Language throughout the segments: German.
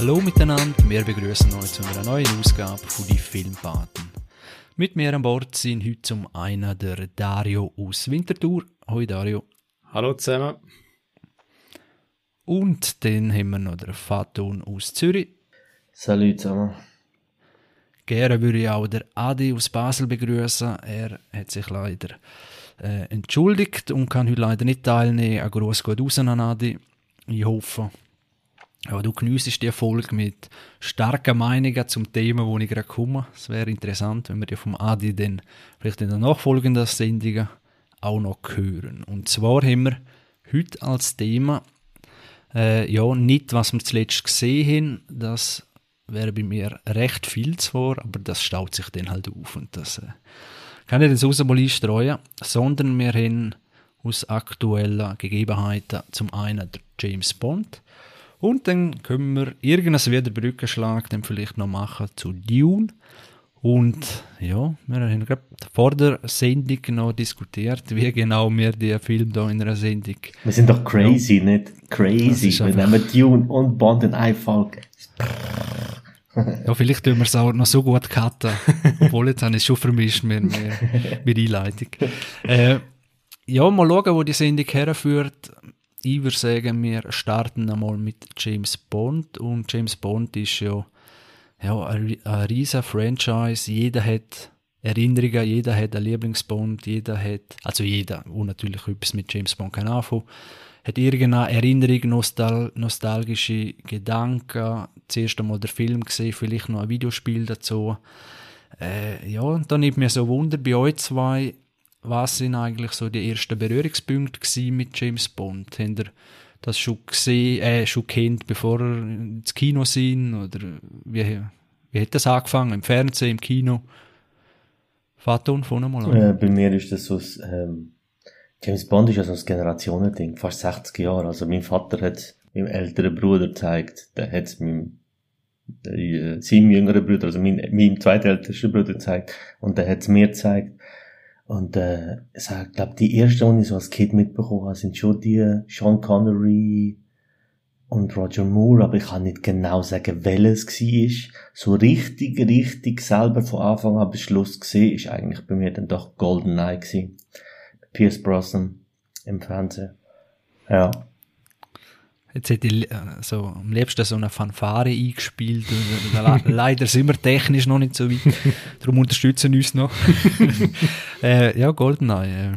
Hallo miteinander, wir begrüßen euch zu einer neuen Ausgabe von die Filmpaten. Mit mir an Bord sind heute zum einen der Dario aus Winterthur. Hoi Dario. Hallo zusammen. Und dann haben wir noch den Faton aus Zürich. Salut zusammen. Gerne würde ich auch der Adi aus Basel begrüßen. Er hat sich leider äh, entschuldigt und kann heute leider nicht teilnehmen. Ein Gruß geht raus an Adi. Ich hoffe, ja, du geniessest die Erfolg mit starken Meinungen zum Thema, wo ich gerade komme. Es wäre interessant, wenn wir die vom Adi dann vielleicht in den nachfolgenden Sendungen auch noch hören. Und zwar haben wir heute als Thema äh, ja nicht, was wir zuletzt gesehen haben, das wäre bei mir recht viel zwar, aber das staut sich dann halt auf und das äh, kann ich das raus mal einstreuen, sondern wir haben aus aktuellen Gegebenheiten zum einen der James Bond und dann können wir irgendwas wieder Brückenschlag dann vielleicht noch machen zu Dune und ja, wir haben gerade vor der Sendung noch diskutiert, wie genau wir den Film da in einer Sendung. Wir sind doch crazy, ja. nicht crazy. Wir nehmen Dune und Bond in eine Folge. ja, vielleicht tun wir es auch noch so gut cutten. Obwohl, jetzt habe ich es schon vermischt mit, mit, mit Einleitung. Äh, ja, mal schauen, wo die Sendung herführt. Ich würde sagen, wir starten einmal mit James Bond. Und James Bond ist ja ja, ein, ein riesen Franchise. Jeder hat Erinnerungen, jeder hat einen Lieblingsbond, jeder hat, also jeder, wo natürlich etwas mit James Bond kann anfangen, hat irgendeine Erinnerung, nostal nostalgische Gedanken, zuerst einmal der Film gesehen, vielleicht noch ein Videospiel dazu. Äh, ja, und dann nimmt mir so Wunder bei euch zwei, was sind eigentlich so die ersten Berührungspunkte mit James Bond? Habt ihr das schon gesehen, äh, schon kennt, bevor er ins Kino sind? Oder wie, wie hat das angefangen? Im Fernsehen, im Kino? Faton, von einmal an. Äh, bei mir ist das so, ähm, James Bond ist ja so ein Generationending, fast 60 Jahre. Also mein Vater hat meinem älteren Bruder gezeigt, der hat es meinem äh, seinem jüngeren Bruder, also mein, meinem zweitältesten Bruder gezeigt, und der hat es mir gezeigt. Und äh, ich glaube, die ersten, die ich so als Kind mitbekommen habe, sind schon die Sean Connery und Roger Moore, aber ich kann nicht genau sagen, welches es war. So richtig, richtig selber von Anfang an bis Schluss gesehen, ist eigentlich bei mir dann doch GoldenEye gewesen. Pierce Brosnan im Fernsehen. Ja. Jetzt hätte ich äh, so am liebsten so eine Fanfare eingespielt. Leider sind wir technisch noch nicht so weit. Darum unterstützen uns noch. äh, ja, Goldeneye. Äh.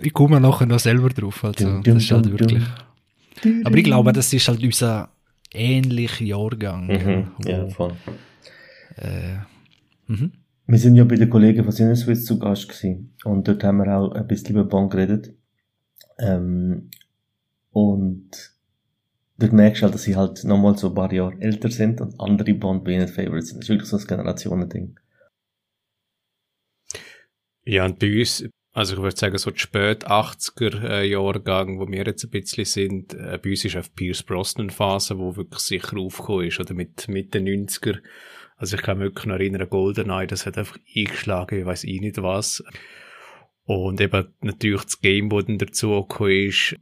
Ich komme nachher noch selber drauf. Also, das ist halt wirklich. Aber ich glaube, das ist halt unser ähnlicher Jahrgang. Mhm, ja, voll. Äh, mhm. Wir sind ja bei den Kollegen von Sinneswiss zu Gast gewesen. Und dort haben wir auch ein bisschen über Bond geredet. Ähm, und dort merkst du halt, dass sie halt nochmal so ein paar Jahre älter sind und andere Bond bei ihnen Favorites sind. Das ist wirklich so ein Generationending. Ja, und bei uns, also ich würde sagen, so die spät 80er äh, wo wir jetzt ein bisschen sind, äh, bei uns ist auf Pierce Brosnan Phase, wo wirklich sicher aufgekommen ist, oder mit Mitte 90er. Also ich kann mich wirklich noch erinnern, GoldenEye, das hat einfach eingeschlagen, ich weiß eh nicht was. Und eben natürlich das Game, das dann dazu gekommen ist,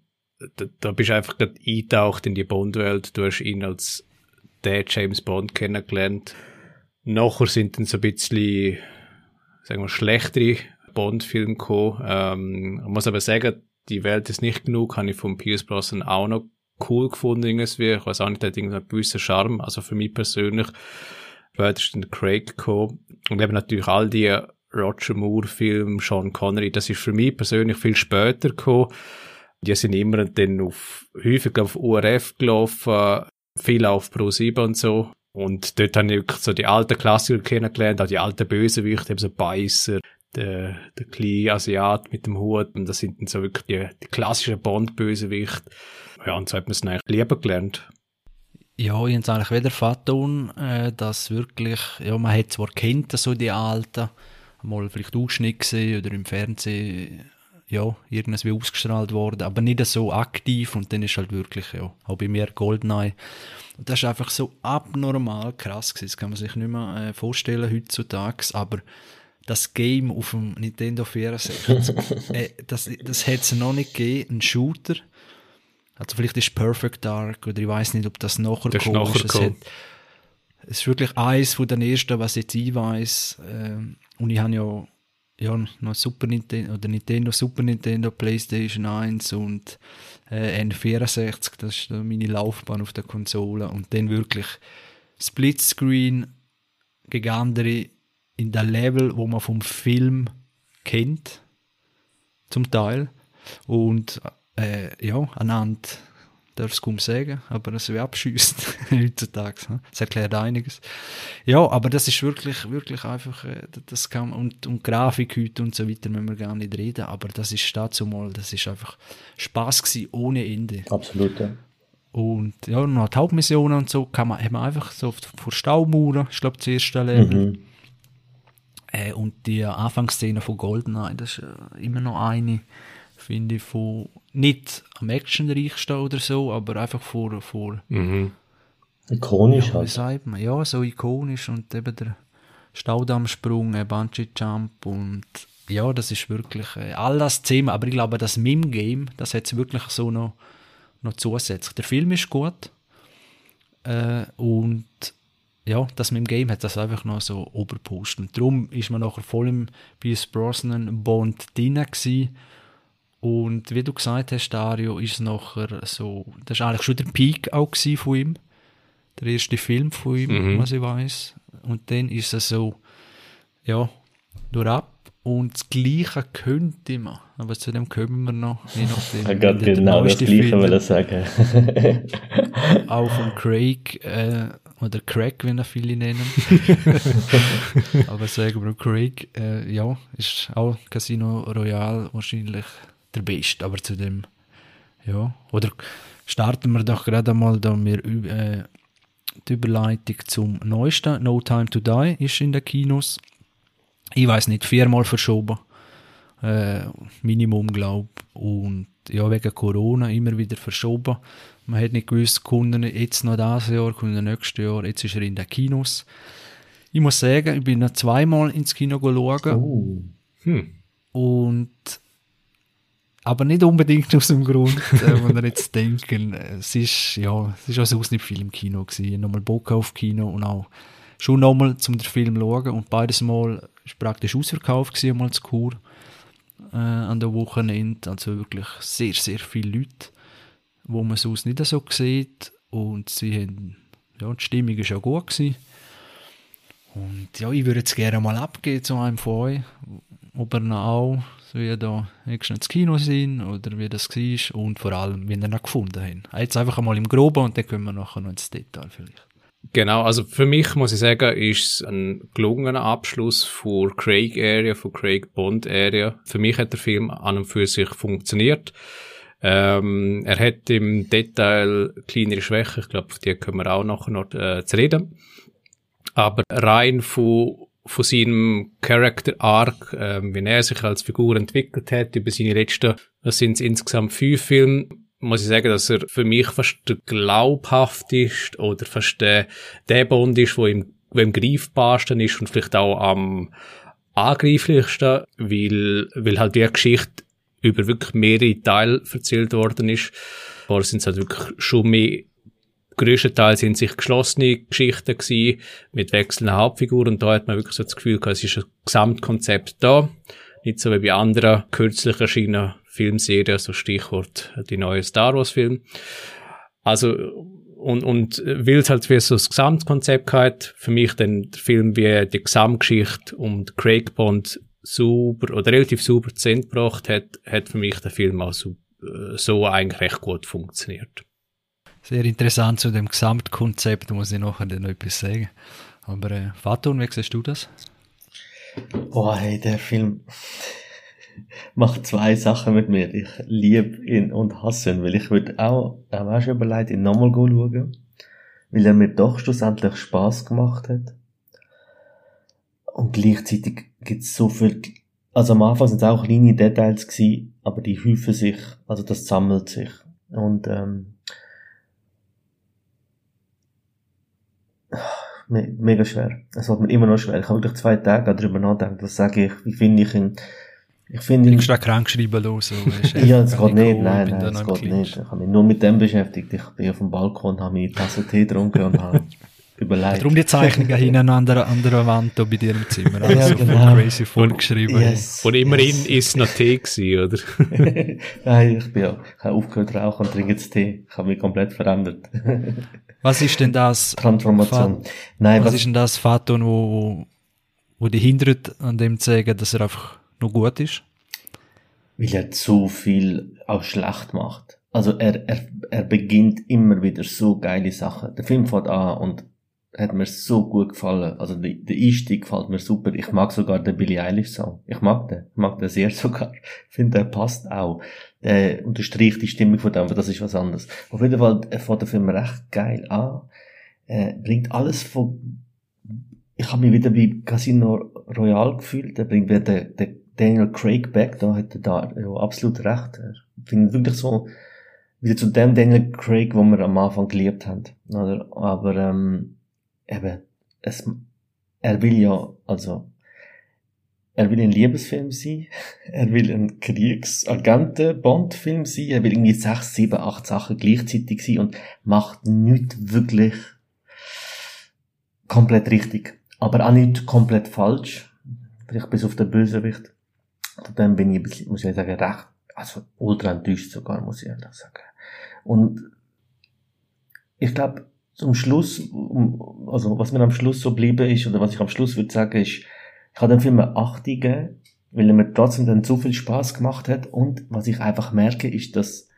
da, da bist du einfach gerade eingetaucht in die Bond-Welt. Du hast ihn als der James Bond kennengelernt. Nachher sind dann so ein bisschen, sagen wir, schlechtere Bond-Filme gekommen. Ähm, ich muss aber sagen, die Welt ist nicht genug, habe ich von Pierce Brosnan auch noch cool gefunden irgendwie. Ich weiß auch nicht, der hat einen gewissen Charme. Also für mich persönlich, später ist dann Craig gekommen. Und eben natürlich all die Roger Moore-Filme, Sean Connery, das ist für mich persönlich viel später gekommen. Die sind immer dann auf, häufig auf URF gelaufen, viel auf Pro 7 und so. Und dort habe ich so die alten Klassiker kennengelernt, auch die alten Bösewichte, eben so Beißer, der, der kleine Asiat mit dem Hut. Und das sind dann so wirklich die, die klassischen Bond-Bösewichte. Ja, und so hat man es eigentlich lieber gelernt. Ja, ich habe es eigentlich wieder Faton, äh, dass wirklich, ja, man hat zwar kennt so die alten, mal vielleicht Ausschnitt gesehen oder im Fernsehen ja, irgendwie ausgestrahlt worden, aber nicht so aktiv und dann ist halt wirklich, ja, auch bei mir Goldeneye. Und das ist einfach so abnormal krass gewesen, das kann man sich nicht mehr äh, vorstellen heutzutage, aber das Game auf dem Nintendo 64, äh, das, das hat es noch nicht gegeben, ein Shooter, Also vielleicht ist Perfect Dark oder ich weiß nicht, ob das nachher Das ist gekommen nachher Es, ist wirklich eins von den ersten, was jetzt ich weiß. Ähm, und ich habe ja, ja noch Super Nintendo oder Nintendo, Super Nintendo, Playstation 1 und äh, N64. Das ist meine Laufbahn auf der Konsole. Und dann wirklich Splitscreen gegen in der Level, wo man vom Film kennt, zum Teil. Und äh, ja, anhand darf es kaum sagen, aber es wäre abschießt heutzutage. Das erklärt einiges. Ja, aber das ist wirklich, wirklich einfach, äh, das kann, und, und Grafik heute und so weiter müssen wir gar nicht reden, aber das ist dazu mal, das ist einfach Spaß gewesen, ohne Ende. Absolut, ja. Und ja, noch die Hauptmissionen und so kann man, hat man einfach so vor Staumauern, ich glaube, das erste Level. Mhm. Äh, und die Anfangsszene von GoldenEye, das ist äh, immer noch eine, finde ich, von nicht am actionreichsten oder so, aber einfach vor, vor Mhm. Ikonisch ja, wie halt. sagt man, ja, so ikonisch und eben der Staudammsprung, äh, Bungee Jump und ja, das ist wirklich äh, all das Thema, aber ich glaube, das Mim-Game, das hat es wirklich so noch, noch zusätzlich. Der Film ist gut äh, und ja, das mit dem Game hat das einfach noch so oberpusht. Und darum ist man nachher voll im Pierce Brosnan Bond drin gewesen. Und wie du gesagt hast, Dario, ist nachher so, das war eigentlich schon der Peak auch von ihm. Der erste Film von ihm, Mhm. was ich weiß. Und dann ist es so, ja, durch ab. Und das Gleiche könnte man, aber zu dem kommen wir noch, je nachdem. Wollte der genau das Gleiche Film- wollen sagen. auch von Craig äh, oder Craig, wie er viele nennen. Aber sagen wir Craig, äh, ja, ist auch Casino Royale wahrscheinlich der Beste. Aber zu dem, ja, oder starten wir doch gerade einmal da wir äh, die Überleitung zum neuesten. No Time to Die ist in den Kinos. Ich weiß nicht, viermal verschoben. Äh, Minimum, glaube Und ja, wegen Corona immer wieder verschoben. Man hat nicht gewusst, er jetzt noch dieses Jahr, er nächstes Jahr. Jetzt ist er in den Kinos. Ich muss sagen, ich bin noch zweimal ins Kino schauen. Uh, Hm. Und aber nicht unbedingt aus dem Grund, äh, wo wir jetzt denken, es ist, ja, es ist also aus nicht viel im Kino gewesen. Nochmal Bock auf Kino und auch schon nochmal zum Film schauen. Und beides Mal ist praktisch ausverkauft gewesen, mal zu Kur, äh, an der Wochenende. Also wirklich sehr, sehr viele Leute, wo man sonst nicht so sieht. Und sie haben, ja, die Stimmung ist ja gut gewesen. Und ja, ich würde jetzt gerne mal abgeben zu einem von euch, ob er auch, wie da extra ins Kino sind oder wie das war und vor allem, wie ihr ihn gefunden habt. Jetzt einfach einmal im Groben und dann können wir nachher noch ins Detail vielleicht. Genau, also für mich muss ich sagen, ist es ein gelungener Abschluss von Craig Area, von Craig Bond Area. Für mich hat der Film an und für sich funktioniert. Ähm, er hat im Detail kleinere Schwächen, ich glaube, auf die können wir auch nachher noch äh, zu reden. Aber rein von, von seinem Character Arc, ähm, wie er sich als Figur entwickelt hat, über seine letzten, das sind insgesamt fünf Filme, muss ich sagen, dass er für mich fast der glaubhafteste oder fast der, der Bond ist, wo ihm, wo ihm greifbarsten ist und vielleicht auch am angreiflichsten, weil, weil halt die Geschichte über wirklich mehrere Teile erzählt worden ist. Vorher sind es halt wirklich schon mehr, größtenteils sind sich geschlossene Geschichten gewesen, mit wechselnden Hauptfiguren und da hat man wirklich so das Gefühl gehabt, es ist ein Gesamtkonzept da. Nicht so wie bei anderen kürzlich erschienenen Filmserien, so Stichwort die neue Star Wars Film. Also, und, und weil es halt wie so das Gesamtkonzept hat, für mich dann der Film wie die Gesamtgeschichte und Craig Bond super oder relativ super zu Ende gebracht hat, hat für mich der Film auch so, äh, so eigentlich recht gut funktioniert. Sehr interessant zu dem Gesamtkonzept, muss ich nachher dann noch etwas sagen. Aber äh, Faton, wie siehst du das? boah, hey, der Film macht zwei Sachen mit mir. Ich liebe ihn und hasse ihn, weil ich würde auch, habe auch schon überlegt, ihn nochmal schauen, weil er mir doch schlussendlich Spaß gemacht hat. Und gleichzeitig gibt es so viel, also am Anfang sind es auch kleine Details gewesen, aber die häufen sich, also das sammelt sich. Und ähm, me mega schwer. Es wird mir immer noch schwer. Ich habe wirklich zwei Tage darüber nachgedacht, was sage ich, wie finde ich ihn. Ich finde, Extra krank geschrieben los. So, ja, es kann geht ich nicht, gehen, nein, nein, im geht nicht. Ich habe mich nur mit dem beschäftigt. Ich bin auf dem Balkon, habe meine Tasse Tee getrunken und habe überlegt. Darum die Zeichnungen hintereinander an der Wand da bei dir im Zimmer. Ja, Also genau. crazy vollgeschrieben. Yes. Und immerhin yes. ist es noch Tee gewesen, oder? Nein, ich bin ja, ich habe aufgehört zu rauchen und trinke jetzt Tee. Ich habe mich komplett verändert. Was ist denn das? Transformation. Nein, Was was, ist denn das Faton, wo, wo, dich hindert, an dem zu sagen, dass er einfach nur gut ist? weil er zu viel auch schlecht macht. Also er, er, er beginnt immer wieder so geile Sachen. Der Film fängt an und hat mir so gut gefallen. Also der, der Einstieg gefällt mir super. Ich mag sogar den Billie Eilish Song. Ich mag den. Ich mag den sehr sogar. Ich finde, der passt auch. Der unterstreicht die Stimmung von dem, aber das ist was anderes. Auf jeden Fall fängt der Film recht geil an. Er bringt alles von, ich habe mich wieder wie Casino Royale gefühlt. Er bringt wieder den, den Daniel Craig back. Da hat er da ja, absolut recht. Er finde wirklich so, wieder zu dem Daniel Craig, wo wir am Anfang geliebt haben. Oder? Aber ähm, eben, es, er will ja, also, er will ein Liebesfilm sein, er will ein Kriegsagenten-Bond-Film sein, er will irgendwie sechs, sieben, acht Sachen gleichzeitig sein und macht nichts wirklich komplett richtig. Aber auch nicht komplett falsch. Vielleicht bis auf den Bösewicht. Von dem bin ich, muss ich sagen, recht, also ultra enttäuscht sogar, muss ich ehrlich sagen. Und ich glaube, zum Schluss, also was mir am Schluss so geblieben ist, oder was ich am Schluss würde sagen, ist, habe dem Film eine 8 gegeben, weil er mir trotzdem dann so viel Spaß gemacht hat. Und was ich einfach merke, ist, dass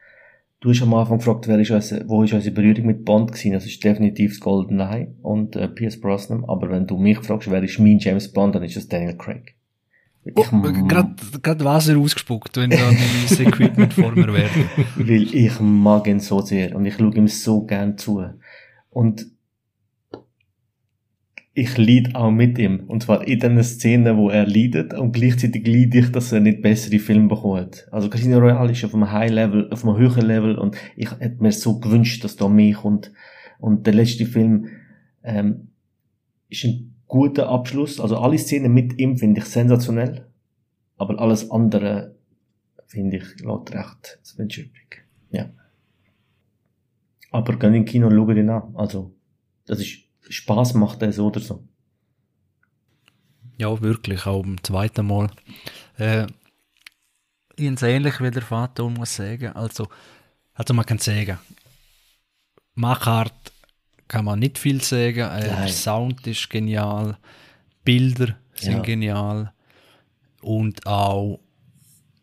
du hast am Anfang gefragt, wer ist unsere, wo ist unsere Berührung mit Bond gewesen? Das ist definitiv das GoldenEye und äh, Pierce Brosnan. Aber wenn du mich fragst, wer ist mein James Bond, dann ist es Daniel Craig. Ich, Gerade gerade Wasser ausgespuckt, wenn da neues Equipment vor mir wäre. Weil ich mag ihn so sehr und ich schaue ihm so gern zu. Und ich leid auch mit ihm. Und zwar in den Szenen, wo er leidet und gleichzeitig leide ich, dass er nicht bessere Filme bekommt. Also Casino Royale ist auf einem High Level, auf einem höheren Level und ich hätte mir so gewünscht, dass da mehr kommt. Und der letzte Film ähm, ist ein guter Abschluss. Also alle Szenen mit ihm finde ich sensationell. Aber alles andere finde ich, lässt recht das Wünsch übrig. Ja. Aber gehen in Kino und schauen ihn an. Also, das ist, Spaß macht so oder so. Ja, wirklich, auch beim zweiten Mal. Äh, es ähnlich wie der Vater, muss sagen. Also, also man kann sagen, Machart kann man nicht viel sagen. Äh, der. Sound ist genial, Bilder sind Ja. genial und auch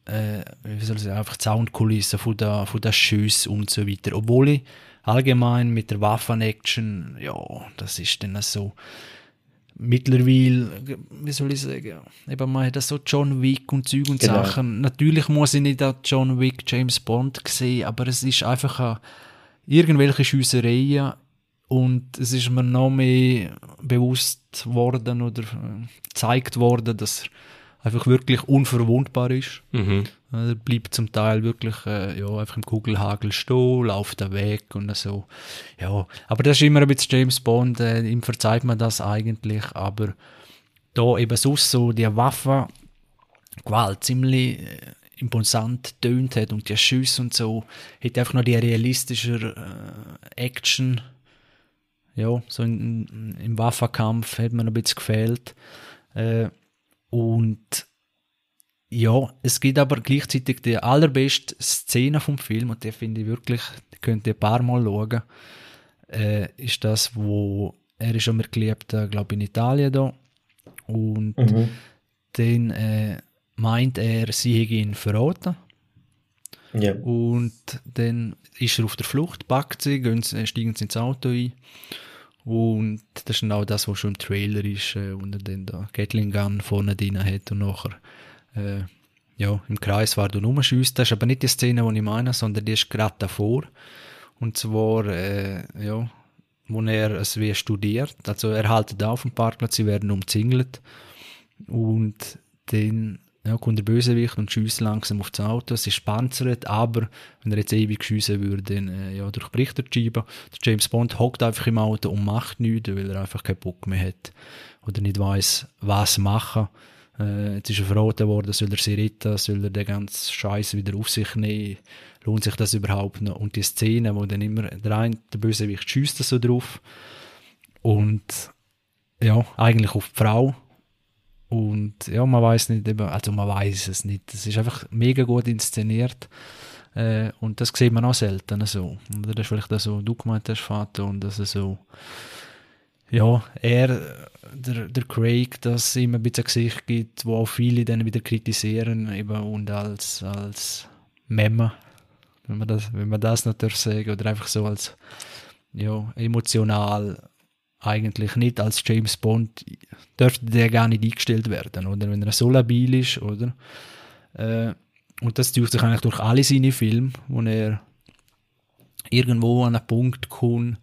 äh, wie soll ich sagen, einfach die Soundkulisse von der, von der Schüsse und so weiter. Obwohl ich allgemein mit der Waffen-Action, ja, das ist dann so mittlerweile, wie soll ich sagen, eben man hat das so John Wick und Zeug und Genau. Sachen. Natürlich muss ich nicht an John Wick, James Bond sehen, aber es ist einfach eine, irgendwelche Schiessereien und es ist mir noch mehr bewusst worden oder äh, gezeigt worden, dass er einfach wirklich unverwundbar ist. Mhm. Er bleibt zum Teil wirklich äh, ja, einfach im Kugelhagel stehen, läuft da weg und so. Ja, aber das ist immer ein bisschen James Bond, äh, ihm verzeiht man das eigentlich, aber da eben sonst so die Waffe Gewalt ziemlich äh, imposant tönt hat und die Schüsse und so, hat einfach noch die realistische äh, Action, ja, so in, in, im Waffenkampf hat mir noch ein bisschen gefehlt. Äh, und ja, es gibt aber gleichzeitig die allerbeste Szene vom Film und die finde ich wirklich, die könnt ihr ein paar Mal schauen, äh, ist das, wo er ist schon mal gelebt, äh, glaube in Italien da und Mhm. dann äh, meint er, sie hätte ihn verraten Ja. und dann ist er auf der Flucht, packt sie, gehen, sie- steigen sie ins Auto ein. Und das ist genau das, was schon im Trailer ist, äh, und er dann da Gatling Gun vorne drin hat und nachher äh, ja, im Kreis war und rumschießt. Das ist aber nicht die Szene, die ich meine, sondern die ist gerade davor. Und zwar, äh, ja, wo er es wie studiert. Also er haltet auf dem Parkplatz, sie werden umzingelt. Und dann ja, kommt der Bösewicht und schießt langsam auf das Auto. Es ist panzert, aber wenn er jetzt ewig schiessen würde, dann äh, ja, durchbricht er die Scheibe. Der James Bond hockt einfach im Auto und macht nichts, weil er einfach keinen Bock mehr hat oder nicht weiß, was machen. Äh, jetzt ist er verraten worden, soll er sie retten, soll er den ganzen Scheiß wieder auf sich nehmen, lohnt sich das überhaupt noch? Und die Szene, wo dann immer der eine, der Bösewicht schießt so drauf und ja, eigentlich auf die Frau und ja, man weiß nicht, also man weiß es nicht. Es ist einfach mega gut inszeniert. Äh, und das sieht man auch selten so. Und das ist vielleicht auch so, du gemeint hast, Vater, und dass er so, ja, er, der, der Craig, das ihm ein bisschen Gesicht gibt, wo auch viele dann wieder kritisieren, eben, und als, als Memme, wenn man das, wenn man das natürlich sagen, oder einfach so als, ja, emotional eigentlich nicht als James Bond dürfte der gar nicht eingestellt werden, oder? Wenn er so labil ist, oder? Äh, und das tut sich eigentlich durch alle seine Filme, wo er irgendwo an einen Punkt kommt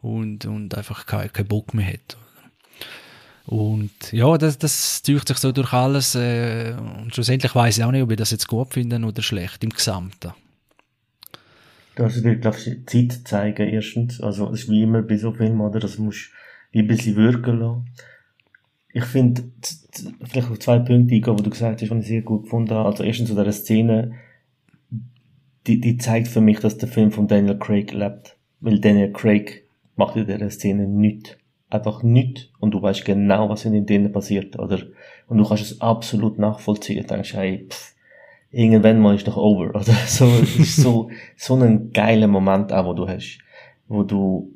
und, und einfach keinen kein Bock mehr hat. Und ja, das, das zieht sich so durch alles. Äh, und schlussendlich weiß ich auch nicht, ob ich das jetzt gut finde oder schlecht im Gesamten. Das wird, glaube ich, Zeit zeigen, erstens. Also, es ist wie immer bei so Filmen, oder? Das muss wie ein bisschen wirken lassen. Ich finde, vielleicht auf zwei Punkte eingehen, die du gesagt hast, die ich sehr gut gefunden habe. Also, erstens zu dieser Szene, die, die zeigt für mich, dass der Film von Daniel Craig lebt. Weil Daniel Craig macht in dieser Szene nichts. Einfach nichts. Und du weißt genau, was in denen passiert, oder? Und du kannst es absolut nachvollziehen. Du denkst, hey, pff, irgendwann mal ist doch over, oder? So, ist so, so ein geiler Moment auch, wo du hast, wo du,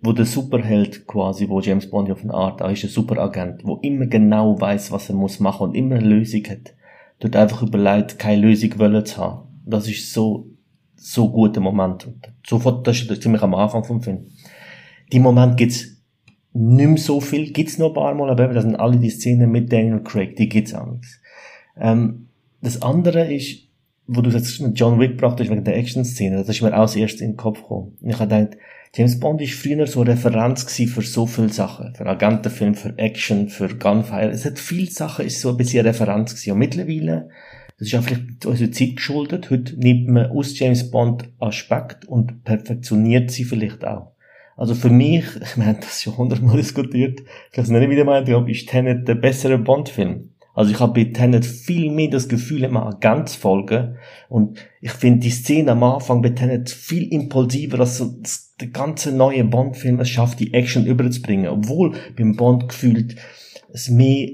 wo der Superheld quasi, wo James Bond auf eine Art auch ist, ein Superagent, wo immer genau weiß, was er muss machen und immer eine Lösung hat. Dort einfach überlegt, keine Lösung wollen zu haben. Das ist so, so guter Moment. Und sofort, das ist ziemlich am Anfang vom Film. Die Moment gibt's nicht mehr so viel, gibt's noch ein paar Mal, aber das sind alle die Szenen mit Daniel Craig, die gibt's auch nichts. Ähm, das andere ist, wo du jetzt mit John Wick gebracht hast, wegen der Action-Szene, das ist mir auch das erste in den Kopf gekommen. Und ich habe gedacht, James Bond ist früher so eine Referenz für so viele Sachen. Für Agentenfilm, für Action, für Gunfire. Es hat viele Sachen, ist so ein bisschen eine Referenz gewesen. Und mittlerweile, das ist auch vielleicht unserer Zeit geschuldet, heute nimmt man aus James Bond Aspekt und perfektioniert sie vielleicht auch. Also für mich, wir haben das schon hundertmal diskutiert, ich weiß nicht wieder meint, ist Tenet der bessere Bond-Film. Also ich habe bei Tenet viel mehr das Gefühl, immer ganz folgen. Und ich finde die Szene am Anfang bei Tenet viel impulsiver, als so der ganze neue Bond-Film es schafft, die Action überzubringen. Obwohl beim Bond gefühlt es mehr,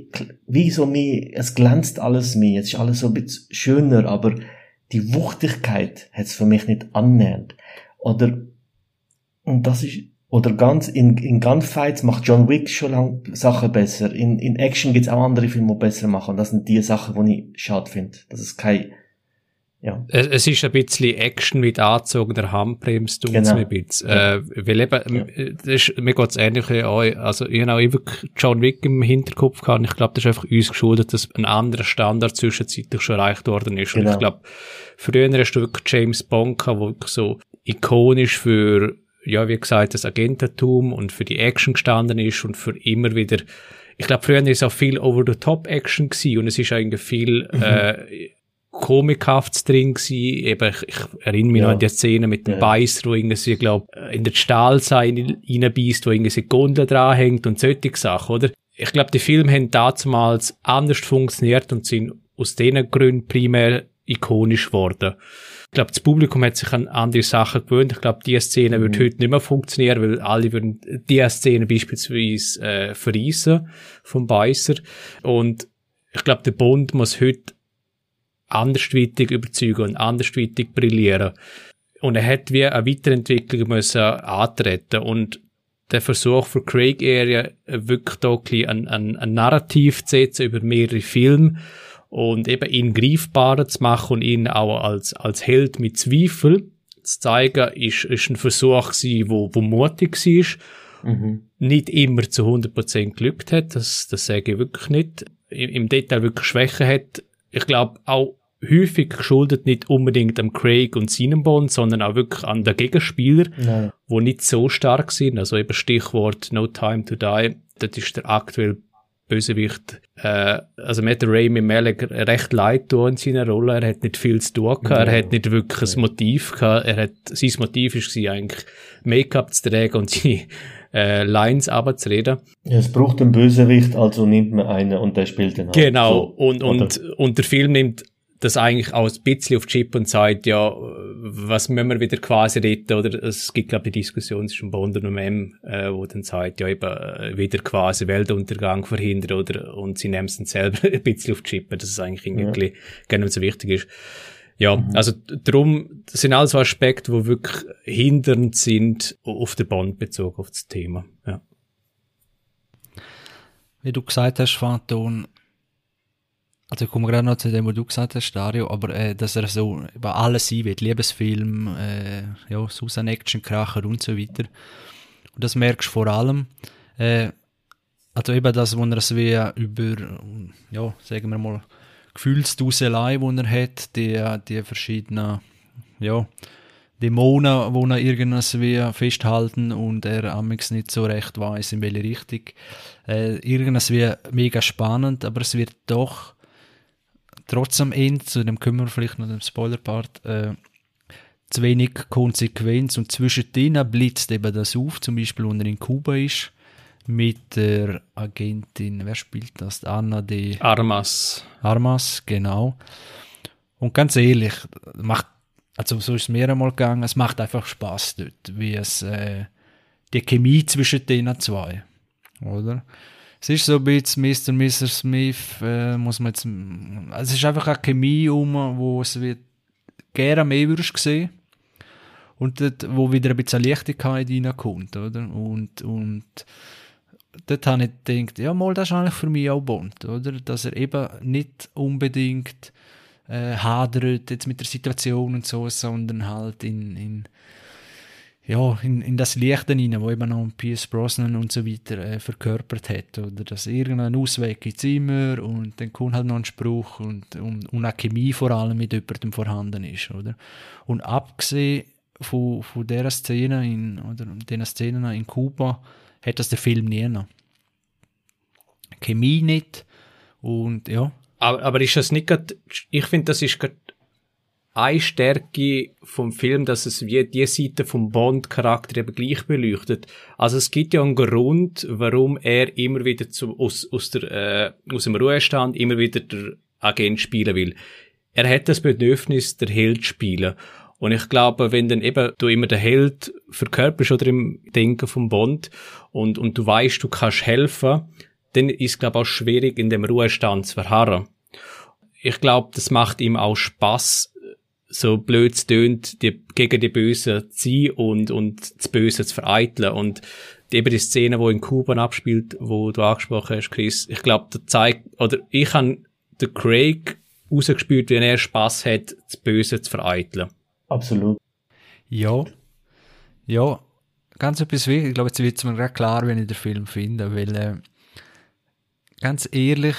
wie so mehr, es glänzt alles mehr, es ist alles so ein bisschen schöner, aber die Wuchtigkeit hat es für mich nicht annähernd. Oder, und das ist, oder ganz, in, in Gunfights macht John Wick schon lange Sachen besser. In, in Action gibt's auch andere Filme, die besser machen. Und das sind die Sachen, die ich schade finde. Das ist kein, ja. Es, es ist ein bisschen Action mit angezogener Handbremse, tut genau. mir ein bisschen. Ja. Äh, weil eben, ja. das ist, mir geht's ähnlich wie euch. Also, ich habe auch wirklich John Wick im Hinterkopf gehabt. Ich glaube, das ist einfach uns geschuldet, dass ein anderer Standard zwischenzeitlich schon erreicht worden ist. Genau. Und ich glaube, früher hast du wirklich James Bond gehabt, wo so ikonisch für ja, wie gesagt, das Agententum und für die Action gestanden ist und für immer wieder, ich glaube, früher war es auch viel Over-the-Top-Action gewesen und es ist eigentlich viel, mhm. äh, Komikhaft drin gewesen. Eben, ich, ich erinnere mich ja. noch an die Szene mit dem ja. Beiß, wo irgendwie, glaub, in den Stahlseil reinbeißt, wo irgendwie Gondel dranhängt und solche Sachen, oder? Ich glaube, die Filme haben damals anders funktioniert und sind aus diesen Gründen primär ikonisch geworden. Ich glaube, das Publikum hat sich an andere Sachen gewöhnt. Ich glaube, die Szene mhm. würde heute nicht mehr funktionieren, weil alle würden die Szene beispielsweise äh, verreisen vom Beißer. Und ich glaube, der Bund muss heute andersweitig überzeugen und andersweitig brillieren. Und er hat wie eine Weiterentwicklung müssen antreten und der Versuch für Craig Area wirklich da ein, ein, ein Narrativ zu setzen über mehrere Filme und eben ihn greifbarer zu machen und ihn auch als, als Held mit Zweifel zu zeigen, ist, ist ein Versuch gewesen, wo, wo mutig war. Mhm. Nicht immer zu 100% glückt hat, das, das sage ich wirklich nicht. Im, im Detail wirklich Schwäche hat. Ich glaube auch häufig geschuldet nicht unbedingt am Craig und seinem Bond, sondern auch wirklich an den Gegenspieler, Nein. wo nicht so stark sind. Also eben Stichwort No Time to Die. Das ist der aktuell Bösewicht, äh, also mir hat Rami Malek recht leid tun in seiner Rolle. Er hat nicht viel zu tun gehabt. Er hat nicht wirklich ein Motiv gehabt. Er hat, sein Motiv war eigentlich Make-up zu tragen und seine äh, Lines abzureden. Es braucht einen Bösewicht, also nimmt man einen und der spielt den halt. Genau, so, und, und, und der Film nimmt das eigentlich auch ein bisschen auf Chip und sagt, ja, was müssen wir wieder quasi retten, oder es gibt, glaube ich, die Diskussion zwischen Bond und M, äh, wo dann sagt, ja, eben, äh, wieder quasi Weltuntergang verhindern, oder, und sie nehmen es dann selber ein bisschen auf Chip, dass es eigentlich irgendwie ja. gar nicht so wichtig ist. Ja, mhm. also darum, das sind also Aspekte, die wirklich hindernd sind auf den Bond bezogen, auf das Thema, ja. Wie du gesagt hast, Phantom, also ich komme gerade noch zu dem, was du gesagt hast, Dario, aber äh, dass er so über alles sein wird, Liebesfilm, äh, ja, Susan Action, Kracher und so weiter. Und das merkst du vor allem, äh, also eben das, wo er es wie über, ja, sagen wir mal, Gefühlsduselei, die er hat, die, die verschiedenen, ja, Dämonen, die er irgendwie festhalten und er amigs nicht so recht weiß, in welche Richtung. Äh, irgendwas wie mega spannend, aber es wird doch trotz am Ende, zu dem kümmern wir vielleicht noch den Spoiler-Part, äh, zu wenig Konsequenz und zwischendrin blitzt eben das auf, zum Beispiel, wenn er in Kuba ist, mit der Agentin, wer spielt das? Anna de Armas. Armas, genau. Und ganz ehrlich, macht, also so ist es mir einmal gegangen, es macht einfach Spaß dort, wie es, äh, die Chemie zwischen den zwei, oder? Es ist so ein bisschen Mr. Mr. Smith, äh, muss man jetzt, also es ist einfach eine Chemie um, wo es wird gerne mehr würdest sehen und dort, wo wieder ein bisschen Leichtigkeit reinkommt, oder? Und, und dort habe ich gedacht, ja, mal, das ist eigentlich für mich auch Bond, oder? Dass er eben nicht unbedingt äh, hadert jetzt mit der Situation und so, sondern halt in, in ja, in, in das Licht hinein, wo eben noch Pierce Brosnan und so weiter äh, verkörpert hat. Oder dass irgendein Ausweg gibt es immer und dann kommt halt noch ein Spruch und, und, und auch Chemie vor allem mit jemandem vorhanden ist. Oder? Und abgesehen von, von dieser Szene in, oder diesen Szenen in Kuba hat das der Film nie noch. Chemie nicht und ja. Aber, aber ist das nicht grad, ich finde, das ist grad eine Stärke vom Film, dass es wie die Seite vom Bond-Charakter eben gleich beleuchtet. Also es gibt ja einen Grund, warum er immer wieder zu, aus, aus, der, äh, aus dem Ruhestand immer wieder der Agent spielen will. Er hat das Bedürfnis, der Held zu spielen. Und ich glaube, wenn dann eben du immer der Held verkörperst oder im Denken vom Bond und, und du weißt, du kannst helfen, dann ist es, glaube ich, auch schwierig, in dem Ruhestand zu verharren. Ich glaube, das macht ihm auch Spaß, so blöd es tönt, die, gegen die Bösen zu sein und, und das Böse zu vereiteln. Und eben die Szene, wo in Kuba abspielt, wo du angesprochen hast, Chris, ich glaube, da zeigt, oder ich habe den Craig rausgespürt, wie er Spaß hat, das Böse zu vereiteln. Absolut. Ja. Ja. Ganz etwas wichtig. Ich glaube, jetzt wird es mir gerade klar, wenn ich den Film finde, weil, äh, ganz ehrlich,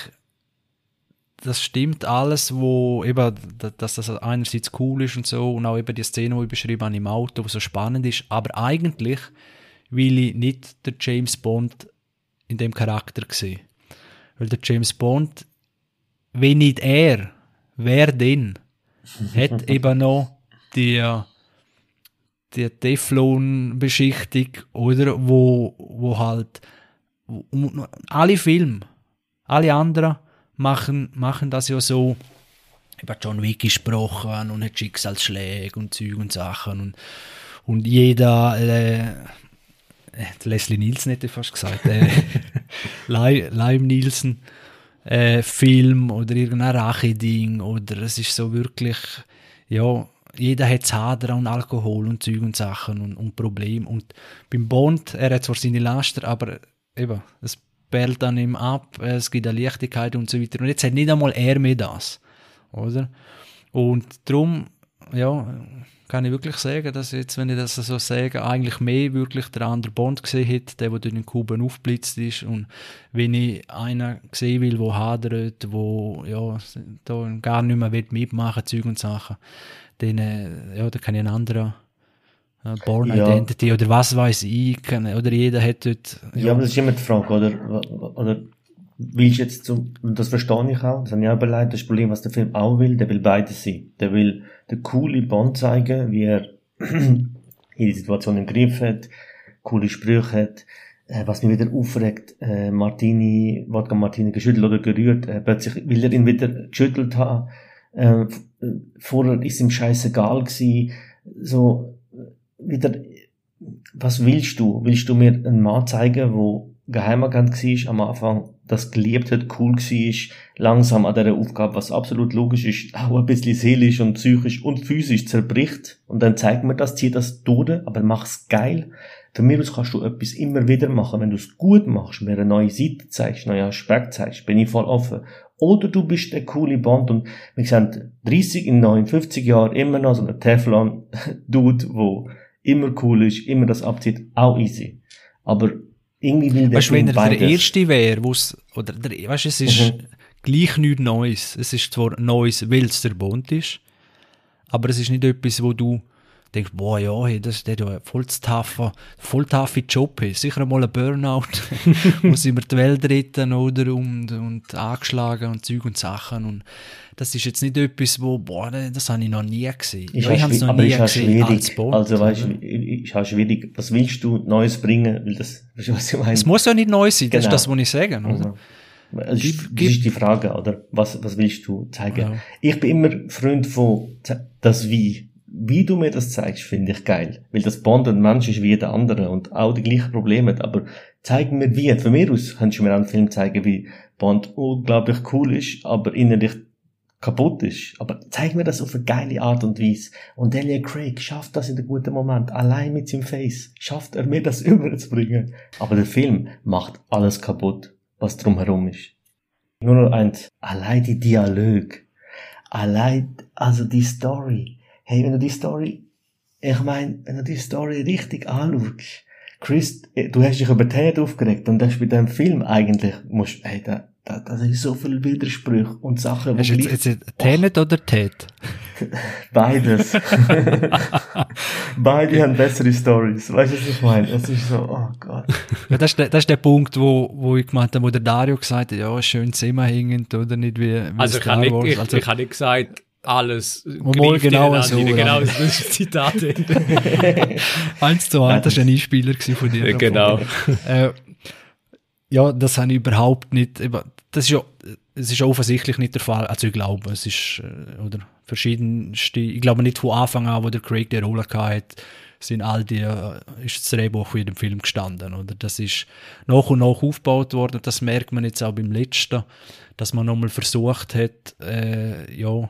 das stimmt alles, wo eben, dass das einerseits cool ist und so und auch eben die Szene, die ich beschrieben habe im Auto, wo so spannend ist, aber eigentlich will ich nicht der James Bond in dem Charakter sehen. Weil der James Bond, wenn nicht er, wer denn, hat eben noch die, die Teflon-Beschichtung, oder, wo, wo halt, wo, alle Filme, alle anderen, machen, machen das ja so, über John Wick gesprochen und hat Schicksalsschläge und Züge und Sachen und, und jeder, äh, Leslie Nielsen hätte ich fast gesagt, äh, Lime Nielsen, äh, Film oder irgendein Rache-Ding oder es ist so wirklich, ja, jeder hat Zader und Alkohol und Züge und Sachen und, und Probleme und beim Bond, er hat zwar seine Laster, aber eben, es perlt dann ihm ab, es gibt eine Leichtigkeit und so weiter. Und jetzt hat nicht einmal er mehr das, oder? Und darum, ja, kann ich wirklich sagen, dass jetzt, wenn ich das so sage, eigentlich mehr wirklich der andere Bond gesehen hätte, der, der durch den Kuben aufblitzt ist. Und wenn ich einen sehen will, der hadert, wo ja, da gar nicht mehr mitmachen Zeug und Sachen, dann, äh, ja, dann kann ich einen anderen Born ja. Identity oder was weiß ich, oder jeder hat dort. Ja. ja, aber das ist immer die Frage, oder? Oder willst du jetzt zum, das verstehe ich auch, das habe ich auch überlegt, das Problem, was der Film auch will, der will beides sein. Der will den coole Bond zeigen, wie er in die Situation im Griff hat, coole Sprüche hat. Äh, was mich wieder aufregt, äh, Martini, Wodka Martini geschüttelt oder gerührt, äh, plötzlich will er ihn wieder geschüttelt haben. Äh, vorher ist ihm scheißegal gewesen. So, wieder, was willst du? Willst du mir einen Mann zeigen, wo Geheimagent war am Anfang, das geliebt hat, cool war, langsam an dieser Aufgabe, was absolut logisch ist, auch ein bisschen seelisch und psychisch und physisch zerbricht. Und dann zeigt mir das, zieh das durch, aber mach's geil. Von mir aus kannst du etwas immer wieder machen. Wenn du es gut machst, mir eine neue Seite zeigst, neue Aspekt zeigst, bin ich voll offen. Oder du bist der coole Band und wir sehen 30, in 59 Jahren immer noch so ein Teflon-Dude, wo immer cool ist, immer das abzieht, auch easy. Aber irgendwie will der Weißt wenn er beides. der Erste wäre, wo's, oder der, weißt es ist Mhm. gleich nichts Neues. Es ist zwar Neues, weil es der Bond ist, aber es ist nicht etwas, wo du denkst, boah, ja, hey, das ist der ja voll zu taffe, voll taffe Job. Hey. Sicher einmal ein Burnout, muss immer die Welt retten, oder, und, und angeschlagen und Zeug und Sachen. Und das ist jetzt nicht etwas, wo, boah, das habe ich noch nie gesehen. Ist ja, ich habe es noch nie ist gesehen schwierig. als Bond. also weißt du, ist auch schwierig. Was willst du Neues bringen? Weil das, weißt du, was ich meine? es muss ja nicht neu sein, das Genau. ist das, was ich sage. Oder? Also, das, ist, das ist die Frage, oder? Was, was willst du zeigen? Ja. Ich bin immer Freund von das Wie. Wie du mir das zeigst, finde ich geil. Weil das Bond ein Mensch ist wie jeder andere und auch die gleichen Probleme hat. Aber zeig mir wie. Von mir aus kannst du mir einen Film zeigen, wie Bond unglaublich cool ist, aber innerlich kaputt ist. Aber zeig mir das auf eine geile Art und Weise. Und Daniel Craig schafft das in einem guten Moment. Allein mit seinem Face schafft er mir das überzubringen. Aber der Film macht alles kaputt, was drumherum ist. Nur noch eins. Allein die Dialog. Allein, also die Story. Hey, wenn du die Story, ich meine, wenn du die Story richtig anschaust, Chris, eh, du hast dich über Ted aufgeregt und das ist bei dem Film eigentlich, musst, hey, da, da, da sind so viele Widersprüche und Sachen, Hast du jetzt, jetzt, Tenet oder Ted? Beides. Beide haben bessere Stories. Weißt du, was ich meine? Es ist so, oh Gott. Ja, das, ist der, das ist der Punkt, wo, wo ich gemeint habe, wo der Dario gesagt hat, ja, schön zusammenhängend, oder nicht wie, wie Also ich Star habe nicht, Wars. ich, also, ich habe nicht gesagt, alles Mal genau so, ja. Genau, das ist ein Zitat. eins zu eins, das ist ein Einspieler von dir. genau. Äh, ja, das habe ich überhaupt nicht, das ist ja, es ist offensichtlich nicht der Fall, also ich glaube, es ist, äh, oder verschiedenste, ich glaube nicht von Anfang an, wo der Craig die Rolle hatte, sind all die, äh, ist das Drehbuch von jedem Film gestanden, oder? Das ist nach und nach aufgebaut worden, das merkt man jetzt auch beim letzten, dass man nochmal versucht hat, äh, ja,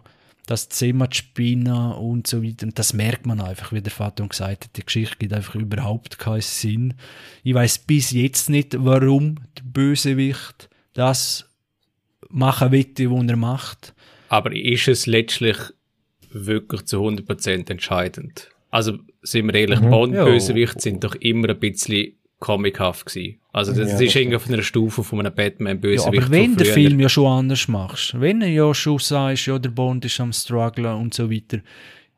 das Thema zu spinnen und so weiter. Und das merkt man einfach, wie der Vater gesagt hat. Die Geschichte gibt einfach überhaupt keinen Sinn. Ich weiß bis jetzt nicht, warum der Bösewicht das machen will, was er macht. Aber ist es letztlich wirklich zu 100% entscheidend? Also, sind wir ehrlich, Mhm. Bond-Bösewichte sind doch immer ein bisschen comichaft gewesen. Also, das Ja, ist irgendwie auf einer Stufe von einem Ja, Batman-Bösewicht aber wenn der. Film ja schon anders machst, wenn er ja schon sagst, ja, der Bond ist am strugglen und so weiter,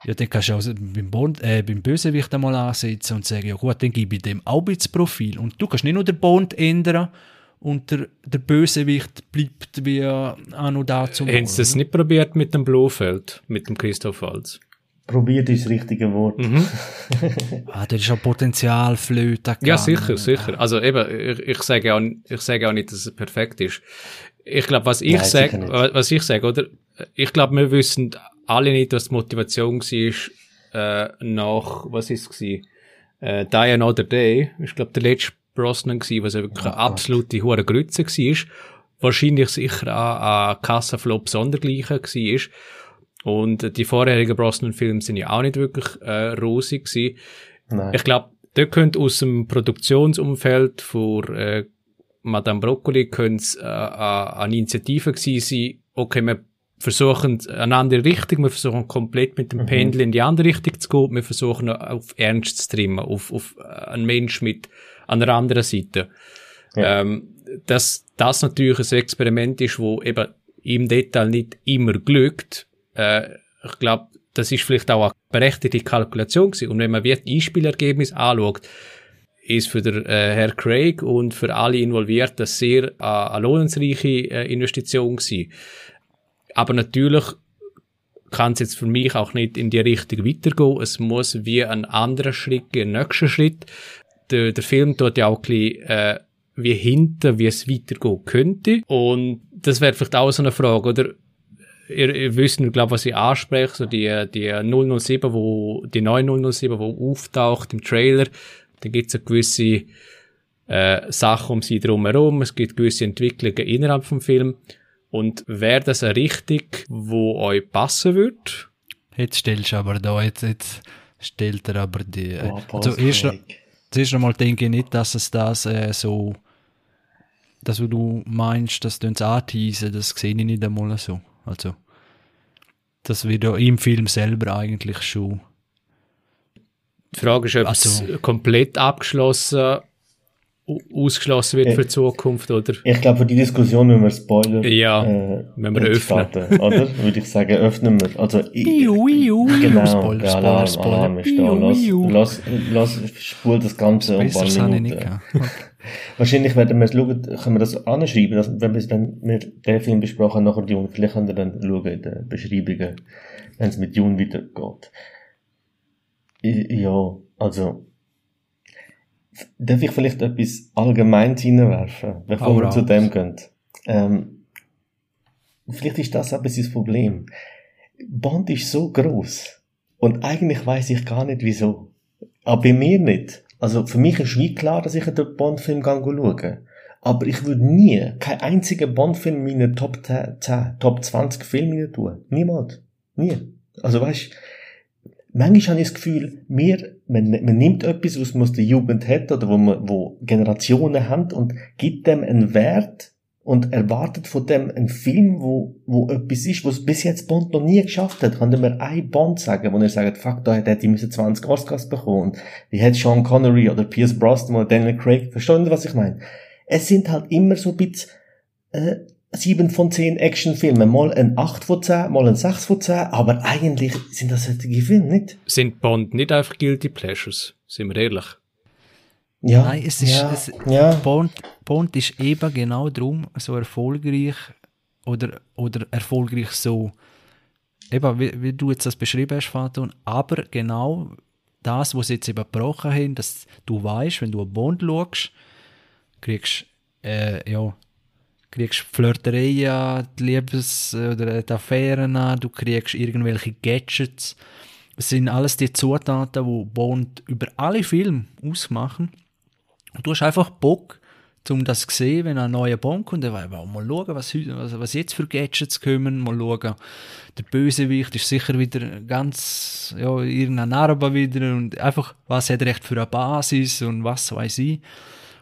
ja, dann kannst du auch beim, Bond, äh, beim Bösewicht einmal ansetzen und sagen, ja gut, dann gebe ich dem auch ein bisschen Profil. Und du kannst nicht nur den Bond ändern und der, der Bösewicht bleibt wie anno dazu. Haben sie das nicht probiert mit dem Blofeld, mit dem Christoph Waltz? Probiert ist das richtige Wort. Mhm. Ah, da ist auch Potenzial flöten Ja, sicher, sicher. Also eben, ich, ich sage auch, ich sage auch nicht, dass es perfekt ist. Ich glaube, was ich Nein, sage, was ich sage, oder? Ich glaube, wir wissen alle nicht, was die Motivation war, äh, nach, was ist es gewesen? Äh, Die Another Day, ich glaube, der letzte Brosnan gewesen, was ja wirklich eine absolute hohe Grütze war. Wahrscheinlich sicher auch ein Kassenflop sondergleichen war. Und die vorherigen Brosnan-Filme sind ja auch nicht wirklich äh, rosig gewesen. Nein. Ich glaube, da könnte aus dem Produktionsumfeld von äh, Madame Broccoli könnte es äh, eine Initiative gewesen sein, okay, wir versuchen eine andere Richtung, wir versuchen komplett mit dem Mhm. Pendel in die andere Richtung zu gehen, wir versuchen auf Ernst zu trimmen, auf, auf äh, einen Mensch mit einer anderen Seite. Ja. Ähm, dass das natürlich ein Experiment ist, wo eben im Detail nicht immer glückt, äh, ich glaube, das ist vielleicht auch eine berechtigte Kalkulation gewesen. Und wenn man wie die Einspielergebnis anschaut, ist für der äh, Herr Craig und für alle involviert das sehr äh, eine lohnensreiche äh, Investition gewesen. Aber natürlich kann es jetzt für mich auch nicht in die Richtung weitergehen. Es muss wie ein anderer Schritt, ein nächster Schritt. der, der Film tut ja auch ein bisschen, äh, wie hinten, wie es weitergehen könnte. Und das wäre vielleicht auch so eine Frage, oder? Ihr, ihr wisst, ich glaube, was ich anspreche, so die, die 007, wo, die neue 007, wo auftaucht im Trailer, da gibt es eine gewisse, äh, Sachen um sie drumherum, es gibt gewisse Entwicklungen innerhalb vom Film. Und wäre das eine Richtung, wo euch passen würde? Jetzt stellst du aber da, jetzt, jetzt stellt er aber die. Äh, Boah, also erst, zuerst einmal denke ich nicht, dass es das äh, so, dass du meinst, dass du uns anteasen, das sehe ich nicht einmal so. Also, das wird ja im Film selber eigentlich schon. Die Frage ist, ob es Also- komplett abgeschlossen, au- ausgeschlossen wird Ja. für die Zukunft, oder? Ich glaube, für die Diskussion müssen wir Spoiler Ja, äh, wenn wir öffnen. starten, oder? Würde ich sagen, öffnen wir. Also, ich, Iu, iu, genau, Spoiler, der Alarm, Spoiler. Alarm ist da. Lass, lass, lass, spul das Ganze um ein paar ich Minuten. Wahrscheinlich werden wir es schauen, können wir das anschreiben, dass, wenn, wir, wenn wir den Film besprochen haben, nachher Dune, vielleicht können wir dann schauen in den Beschreibungen, wenn es mit Dune weitergeht. Ja, also, darf ich vielleicht etwas Allgemeines reinwerfen, bevor wir zu dem gehen? Ähm, vielleicht ist das bisschen das Problem. Bond ist so groß und eigentlich weiß ich gar nicht wieso. Aber bei mir nicht. Also für mich ist wie klar, dass ich den Bond-Film schaue. Aber ich würde nie, keinen einzigen Bond-Film in meine Top 10, 10, Top 20 Filme tun. Niemals. Nie. Also weißt, manchmal habe ich das Gefühl, mir, man, man nimmt etwas, was man aus der Jugend hat oder wo man, wo Generationen haben und gibt dem einen Wert und erwartet von dem einen Film, wo, wo etwas ist, was bis jetzt Bond noch nie geschafft hat. Kann mir ein Bond sagen, wo er sagt, fuck, da hätte ich 20 Oscars bekommen. Wie hätte Sean Connery oder Pierce Brosnan oder Daniel Craig, verstehen Sie, was ich meine? Es sind halt immer so ein bisschen, äh, 7 von 10 Actionfilme, mal ein 8 von 10, mal ein 6 von 10, aber eigentlich sind das solche Filme, nicht? Sind Bond nicht einfach Guilty Pleasures? Sind wir ehrlich? Ja. Nein, es ist, ja, es, ja. Bond, Bond ist eben genau darum so erfolgreich oder, oder erfolgreich so, eben wie, wie du jetzt das beschrieben hast, Faton, aber genau das, was sie jetzt eben gebrochen haben, dass du weißt, wenn du einen Bond schaust, kriegst äh, ja, kriegst Flirtereien, die Liebes- oder die Affären an, du kriegst irgendwelche Gadgets. Es sind alles die Zutaten, die Bond über alle Filme ausmachen. Und du hast einfach Bock, um das zu sehen, wenn ein neuer Bond kommt, dann mal schauen, was, was, jetzt für Gadgets kommen, mal schauen. Der Bösewicht ist sicher wieder ganz, ja, irgendein Narbe wieder und einfach, was hat er echt für eine Basis und was weiß ich.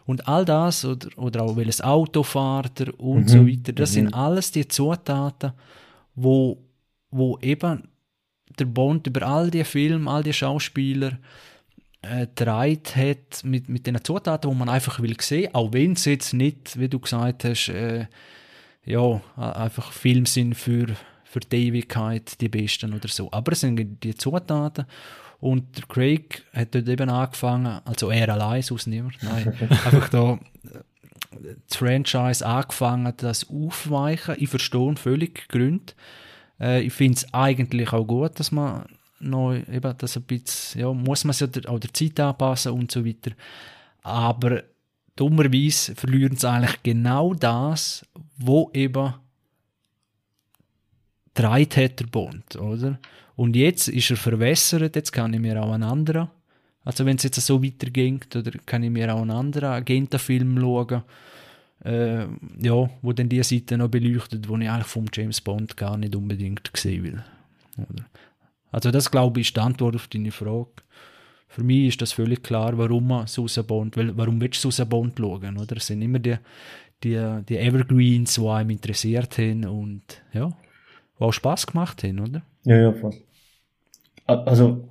Und all das, oder, oder auch welches Auto fährt er und so weiter, das sind alles die Zutaten, wo, wo eben der Bond über all die Filme, all die Schauspieler äh, dreit hat mit, mit den Zutaten, wo man einfach will sehen, auch wenn es jetzt nicht, wie du gesagt hast, äh, ja, einfach Filme sind für, für die Ewigkeit die besten oder so. Aber es sind die Zutaten und Craig hat dort eben angefangen, also er allein, sonst niemand, nein, einfach da äh, das Franchise angefangen, das aufweichen. Ich verstehe völlig die Gründe. Äh, ich finde es eigentlich auch gut, dass man neu, eben, das ein bisschen, ja, muss man der, auch der Zeit anpassen und so weiter. Aber dummerweise verlieren sie eigentlich genau das, wo eben dreit hat der Bond, oder? Und jetzt ist er verwässert, jetzt kann ich mir auch einen anderen, also wenn es jetzt so weitergeht, oder kann ich mir auch einen anderen Agentenfilm schauen, äh, ja, wo dann die Seite noch beleuchtet, wo ich eigentlich vom James Bond gar nicht unbedingt sehen will. Oder? Also das, glaube ich, ist die Antwort auf deine Frage. Für mich ist das völlig klar, warum man Susan Bond, weil, warum willst du Susan Bond schauen, oder? Es sind immer die, die, die Evergreens, die einem interessiert haben und, ja, die auch Spass gemacht haben, oder? Ja, ja, voll. Also,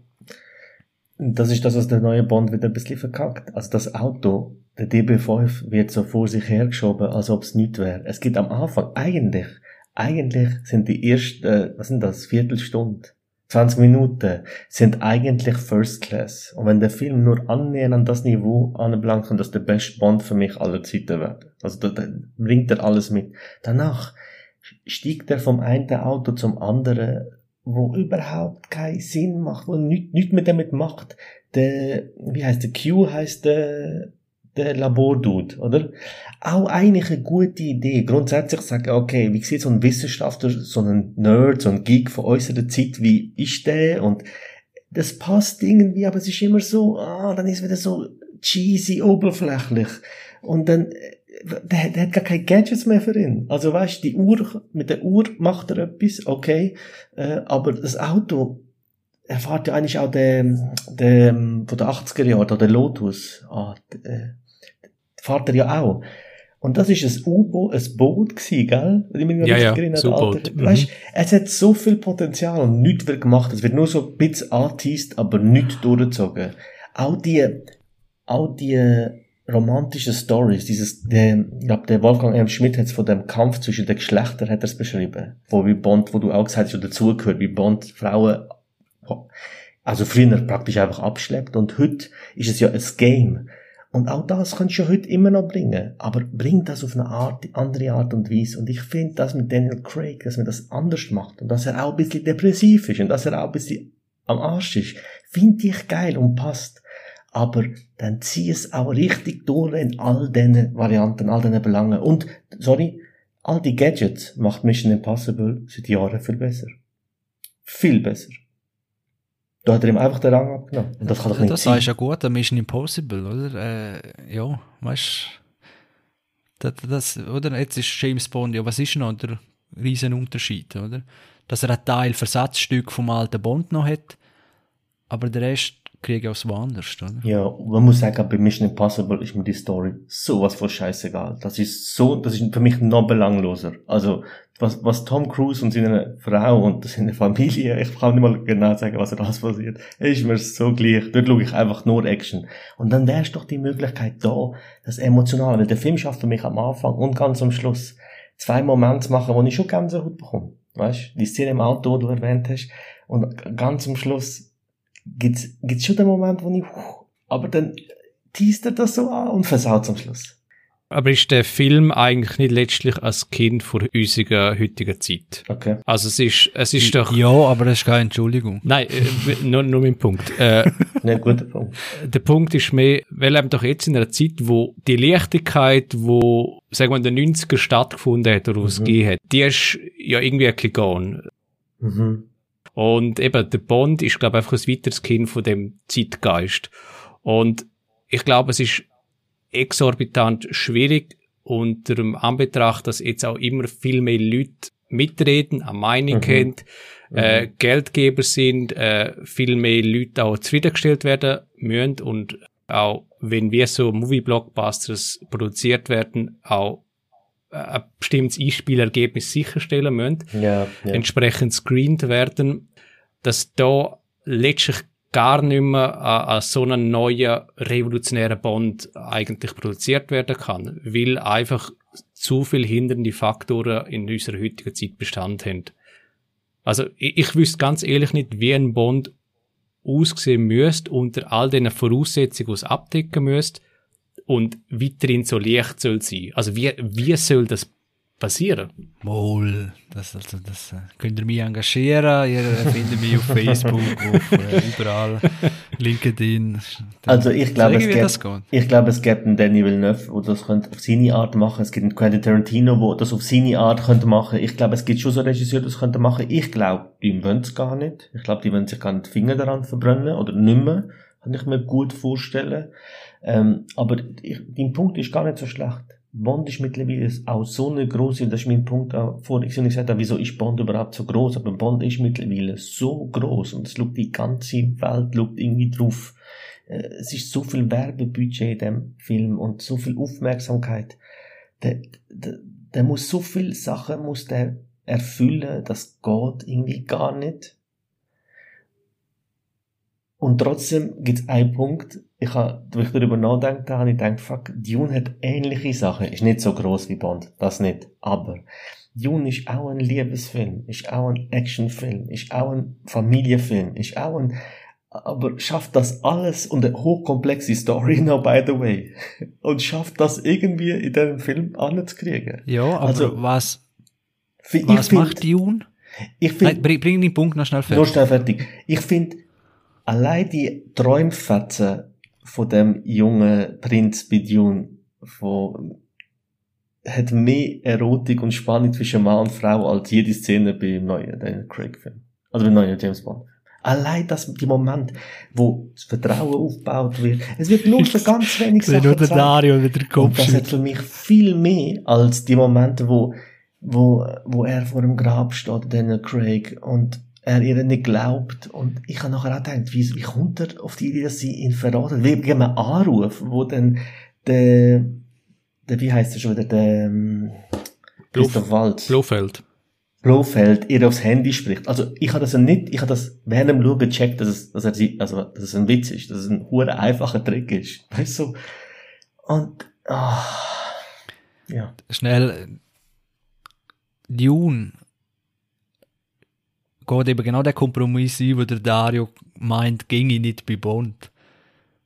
das ist das, was der neue Bond wieder ein bisschen verkackt. Also das Auto, der DB5 wird so vor sich hergeschoben, als ob es nichts wäre. Es gibt am Anfang, eigentlich, eigentlich sind die ersten, äh, was sind das, Viertelstunde, 20 Minuten, sind eigentlich First Class. Und wenn der Film nur annähernd an das Niveau anbelangt, kann das der beste Bond für mich aller Zeiten werden. Also da, da bringt er alles mit. Danach stiegt er vom einen Auto zum anderen wo überhaupt keinen Sinn macht, wo nichts nicht mehr damit macht. Der, wie heißt der, Q heißt der, der Labordude, oder? Auch eigentlich eine gute Idee. Grundsätzlich sagen, okay, wie sieht so ein Wissenschaftler, so ein Nerd, so ein Geek von unserer Zeit, wie ist der? Und das passt irgendwie, aber es ist immer so, ah, dann ist wieder so cheesy, oberflächlich. Und dann, der, der hat gar keine Gadgets mehr für ihn. Also weißt, die Uhr, mit der Uhr macht er etwas, okay, äh, aber das Auto, er fährt ja eigentlich auch der, der, von der 80er Jahren, der Lotus, ah, der, äh, fährt er ja auch. Und das ist ein U-Boot, ein Boot gewesen, gell? Ich mich ja, ja, erinnert, U-Boot. Mhm. Weißt, es hat so viel Potenzial und nichts wird gemacht. Es wird nur so ein bisschen angeteased, aber nichts durchgezogen. Auch die, auch die romantische Stories, dieses, der, ich glaube, der Wolfgang M. Schmidt hat es von dem Kampf zwischen den Geschlechtern hat er's beschrieben. Wo wie Bond, wo du auch gesagt hast, oder dazugehört, wie Bond Frauen, also früher praktisch einfach abschleppt und heute ist es ja ein Game. Und auch das kannst du heute immer noch bringen. Aber bring das auf eine Art, andere Art und Weise. Und ich finde das mit Daniel Craig, dass man das anders macht und dass er auch ein bisschen depressiv ist und dass er auch ein bisschen am Arsch ist, finde ich geil und passt aber dann zieh es auch richtig durch in all diesen Varianten, all diesen Belangen. Und, sorry, all die Gadgets macht Mission Impossible seit Jahren viel besser. Viel besser. Da hat er ihm einfach den Rang abgenommen. Und das kann doch nicht das sein. Das ist ja gut, an Mission Impossible, oder? Äh, ja, weißt das, das, oder? Jetzt ist James Bond, ja, was ist noch der Riesenunterschied, oder? Dass er ein Teil Versatzstück vom alten Bond noch hat, aber der Rest kriege aus woanders? Ja, man muss sagen, bei Mission Impossible ist mir die Story sowas von scheißegal. Das ist so, das ist für mich noch belangloser. Also, was, was Tom Cruise und seine Frau und seine Familie, ich kann nicht mal genau sagen, was alles passiert, ist mir so gleich. Dort schaue ich einfach nur Action. Und dann wär's doch die Möglichkeit da, das emotional, weil der Film schafft für mich am Anfang und ganz am Schluss zwei Momente machen, wo ich schon Gänsehaut bekomme. Weißt, die Szene im Auto, die du erwähnt hast, und ganz am Schluss gibt's, gibt's schon den Moment, wo ich, aber dann teast er das so an und versaut am Schluss. Aber ist der Film eigentlich nicht letztlich als Kind vor unserer heutigen Zeit? Okay. Also es ist, es ist doch... Ja, aber das ist keine Entschuldigung. Nein, äh, nur, nur mein Punkt. Äh, Ein guter Punkt. Der Punkt ist mehr, weil eben doch jetzt in einer Zeit, wo die Leichtigkeit, wo, sagen wir, in den 90er stattgefunden hat oder mhm. es gegeben hat, die ist ja irgendwie ein bisschen gone. Mhm. Und eben, der Bond ist, glaube ich, einfach ein weiteres Kind von dem Zeitgeist. Und ich glaube, es ist exorbitant schwierig unter dem Anbetracht, dass jetzt auch immer viel mehr Leute mitreden, eine Meinung mhm. haben, äh, mhm. Geldgeber sind, äh, viel mehr Leute auch zufriedengestellt werden müssen und auch wenn wir so Movie-Blockbusters produziert werden, auch ein bestimmtes Einspielergebnis sicherstellen müssen, ja, ja. entsprechend screened werden, dass da letztlich gar nicht mehr an, an so einen neuen revolutionären Bond eigentlich produziert werden kann, weil einfach zu viel hindernde Faktoren in unserer heutigen Zeit Bestand haben. Also ich, ich wüsste ganz ehrlich nicht, wie ein Bond aussehen müsste unter all den Voraussetzungen, die es abdecken müsste, und weiterhin so leicht soll sein. Also wie, wie soll das passieren? Moll, das, also, das, äh, könnt ihr mich engagieren, ihr findet mich auf Facebook, auf äh, überall, LinkedIn. Also ich glaube, es gibt, ich glaube, es gibt einen Danny Villeneuve, der das könnte auf seine Art machen. Es gibt einen Quentin Tarantino, der das auf seine Art könnte machen. Ich glaube, es gibt schon so Regisseure, die das könnte machen. Ich glaube, die wollen es gar nicht. Ich glaube, die wollen sich gar nicht die Finger daran verbrennen oder nicht mehr. Kann ich mir gut vorstellen. Ähm, aber ich, dein Punkt ist gar nicht so schlecht. Bond ist mittlerweile auch so eine große, das ist mein Punkt auch ich gesagt habe, wieso ist Bond überhaupt so groß? Aber Bond ist mittlerweile so groß und es schaut die ganze Welt schaut irgendwie drauf. Äh, es ist so viel Werbebudget in dem Film und so viel Aufmerksamkeit. Der, der, der muss so viele Sachen muss der erfüllen, das geht irgendwie gar nicht. Und trotzdem gibt es einen Punkt, ich habe, wo ich darüber nachdenkt habe, ich gedacht, fuck, Dune hat ähnliche Sachen, ist nicht so groß wie Bond, das nicht, aber Dune ist auch ein Liebesfilm, ist auch ein Actionfilm, ist auch ein Familienfilm, ist auch ein, aber schafft das alles und eine hochkomplexe Story now, by the way, und schafft das irgendwie in diesem Film anzukriegen. Ja, aber also, was, was macht Dune? Ich Nein, finde, bring, bring den Punkt noch schnell fertig. schnell fertig. Ich finde, allein die Träumfetzen von dem jungen Prinz bei Dune, von, hat mehr Erotik und Spannung zwischen Mann und Frau als jede Szene beim neuen Daniel Craig Film. Also beim neuen James Bond. Allein das, die Moment, wo das Vertrauen aufgebaut wird. Es wird nur für ganz wenig Nur Sachen der gezeigt. Dario mit der Und Kopf das hat für mich viel mehr als die Momente, wo, wo, wo er vor dem Grab steht, Daniel Craig, und er ihr nicht glaubt. Und ich habe nachher auch gedacht, wie, wie kommt er auf die Idee, dass sie ihn verraten? Wie gegen einen Anruf, wo dann der, der, wie heißt er schon wieder, der, ähm, Christoph Waltz. Blofeld. Blofeld ihr aufs Handy spricht. Also ich habe das ja nicht, ich habe das während dem Schauen gecheckt, dass es, dass er sie, also dass es ein Witz ist, dass es ein hure einfacher Trick ist. Weißt du? Und ah, ja. Schnell. Dune geht eben genau der Kompromiss ein, wo der Dario meint, ginge nicht bei Bond.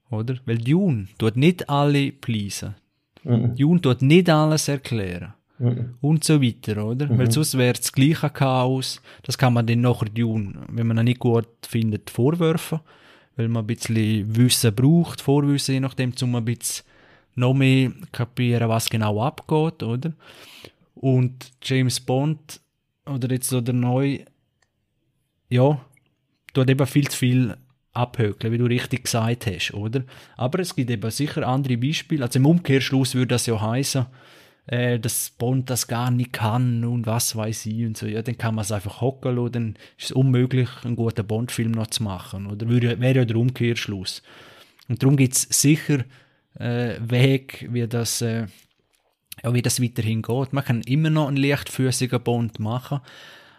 Oder? Weil Dune tut nicht alle pleasen. Mhm. Dune tut nicht alles erklären. Mhm. und so weiter, oder? Weil sonst wäre das gleiche Chaos. Das kann man dann nachher Dune, wenn man ihn nicht gut findet, vorwerfen. Weil man ein bisschen Wissen braucht, Vorwissen, je nachdem, um ein bisschen noch mehr kapieren, was genau abgeht, oder? Und James Bond, oder jetzt so der neue, ja, tut eben viel zu viel abhökeln, wie du richtig gesagt hast, oder? Aber es gibt eben sicher andere Beispiele. Also im Umkehrschluss würde das ja heißen, äh, dass Bond das gar nicht kann und was weiß ich und so. Ja, dann kann man es einfach hocken lassen, dann ist es unmöglich, einen guten Bond-Film noch zu machen, oder? Würde, wäre ja der Umkehrschluss. Und darum gibt es sicher äh, Weg, wie das, äh, ja, wie das weiterhin geht. Man kann immer noch einen leichtfüßigen Bond machen,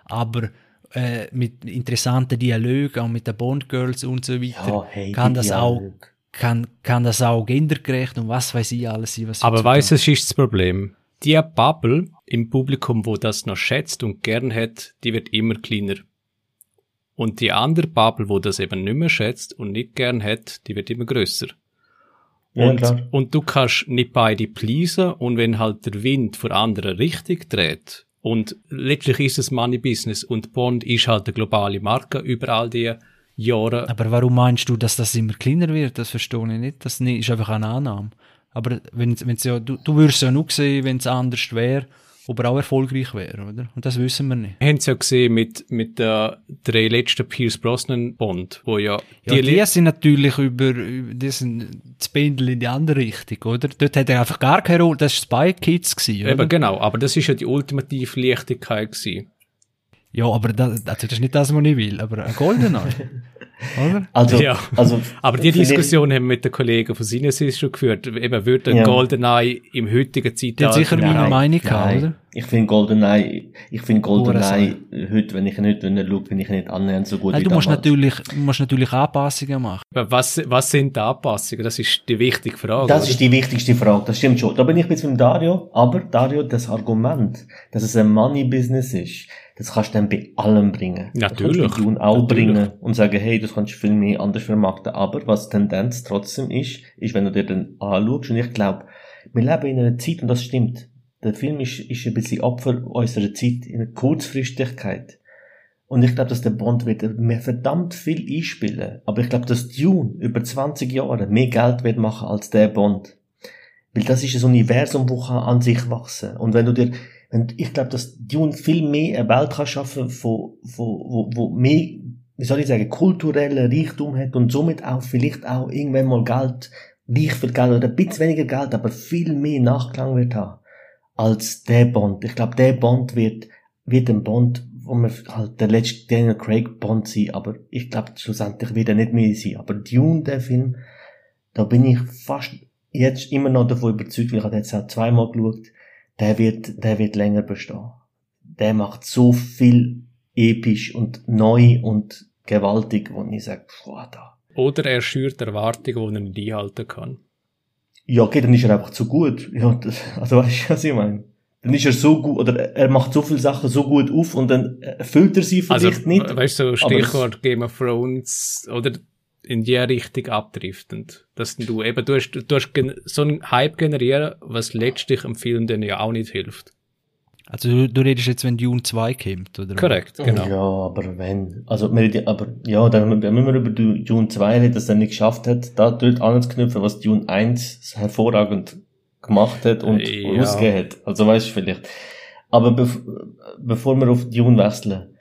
aber äh, mit interessanten Dialogen, auch mit den Bond-Girls und so weiter, Ja, hey, kann, das auch, Dialoge. kann, kann das auch gendergerecht und was weiß ich alles sein, was Aber weißt du, was ist das Problem? Die Bubble im Publikum, wo das noch schätzt und gern hat, die wird immer kleiner. Und die andere Bubble, wo das eben nicht mehr schätzt und nicht gern hat, die wird immer größer. Ja, und, klar. und du kannst nicht beide pleasen und wenn halt der Wind vor anderen richtig dreht und letztlich ist es Money Business und Bond ist halt eine globale Marke über all die Jahre. Aber warum meinst du, dass das immer kleiner wird? Das verstehe ich nicht. Das ist einfach eine Annahme. Aber wenn, wenn's ja, du, du würdest ja nur sehen, wenn es anders wäre, ob er auch erfolgreich wäre, oder? Und das wissen wir nicht. Wir haben es ja gesehen mit, mit den drei letzten Pierce Brosnan Bond, wo ja, Ja, die, sind natürlich über, über die sind das Pendel in die andere Richtung, oder? Dort hat er einfach gar keine Rolle, das war Spy Kids gewesen, oder? Eben genau, aber das ist ja die ultimative Leichtigkeit gewesen. Ja, aber das, also das ist nicht das, was ich will, aber ein Goldeneye, oder? Also, Ja. also, Aber die Diskussion haben wir mit den Kollegen von Sinnesis schon geführt. Eben würde ein Ja. GoldenEye im heutigen Die Zeitalter... sicher meine Meinung gehabt, nein. oder? Ich finde GoldenEye, ich finde GoldenEye, heute, wenn ich heute schaue, bin ich nicht annähernd so gut Nein, wie du musst damals. natürlich, du musst natürlich Anpassungen machen. Was, was sind die Anpassungen? Das ist die wichtige Frage. Das oder? ist die wichtigste Frage, das stimmt schon. Da bin ich jetzt mit dem Dario, aber Dario, das Argument, dass es ein Money-Business ist, das kannst du dann bei allem bringen. Natürlich, Das kannst du bei Dune auch natürlich. bringen und sagen, hey, das kannst du viel mehr anders vermarkten. Aber was Tendenz trotzdem ist, ist, wenn du dir dann anschaust, und ich glaube, wir leben in einer Zeit, und das stimmt, der Film ist, ist ein bisschen Opfer unserer Zeit, in der Kurzfristigkeit. Und ich glaube, dass der Bond wird mehr verdammt viel einspielen. Aber ich glaube, dass Dune über 20 Jahre mehr Geld wird machen als der Bond. Weil das ist ein Universum, das kann an sich wachsen. Und wenn du dir, wenn, ich glaube, dass Dune viel mehr eine Welt kann schaffen, von, von, wo, wo mehr, wie soll ich sagen, kulturellen Reichtum hat und somit auch vielleicht auch irgendwann mal Geld, reich viel Geld oder ein bisschen weniger Geld, aber viel mehr Nachklang wird haben als der Bond. Ich glaube, der Bond wird, wird ein Bond, wo man halt der letzte Daniel Craig Bond sein, aber ich glaube, schlussendlich wird er nicht mehr sein. Aber Dune, der Film, da bin ich fast jetzt immer noch davon überzeugt, weil ich habe jetzt auch zweimal geschaut, der wird, der wird länger bestehen. Der macht so viel episch und neu und gewaltig, wo ich sage, boah, da. Oder er schürt Erwartungen, die er nicht einhalten kann. Ja, okay, dann ist er einfach zu gut. Ja, das, also weißt du, was ich meine? Dann ist er so gut, oder er macht so viele Sachen so gut auf und dann erfüllt er sie Also, vielleicht nicht. weißt du, so Stichwort Game of Thrones oder in die Richtung abdriftend. Dass du eben, du hast, du hast so einen Hype generieren, was letztlich im Film dann ja auch nicht hilft. Also du, du redest jetzt, wenn Dune 2 kommt, oder? Korrekt, genau. Ja, aber wenn, also, wir, reden- aber, ja, dann müssen wir über Du- Dune 2 reden, dass er nicht geschafft hat, da dort anzuknüpfen, was Dune 1 hervorragend gemacht hat und Ja. rausgegeben hat. Also weißt du vielleicht. Aber bev bevor wir auf Dune wechseln,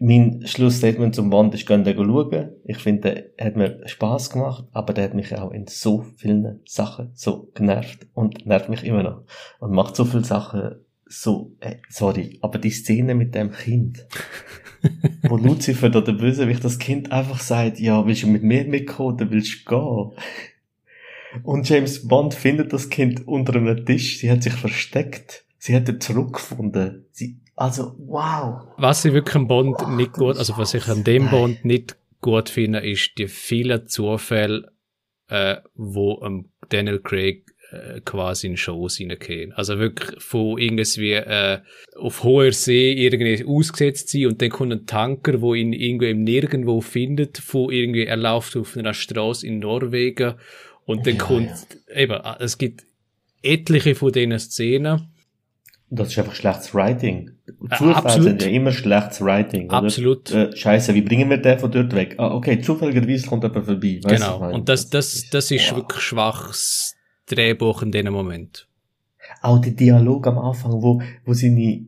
mein Schlussstatement zum Band ist, gehen den schauen. Ich finde, der hat mir Spaß gemacht, aber der hat mich auch in so vielen Sachen so genervt und nervt mich immer noch. Und macht so viele Sachen so, äh, sorry, aber die Szene mit dem Kind, wo Lucifer da der Bösewicht das Kind einfach sagt, ja, willst du mit mir mitkommen oder willst du gehen? Und James Bond findet das Kind unter einem Tisch, sie hat sich versteckt, sie hat ihn zurückgefunden. Sie, also, wow. Was ich wirklich am Bond nicht gut, also was ich an dem Nein. Bond nicht gut finde, ist die vielen Zufälle, äh, wo ähm, Daniel Craig äh, quasi in Shows reingehen. Also wirklich von irgendwie äh, auf hoher See irgendwie ausgesetzt sein und dann kommt ein Tanker, wo ihn irgendwie im Nirgendwo findet, von irgendwie er läuft auf einer Straße in Norwegen und dann Ja, kommt eben, äh, es gibt etliche von diesen Szenen, Das ist einfach schlechtes Writing. Äh, Zufälle absolut. sind ja immer schlechtes Writing. Oder? Absolut. Äh, Scheiße, wie bringen wir den von dort weg? Ah, okay, zufälligerweise kommt jemand vorbei. Weißt Genau. Und das, das, das ist Wow. wirklich schwaches Drehbuch in dem Moment. Auch der Dialog am Anfang, wo, wo seine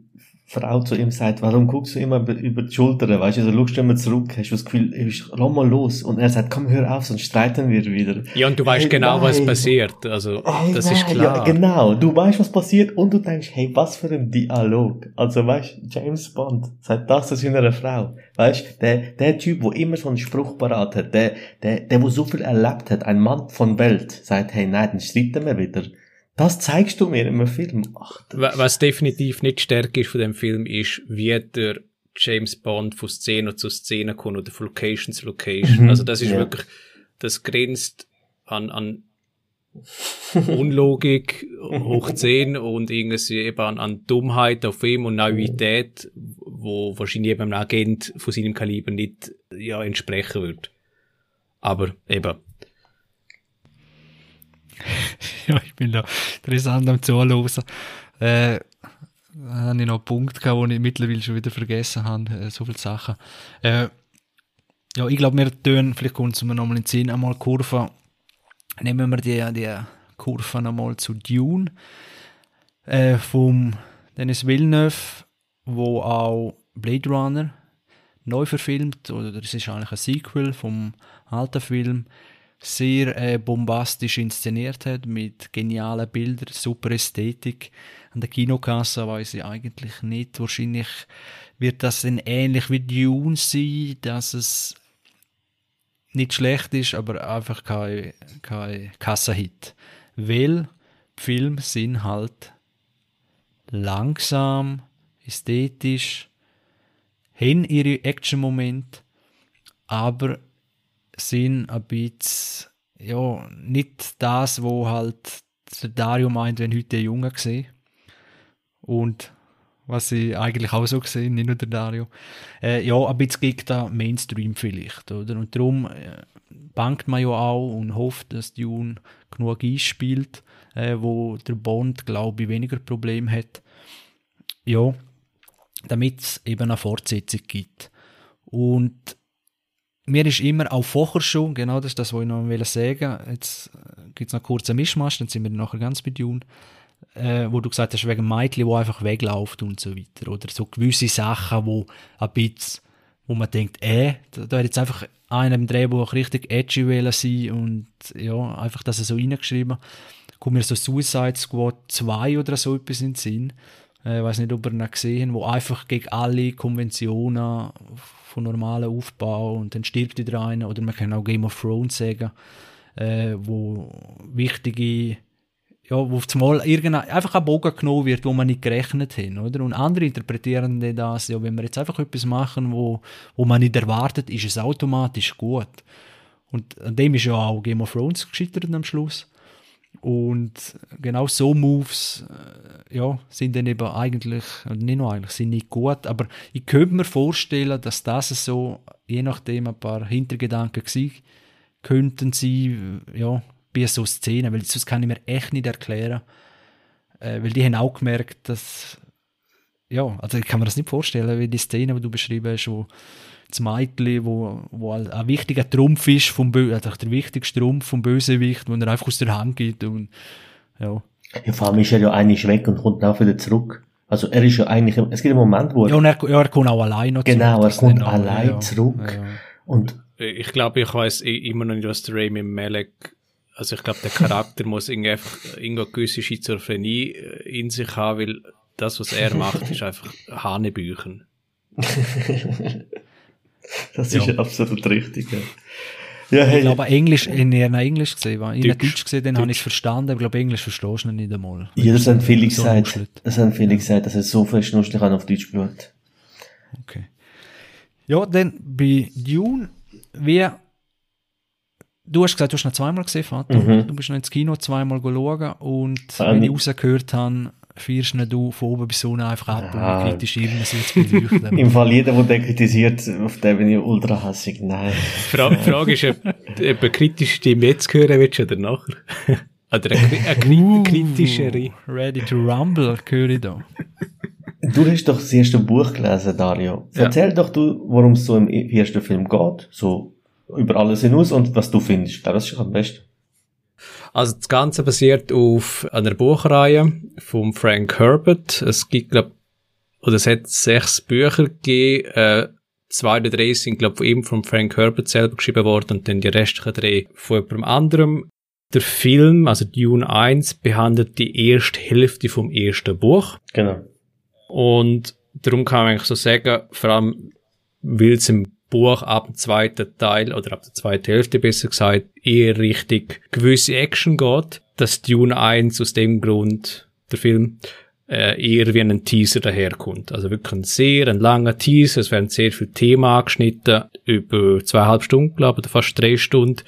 Frau zu ihm sagt, warum guckst du immer über, die Schulter, weißt du, also schaust du immer zurück, hast du das Gefühl, ey, lass mal los. Und er sagt, komm, hör auf, sonst streiten wir wieder. Ja, und du weißt Hey, genau, was nein. passiert. Also, Hey, das ist nein, klar. Ja, genau. Du weißt, was passiert und du denkst, hey, was für ein Dialog. Also, weißt, James Bond sagt das zu seiner Frau. Weißt, der, der Typ, wo immer so einen Spruch parat hat, der, der, der, wo so viel erlebt hat, ein Mann von Welt, sagt, hey, nein, dann streiten wir wieder. Das zeigst du mir im Film. Ach, Was definitiv nicht stärker ist von dem Film, ist, wie der James Bond von Szene zu Szene kommt oder von Location zu Location. Mhm, Also das ist ja. wirklich, das grenzt an, an Unlogik hoch 10 und irgendwie eben an, an Dummheit auf ihm und Naivität, wo wahrscheinlich eben einem Agent von seinem Kaliber nicht ja, entsprechen wird. Aber eben, ja, ich bin da interessant am Zuhören. Äh, da habe ich noch einen Punkt gehabt, den ich mittlerweile schon wieder vergessen habe. Äh, so viele Sachen. Äh, ja, ich glaube, wir tun, vielleicht kommt es mir nochmal in den Sinn, einmal Kurve. Nehmen wir die, die Kurve nochmal zu Dune. Äh, vom Dennis Villeneuve, wo auch Blade Runner neu verfilmt, oder es ist eigentlich ein Sequel vom alten Film, sehr äh, bombastisch inszeniert hat, mit genialen Bildern, super Ästhetik. An der Kinokasse weiß ich eigentlich nicht. Wahrscheinlich wird das dann ähnlich wie Dune sein, dass es nicht schlecht ist, aber einfach kein, kein Kassenhit. Weil die Filme sind halt langsam, ästhetisch, haben ihre Action-Momente, aber sind ein bisschen, ja, nicht das, wo halt der Dario meint, wenn heute der Junge sehe. Und was ich eigentlich auch so gesehen, nicht nur der Dario. Äh, ja, ein bisschen gegen den Mainstream vielleicht, oder? Und darum äh, bangt man ja auch und hofft, dass Dune genug einspielt, äh, wo der Bond, glaube ich, weniger Probleme hat. Ja, damit es eben eine Fortsetzung gibt. Und mir ist immer auch vorher schon, genau das das, was ich noch will sagen jetzt gibt es noch kurz einen Mischmasch, dann sind wir nachher ganz bei Dune, äh, wo du gesagt hast, wegen Mädchen, wo einfach wegläuft und so weiter. Oder so gewisse Sachen, wo ein bisschen, wo man denkt, äh, da, da hat jetzt einfach einer im Drehbuch richtig edgy wollen sein und ja, einfach das so reingeschrieben. Kommt mir so Suicide Squad 2 oder so etwas in den Sinn. Ich äh, weiß nicht, ob ihr ihn gesehen wo einfach gegen alle Konventionen von normalem Aufbau und dann stirbt wieder einer. Oder man kann auch Game of Thrones sagen, äh, wo wichtige, ja, wo auf einmal einfach ein Bogen genommen wird, wo man nicht gerechnet hat, oder? Und andere interpretieren das, ja, wenn wir jetzt einfach etwas machen, wo, wo man nicht erwartet, ist es automatisch gut. Und an dem ist ja auch Game of Thrones gescheitert am Schluss. Und genau so Moves, äh, ja, sind dann eben eigentlich, nicht nur eigentlich, sind nicht gut, aber ich könnte mir vorstellen, dass das so, je nachdem, ein paar Hintergedanken gewesen könnten sein, ja, bei so Szenen, weil sonst kann ich mir echt nicht erklären, Äh, weil die haben auch gemerkt, dass, ja, also ich kann mir das nicht vorstellen, wie die Szene, die du beschrieben hast, wo das Mädchen, wo, wo ein, wichtiger Trumpf ist vom Bö also der wichtigste Trumpf vom Bösewicht, wo er einfach aus der Hand geht und, ja. Ja, vor allem ist er ja eigentlich weg und kommt auch wieder zurück. Also er ist ja eigentlich, es gibt einen Moment, wo er... Ja, und er, ja, er kommt auch allein noch Genau, er zurück. kommt allein ja, zurück. Ja. Und Ich glaube, ich weiß immer noch nicht, was der Rami Malek, also ich glaube, der Charakter muss irgendwie einfach irgendwo eine gewisse Schizophrenie äh, in sich haben, weil das, was er macht, ist einfach Hanebüchen. das Ja. ist absolut richtig. Ja, ja Ich hey, glaube, Englisch, in Englisch gesehen, war. In Deutsch. Deutsch gesehen, dann habe ich es verstanden, aber ich glaube, Englisch verstehst du noch nicht einmal. ja, das haben viele So gesagt, nuschelt. das haben viele gesagt, dass er so fest nuschelig auf Deutsch blut. Okay. Ja, dann bei Dune, wie, du hast gesagt, du hast ihn zweimal gesehen, Vater. Mhm. Du bist noch ins Kino zweimal schauen und Ähm. wenn ich rausgehört habe, feierst ihn du von oben bis unten einfach ab Ah. und kritisch irgendwas jetzt beleuchten. Im Fall jeder, der den kritisiert, auf den bin ich ultra hassig. Nein. Fra die Frage ist, ob, ob eine kritische Stimme jetzt hören willst oder nachher. Oder eine, kri- eine kri kritischere. Ready to rumble, höre ich da. Du hast doch das erste Buch gelesen, Dario. Ja. Erzähl doch du, worum es so im ersten Film geht. So über alles hinaus und was du findest. Das ist am besten. Also das Ganze basiert auf einer Buchreihe von Frank Herbert. Es gibt, glaub, oder es hat sechs Bücher gegeben. Äh, zwei oder drei sind, glaube von ihm, von Frank Herbert selber geschrieben worden und dann die restlichen drei von jemandem anderem. Der Film, also Dune 1, behandelt die erste Hälfte vom ersten Buch. Genau. Und darum kann man eigentlich so sagen, vor allem, weil es im Buch ab dem zweiten Teil oder ab der zweiten Hälfte besser gesagt eher richtig gewisse Action geht, dass Dune 1 aus dem Grund, der Film, äh, eher wie ein Teaser daherkommt. Also wirklich ein sehr ein langer Teaser, es werden sehr viele Themen angeschnitten, über zweieinhalb Stunden, glaube ich, oder fast drei Stunden.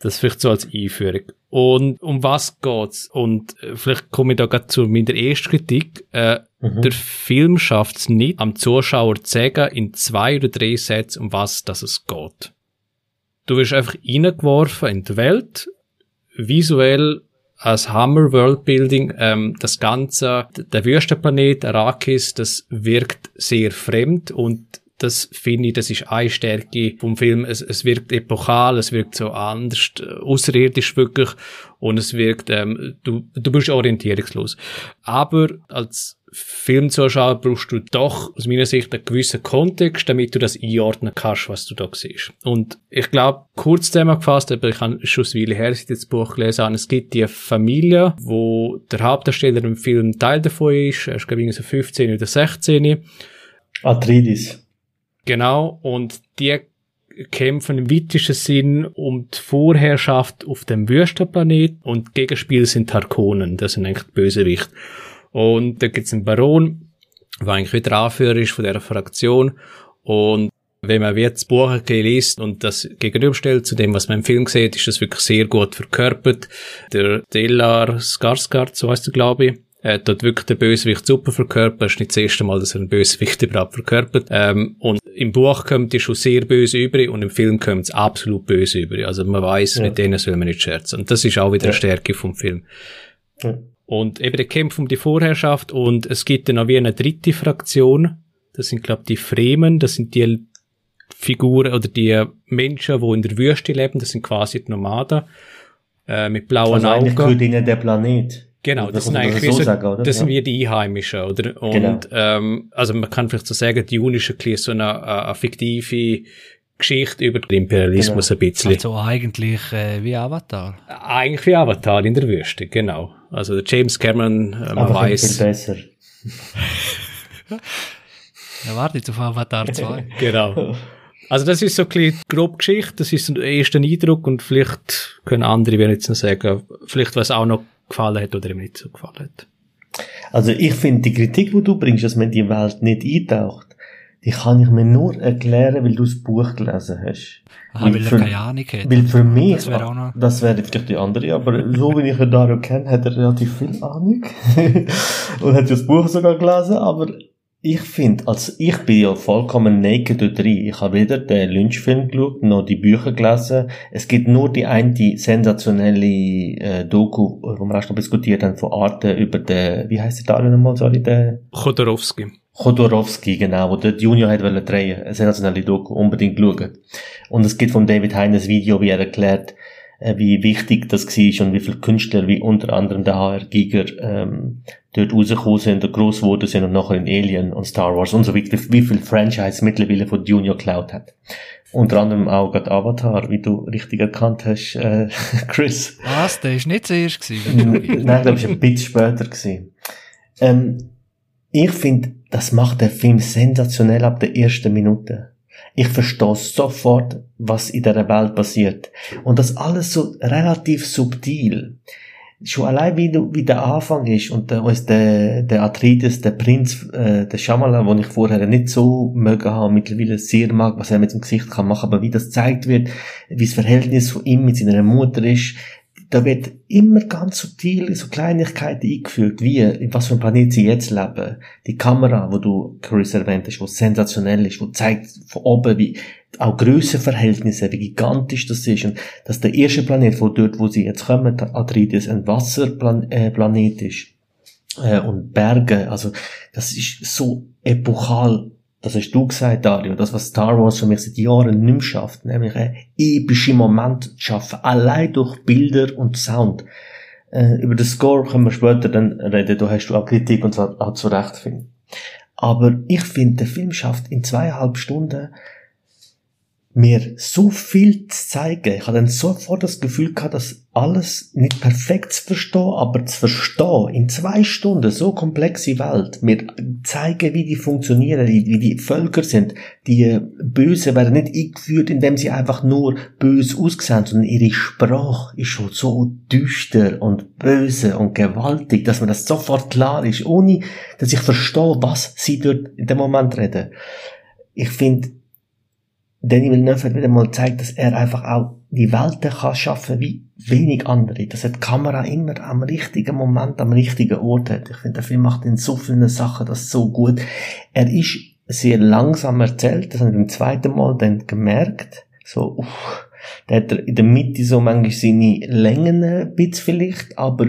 Das vielleicht so als Einführung. Und um was geht's? Und äh, vielleicht komme ich da gerade zu meiner ersten Kritik. Äh, Der Film schafft es nicht, am Zuschauer zu sagen, in zwei oder drei Sätzen, um was das es geht. Du wirst einfach reingeworfen in die Welt, visuell als Hammer Worldbuilding, ähm, das Ganze, der Wüstenplanet Arrakis, das wirkt sehr fremd und das finde ich, das ist eine Stärke vom Film. Es, es wirkt epochal, es wirkt so anders, äh, außerirdisch wirklich und es wirkt, ähm, du, du bist orientierungslos. Aber als Filmzuschauer brauchst du doch aus meiner Sicht einen gewissen Kontext, damit du das einordnen kannst, was du da siehst. Und ich glaube, kurz zusammengefasst, aber ich habe schon eine Weile her, dass ich das Buch gelesen habe, es gibt die Familie, wo der Hauptdarsteller im Film Teil davon ist, er ist glaube ich so 15 oder 16. Atreides. Genau, und die kämpfen im weitesten Sinn um die Vorherrschaft auf dem Wüstenplanet und Gegenspiel sind Harkonnen, das sind eigentlich die Bösewicht. Und da gibt's einen Baron, der eigentlich wieder Anführer ist von dieser Fraktion und wenn man jetzt das Buch liest und das gegenüberstellt zu dem, was man im Film sieht, ist das wirklich sehr gut verkörpert. Der Delar Skarsgård, so heißt er, glaube ich, er hat dort wirklich den Bösewicht super verkörpert. Es ist nicht das erste Mal, dass er einen Bösewicht überhaupt verkörpert. Ähm, und im Buch kommt er schon sehr böse über und im Film kommt es absolut böse über. Also man weiß, Ja. mit denen soll man nicht scherzen. Und das ist auch wieder Ja. eine Stärke vom Film. Ja. Und eben der Kampf um die Vorherrschaft und es gibt dann noch wie eine dritte Fraktion. Das sind, glaube die Fremen. Das sind die Figuren oder die Menschen, die in der Wüste leben. Das sind quasi die Nomaden. Äh, mit blauen Also Augen. gehört ihnen der Planet. Genau, Das das sind eigentlich wie so, sagen, das sind wie die Einheimischen, oder? Und Genau. ähm, also man kann vielleicht so sagen, die Juni ist ein so eine, äh, eine fiktive Geschichte über den Imperialismus Genau. ein bisschen. Also eigentlich äh, wie Avatar. Eigentlich wie Avatar in der Wüste, genau. Also der James Cameron, äh, man Einfach viel weiß, besser. Ja, warte jetzt auf Avatar 2. genau. Also das ist so ein bisschen die grobe Geschichte, das ist ein erster Eindruck und vielleicht können andere, wenn jetzt noch sagen, vielleicht was auch noch gefallen hat oder ihm nicht so gefallen hat. Also ich finde die Kritik, die du bringst, dass man die Welt nicht eintaucht, die kann ich mir nur erklären, weil du das Buch gelesen hast. Aha, weil er für, keine Ahnung hat. weil für mich, Das wäre auch noch- das wäre vielleicht die andere, aber so wie ich den Dario kenne, hat er relativ viel Ahnung und hat das Buch sogar gelesen, aber Ich finde, also ich bin ja vollkommen naked dort rein. Ich habe weder den Lynch-Film geschaut, noch die Bücher gelesen. Es gibt nur die eine sensationelle äh, Doku, wo wir auch schon diskutiert haben, von Arte über den, wie heißt der da nochmal, sorry, der? Chodorowski. Chodorowski, genau, wo der Junior hat wollen drehen, eine sensationelle Doku, unbedingt schauen. Und es gibt von David Heines Video, wie er erklärt, äh, wie wichtig das war und wie viele Künstler, wie unter anderem der HR Giger, ähm, dort rausgekommen sind und gross geworden sind und nachher in Alien und Star Wars und so weiter, wie viel Franchise mittlerweile von Junior Cloud hat. Unter anderem auch gerade Avatar, wie du richtig erkannt hast, äh, Chris. Was? Der ist nicht zuerst gewesen? Nein, glaube ich, ein bisschen später gewesen. Ähm, ich finde, das macht der Film sensationell ab der ersten Minute. Ich verstehe sofort, was in der Welt passiert. Und das alles so relativ subtil. Schon allein wie, wie der Anfang ist und der, was der, der Atreides, der Prinz, äh, der Shyamalan, den ich vorher nicht so mögen habe, mittlerweile sehr mag, was er mit dem Gesicht kann machen, aber wie das zeigt wird, wie das Verhältnis von ihm mit seiner Mutter ist, da wird immer ganz subtil so Kleinigkeiten eingefügt, wie, in was für einem Planet sie jetzt leben. Die Kamera, wo du, Chris erwähnt hast, wo sensationell ist, wo zeigt von oben, wie, auch Grössenverhältnisse, wie gigantisch das ist, und dass der erste Planet, wo dort, wo sie jetzt kommen, Atreides, ein Wasserplanet äh, ist, äh, und Berge, also, das ist so epochal das hast du gesagt, Dario, das, was Star Wars für mich seit Jahren nicht mehr schafft, nämlich ein epische Moment zu schaffen, allein durch Bilder und Sound. Äh, über den Score können wir später dann reden, da hast du auch Kritik und zwar auch zu Recht finden. Aber ich finde, der Film schafft in zweieinhalb Stunden mir so viel zu zeigen. Ich hatte dann sofort das Gefühl gehabt, dass alles nicht perfekt zu verstehen, aber zu verstehen in zwei Stunden so komplexe Welt, mir zeigen, wie die funktionieren, wie die Völker sind. Die Bösen werden nicht eingeführt, indem sie einfach nur böse aussehen, sondern ihre Sprache ist schon so düster und böse und gewaltig, dass mir das sofort klar ist, ohne dass ich verstehe, was sie dort in dem Moment reden. Ich finde, Danny Villeneuve hat wieder mal gezeigt, dass er einfach auch die Welten kann schaffen wie wenig andere. Dass er die Kamera immer am richtigen Moment, am richtigen Ort hat. Ich finde, der Film macht in so vielen Sachen das so gut. Er ist sehr langsam erzählt, das habe ich beim zweiten Mal dann gemerkt. So, uff, der hat in der Mitte so manchmal seine Längen ein bisschen vielleicht, aber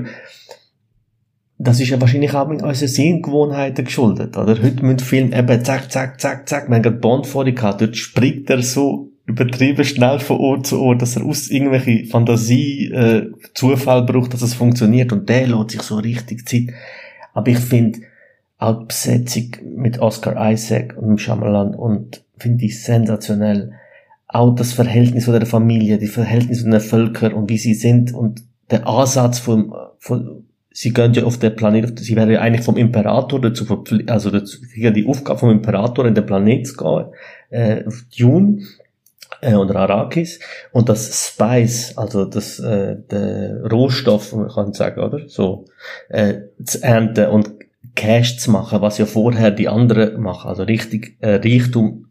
das ist ja wahrscheinlich auch mit unseren Sehgewohnheiten geschuldet, oder? Heute müssen Film eben zack, zack, zack, zack, haben gerade Bond vor dir gehabt, dort springt er so übertrieben schnell von Ort zu Ort, dass er aus irgendwelche Fantasie, äh, Zufall braucht, dass es funktioniert und der lässt sich so richtig Zeit. Aber ich finde auch die Besetzung mit Oscar Isaac und Shyamalan und finde ich sensationell. Auch das Verhältnis von der Familie, die Verhältnis von den Völkern und wie sie sind und der Ansatz von, von sie gehen ja auf den Planet, sie werden ja eigentlich vom Imperator dazu verpflichtet, also dazu, die Aufgabe vom Imperator in den Planet zu gehen, äh, auf Dune, äh, oder Arrakis, und das Spice, also das, äh, der Rohstoff, kann sagen, oder? So, äh, zu ernten und Cash zu machen, was ja vorher die anderen machen, also richtig, äh, Reichtum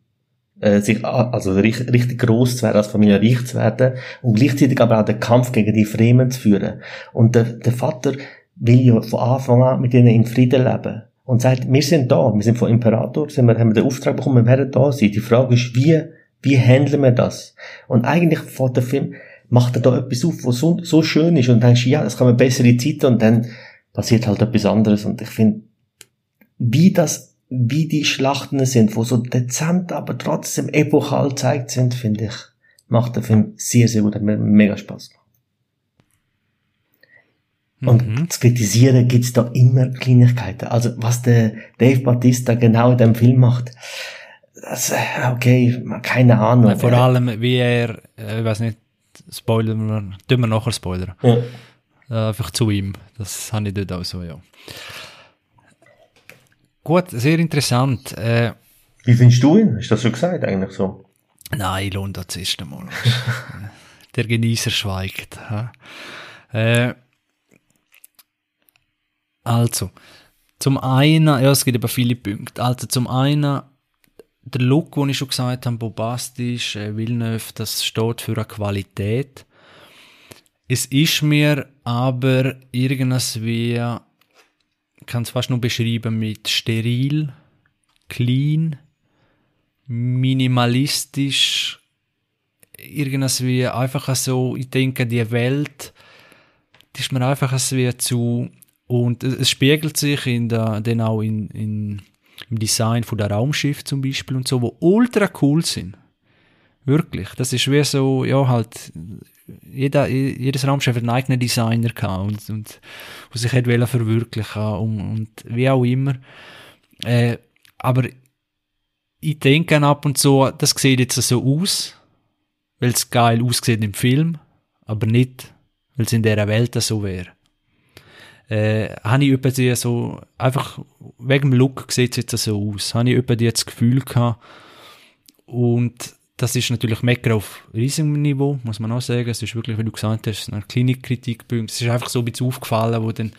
äh, sich also richtig, richtig groß zu werden, als Familie reich zu werden und gleichzeitig aber auch den Kampf gegen die Fremen zu führen. Und der, der Vater will ja von Anfang an mit ihnen in Frieden leben. Und sagt, wir sind da, wir sind vom Imperator, sind wir, haben wir den Auftrag bekommen, wir werden da sein. Die Frage ist, wie, wie handeln wir das? Und eigentlich vor der Film macht er da etwas auf, was so, so schön ist und denkst, ja, das kann man bessere Zeiten und dann passiert halt etwas anderes. Und ich finde, wie das, wie die Schlachten sind, wo so dezent, aber trotzdem epochal zeigt sind, finde ich, macht der Film sehr, sehr gut, hat mir mega Spaß gemacht. Und mhm. zu kritisieren gibt's da immer Kleinigkeiten. Also was der Dave Bautista genau in dem Film macht, das, okay, keine Ahnung. Vor allem, wie er, äh, ich weiß nicht, spoilern wir, tun wir nachher spoilern. Ja. Äh, einfach zu ihm. Das habe ich dort auch so, ja. Gut, sehr interessant. Äh, wie findest du ihn? Hast du das schon gesagt, eigentlich so? Nein, ich lohnt das erste Mal. Der Genießer schweigt. Äh, also, zum einen, ja, es gibt aber viele Punkte. Also, zum einen, der Look, den ich schon gesagt habe, bombastisch, äh, Villeneuve, das steht für eine Qualität. Es ist mir aber irgendwas wie, ich kann es fast nur beschreiben mit steril, clean, minimalistisch, irgendwas wie einfach so, ich denke, die Welt, die ist mir einfach wie zu, und es spiegelt sich in der, dann auch in, in, im Design von der Raumschiff zum Beispiel und so, wo ultra cool sind. Wirklich. Das ist wie so, ja, halt, jeder, jedes Raumschiff hat einen eigenen Designer gehabt und, und, und sich hat verwirklichen und, und wie auch immer. Äh, aber ich denke ab und zu, das sieht jetzt so aus, weil es geil aussieht im Film, aber nicht, weil es in dieser Welt so wäre. Äh, habe ich über so, einfach wegen dem Look sieht es jetzt so aus, habe ich über das Gefühl gehabt und das ist natürlich Mecker auf riesigem Niveau, muss man auch sagen. Es ist wirklich, wie du gesagt hast, eine Klinikkritik. Es ist einfach so ein bisschen aufgefallen, wo dann,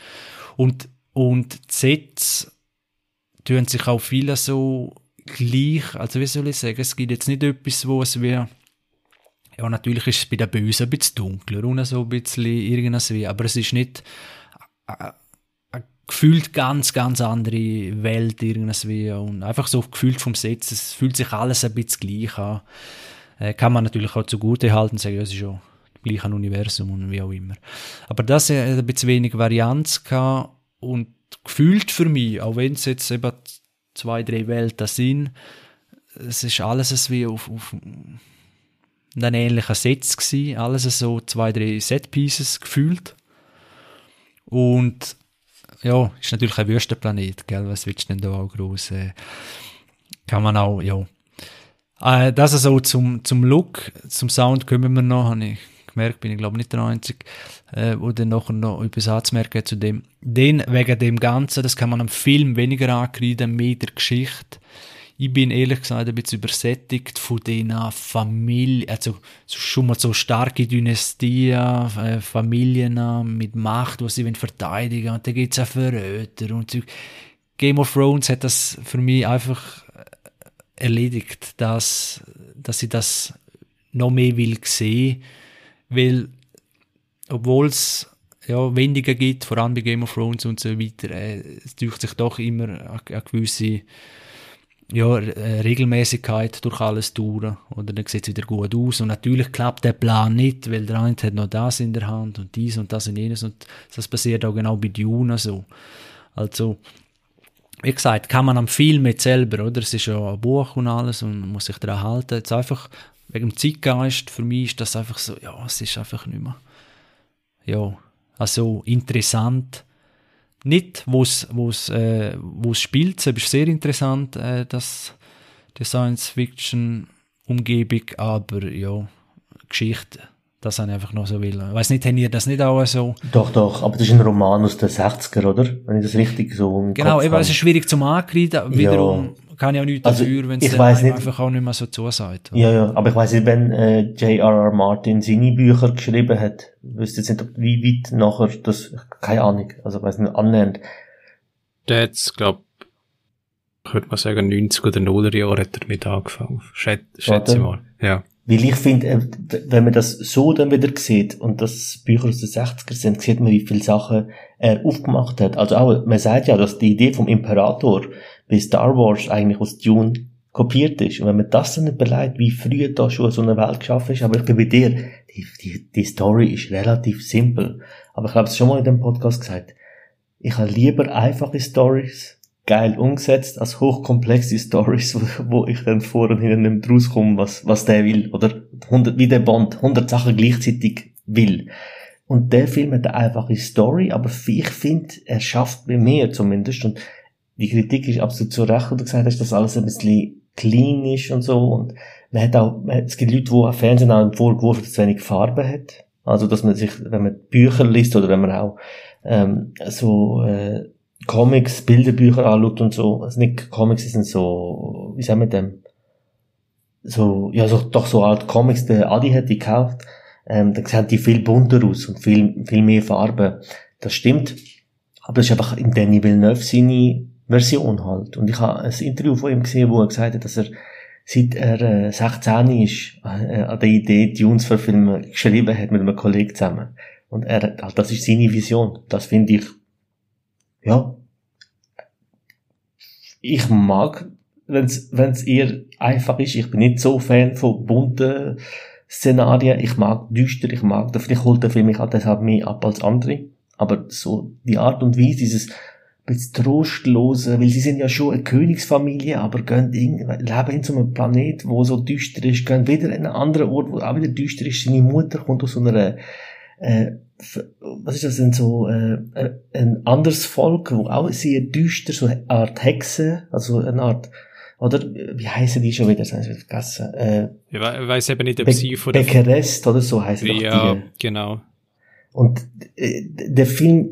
und, und die Sätze tun sich auch viele so gleich, also wie soll ich sagen, es gibt jetzt nicht etwas, wo es wie, ja, natürlich ist es bei den Bösen ein bisschen dunkler und so ein bisschen irgendwas wie, aber es ist nicht eine gefühlt ganz, ganz andere Welt irgendwas wie und einfach so gefühlt vom Setz, es fühlt sich alles ein bisschen gleich an. Äh, kann man natürlich auch zugute halten, sagen, ja, es ist schon das gleiche Universum und wie auch immer. Aber das hat ein bisschen wenig Varianz gehabt und gefühlt für mich, auch wenn es jetzt eben zwei, drei Welten sind, es ist alles wie auf, auf einen ähnlichen Setz gewesen, alles so zwei, drei Setpieces gefühlt. Und ja, ist natürlich ein Wüstenplanet, gell, was willst du denn da auch groß, äh, kann man auch, ja. Äh, das also zum, zum Look, zum Sound kommen wir noch, habe ich gemerkt, bin ich glaube nicht der Einzige, äh, wo dann nachher noch etwas anzumerken zu dem. Den, wegen dem Ganzen, das kann man am Film weniger ankreiden, mehr der Geschichte. Ich bin ehrlich gesagt ein bisschen übersättigt von diesen Familien, also schon mal so starke Dynastien, äh, Familien mit Macht, die sie verteidigen wollen. Und dann gibt es auch Verräter und so. Game of Thrones hat das für mich einfach äh, erledigt, dass, dass ich das noch mehr will sehen weil obwohl es ja, weniger gibt, vor allem bei Game of Thrones und so weiter, äh, es durch sich doch immer eine, gewisse ja, äh, Regelmäßigkeit durch alles durch. Oder dann sieht es wieder gut aus. Und natürlich klappt der Plan nicht, weil der eine hat noch das in der Hand und dies und das und jenes. Und das passiert auch genau bei Dune so. Also, wie gesagt, kann man am Film jetzt selber, oder? Es ist ja ein Buch und alles und man muss sich daran halten. Jetzt einfach wegen dem Zeitgeist, für mich ist das einfach so, ja, es ist einfach nicht mehr, ja, also interessant. Nicht, wo es äh, wo's spielt, es ist sehr interessant, äh, das, die Science-Fiction-Umgebung, aber ja, Geschichte, das habe ich einfach noch so will. Ich weiss nicht, haben ihr das nicht auch so? Doch, doch, aber das ist ein Roman aus den 60er, oder? Wenn ich das richtig so im Genau, eben, es ist schwierig zum Ankreiden, wiederum, kann ich auch nichts also, dafür, wenn es einfach auch nicht mehr so zusagt. Ja, ja, aber ich weiß nicht, wenn äh, J.R.R. Martin seine Bücher geschrieben hat, wüsste jetzt nicht, wie weit nachher das, keine Ahnung, also ich weiß nicht, annähernd. Der hat glaube ich würde mal sagen, 90 oder 0er Jahre hat er damit angefangen. Schätze, schätze mal, ja. Weil ich finde, äh, wenn man das so dann wieder sieht, und das Bücher aus den 60er sind, sieht man, wie viele Sachen er aufgemacht hat. Also auch, man sagt ja, dass die Idee vom Imperator bei Star Wars eigentlich aus Dune kopiert ist. Und wenn man das dann überlegt, wie früh da schon so eine Welt geschaffen ist, aber ich bin bei dir, die, die, die Story ist relativ simpel. Aber ich habe es schon mal in dem Podcast gesagt. Ich habe lieber einfache Stories, geil umgesetzt, als hochkomplexe Stories, wo, wo ich dann vor und hinten nicht rauskomme, was, was der will. Oder 100, wie der Bond 100 Sachen gleichzeitig will. Und der Film hat eine einfache Story, aber ich finde, er schafft mir mehr zumindest. Und die Kritik ist absolut zu Recht, wo du gesagt hast, dass alles ein bisschen clean ist und so. Und man hat auch, es gibt Leute, die am Fernsehen auch vorgeworfen, dass es wenig Farbe hat. Also, dass man sich, wenn man Bücher liest oder wenn man auch ähm, so äh, Comics, Bilderbücher anschaut und so, also nicht Comics, sind so, wie sagen wir dem? So, ja, so, doch so Art Comics, der Adi hat die gekauft, ähm, da sehen die viel bunter aus und viel, viel mehr Farbe. Das stimmt. Aber das ist einfach in Danny Villeneuve seine Version halt. Und ich habe ein Interview von ihm gesehen, wo er gesagt hat, dass er seit er äh, 16 ist, äh, an der Idee, Dunes verfilmen, geschrieben hat mit einem Kollegen zusammen. Und er, halt, das ist seine Vision. Das finde ich, ja, ich mag wenn's, wenn's eher einfach ist. Ich bin nicht so Fan von bunten Szenarien. Ich mag düster, ich mag, vielleicht holt der Film mich auch deshalb mehr ab als andere. Aber so die Art und Weise, dieses bisschen trostlose, weil sie sind ja schon eine Königsfamilie, aber gehen in, leben in so einem Planet, wo so düster ist, gehen wieder in einen anderen Ort, wo auch wieder düster ist. Seine Mutter kommt aus so einer, äh, was ist das denn so, äh, äh, ein anderes Volk, wo auch sehr düster, so eine Art Hexe, also eine Art, oder, wie heißen die schon wieder, das habe ich vergessen, äh, Ich we- weiß eben nicht, ob Be sie von der... Beckerest, oder so heißen Ja, die. genau. Und äh, der Film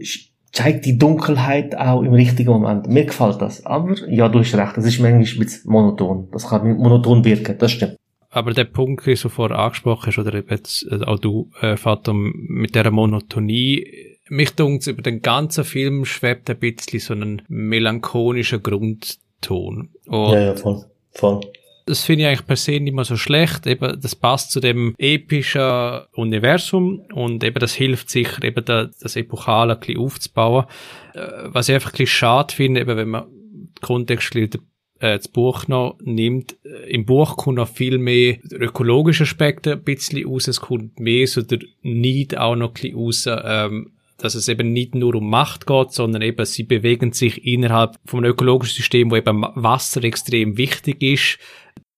zeigt die Dunkelheit auch im richtigen Moment. Mir gefällt das. Aber, ja, du hast recht, das ist manchmal ein bisschen monoton. Das kann monoton wirken, das stimmt. Aber der Punkt, den du vorher angesprochen hast, oder eben jetzt äh, auch du, äh, Fatum, mit der Monotonie, mich dunkt über den ganzen Film schwebt ein bisschen so ein melancholischer Grundton. Und ja, voll. Voll. Das finde ich eigentlich per se nicht mehr so schlecht. Eben, das passt zu dem epischen Universum und eben das hilft sicher, eben da, das Epochale ein bisschen aufzubauen. Äh, was ich einfach ein bisschen schade finde, eben wenn man kontextlich äh, das Buch noch nimmt, äh, im Buch kommt noch viel mehr ökologische Aspekte ein bisschen raus, es kommt mehr so der Need auch noch ein bisschen raus, ähm, dass es eben nicht nur um Macht geht, sondern eben sie bewegen sich innerhalb von einem ökologischen System, wo eben Wasser extrem wichtig ist.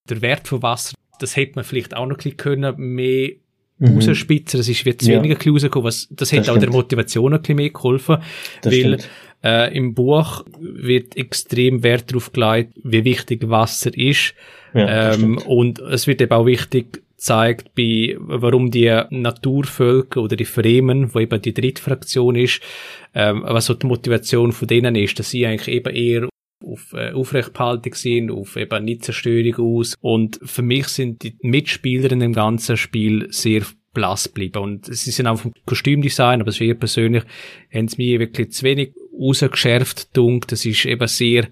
Der Wert von Wasser, das hätte man vielleicht auch noch ein bisschen können, mehr Mhm. rausspitzen. Das ist jetzt Ja. weniger rausgekommen. Was, das hätte Das auch der. Motivation ein bisschen mehr geholfen. Das weil stimmt. äh, im Buch wird extrem Wert darauf gelegt, wie wichtig Wasser ist. Ja, ähm, und es wird eben auch wichtig gezeigt, bei, warum die Naturvölker oder die Fremen, wo eben die dritte Fraktion ist, ähm, was so die Motivation von denen ist, dass sie eigentlich eben eher auf äh, Aufrechthaltung sind, auf eben nicht Zerstörung aus. Und für mich sind die Mitspieler in dem ganzen Spiel sehr blass geblieben. Und sie sind auch vom Kostümdesign, aber es ist persönlich, haben sie mir wirklich zu wenig rausgeschärft dunkt. Das ist eben sehr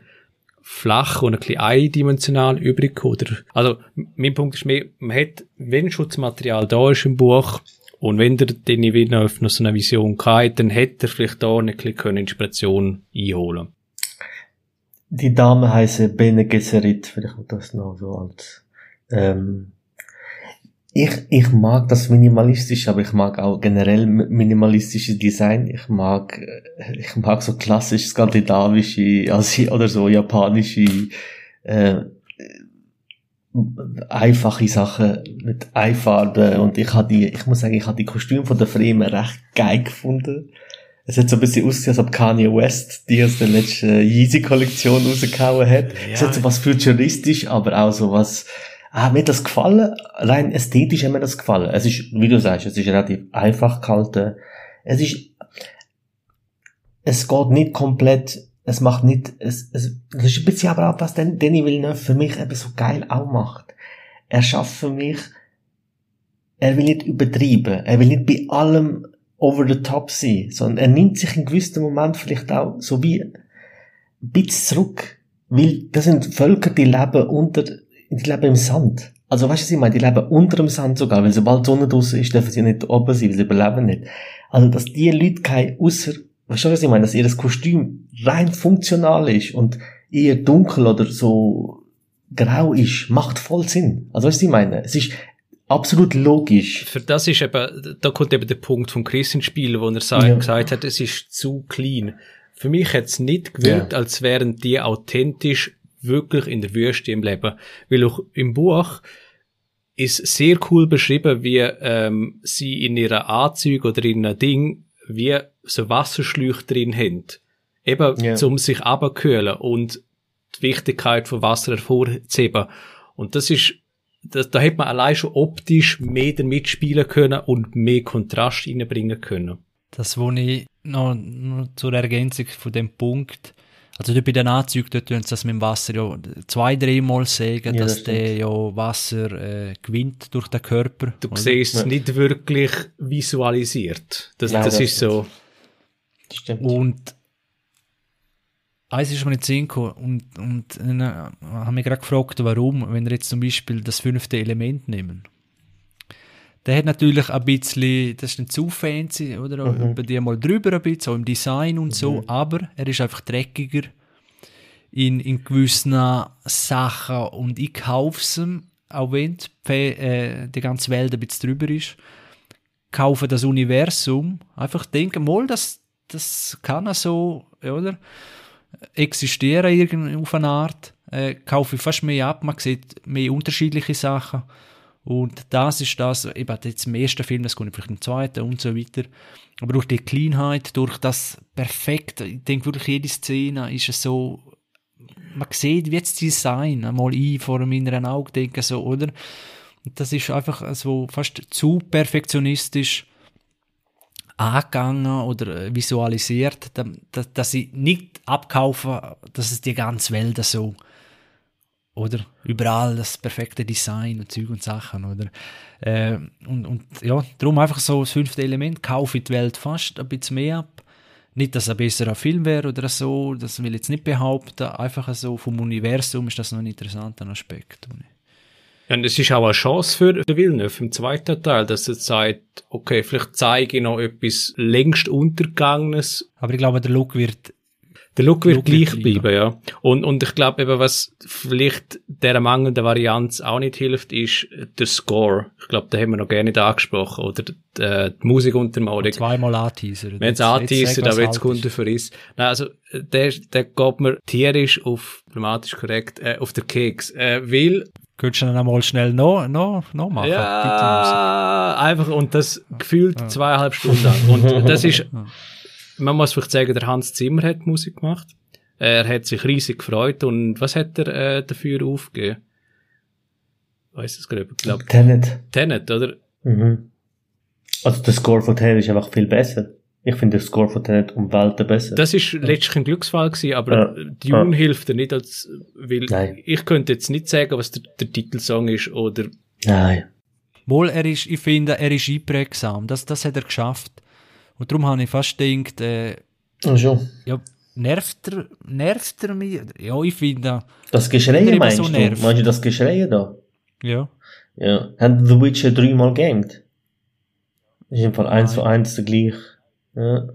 flach und ein bisschen eindimensional übrig. Oder, also, mein Punkt ist mehr, man hat, wenn Schutzmaterial da ist im Buch, und wenn der Denis Villeneuve noch so eine Vision hat, dann hätte er vielleicht da ein bisschen Inspiration einholen Die Dame heiße Bene Gesserit, vielleicht das noch so als, ähm, ich, ich mag das minimalistisch, aber ich mag auch generell mi- minimalistisches Design. Ich mag, äh, ich mag so klassisch skandinavische, Asi oder so japanische, äh, einfache Sachen mit Eifarbe und ich habe die, ich muss sagen, ich habe die Kostüme von der Fremen recht geil gefunden. Es hat so ein bisschen ausgesehen, als ob Kanye West die aus der letzten Yeezy-Kollektion rausgehauen hat. Es hat so was futuristisch, aber auch so was, ah, mir das gefallen, rein ästhetisch hat mir das gefallen. Es ist, wie du sagst, es ist relativ einfach gehalten. Es ist, es geht nicht komplett, es macht nicht, es, es, das ist ein bisschen aber auch, was Dan- Danny Villeneuve für mich eben so geil auch macht. Er schafft für mich, er will nicht übertreiben, er will nicht bei allem over the top sein, sondern er nimmt sich in gewissen Moment vielleicht auch so wie ein bisschen zurück. Weil das sind Völker, die leben unter, die leben im Sand. Also weißt du, was ich meine? Die leben unter dem Sand sogar, weil sobald die Sonne draussen ist, dürfen sie nicht oben sein, weil sie überleben nicht. Also, dass die Leute kein ausser, weißt du, was ich meine? Dass ihr das Kostüm rein funktional ist und eher dunkel oder so grau ist, macht voll Sinn. Also weißt du, was ich meine? Es ist absolut logisch. Für das ist eben, da kommt eben der Punkt von Chris ins Spiel, wo er sa- Ja. gesagt hat, es ist zu clean. Für mich hat es nicht gewirkt, Ja. als wären die authentisch wirklich in der Wüste im Leben. Weil auch im Buch ist sehr cool beschrieben, wie ähm, sie in ihrer Anzüge oder in einem Ding wie so Wasserschläuche drin haben. Eben, Ja. um sich abzukühlen und die Wichtigkeit von Wasser hervorzuheben. Und das ist, da, da hätte man allein schon optisch mehr damit spielen können und mehr Kontrast reinbringen können. Das, wo ich noch, noch zur Ergänzung von dem Punkt, also dort bei den Anzügen, dort tun sie das mit dem Wasser ja zwei, dreimal sagen, Ja, dass das der ja Wasser äh, gewinnt durch den Körper. Du oder? siehst es Ja. nicht wirklich visualisiert. Das, Nein, das, das ist so. Das stimmt. Und eins ist mir nicht Sinn gekommen und, und äh, haben mich gerade gefragt, warum, wenn wir jetzt zum Beispiel das fünfte Element nehmen. Der hat natürlich ein bisschen, das ist nicht zu fancy, oder? Mhm. Über die mal drüber ein bisschen, so im Design und so, aber er ist einfach dreckiger in, in gewissen Sachen und ich kaufe es, auch wenn die, äh, die ganze Welt ein bisschen drüber ist, kaufe das Universum, einfach denken, mal, das, das kann so, oder? Existieren auf eine Art, äh, kaufe ich fast mehr ab, man sieht mehr unterschiedliche Sachen und das ist das, eben jetzt im ersten Film, das kommt vielleicht im zweiten und so weiter. Aber durch die Cleanheit, durch das Perfekte, ich denke wirklich, jede Szene ist es so, man sieht wie jetzt Design einmal ein vor dem inneren Auge, denke so, oder? Und das ist einfach so fast zu perfektionistisch angegangen oder visualisiert, dass, dass ich nicht abkaufe, dass es die ganze Welt so oder? Überall das perfekte Design und Zeug und Sachen, oder? Äh, und, und ja, darum einfach so das fünfte Element, kaufe ich die Welt fast ein bisschen mehr ab. Nicht, dass es ein besserer Film wäre oder so, das will ich jetzt nicht behaupten, einfach so vom Universum ist das noch ein interessanter Aspekt. Ja, und es ist auch eine Chance für den Villeneuve im zweiten Teil, dass er sagt, okay, vielleicht zeige ich noch etwas längst Untergegangenes. Aber ich glaube, der Look wird der Look wird Look gleich wird bleiben, ja. Und, und ich glaube eben, was vielleicht der mangelnden Varianz auch nicht hilft, ist der Score. Ich glaube, da haben wir noch gerne nicht angesprochen. Oder die, äh, die Musikuntermalung. Zweimal anteasern. Wenn es anteasern, aber jetzt Kunde für ist. Nein, also, der, der geht mir tierisch auf, dramatisch korrekt, äh, auf den Keks. Äh, weil, Könntest du dann einmal schnell noch, noch, noch machen? Ja, einfach, und das gefühlt ja. zweieinhalb Stunden lang. Und das ist, man muss vielleicht sagen, der Hans Zimmer hat Musik gemacht. Er hat sich riesig gefreut und was hat er äh, dafür aufgegeben? Weiß es gerade, ich glaube. Tenet. Tenet, oder? Mhm. Also der Score von Tenet ist einfach viel besser. Ich finde den Score von Tenet um Welten besser. Das ist letztlich ein Glücksfall gewesen, aber ja. Dune ja. hilft dir nicht, als, weil Nein. ich könnte jetzt nicht sagen, was der, der Titelsong ist oder. Nein. Wohl, er ist, ich finde, er ist einprägsam. Das, das hat er geschafft. Und darum habe ich fast gedacht, äh, Ach schon. Ja, nervt er, nervt er mich? Ja, ich finde... Das Geschrei meinst so du? Nervt. Meinst du das Geschrei da? Ja. Ja. Haben The Witcher dreimal gamed? Ist im Fall eins zu eins der gleich. Ja.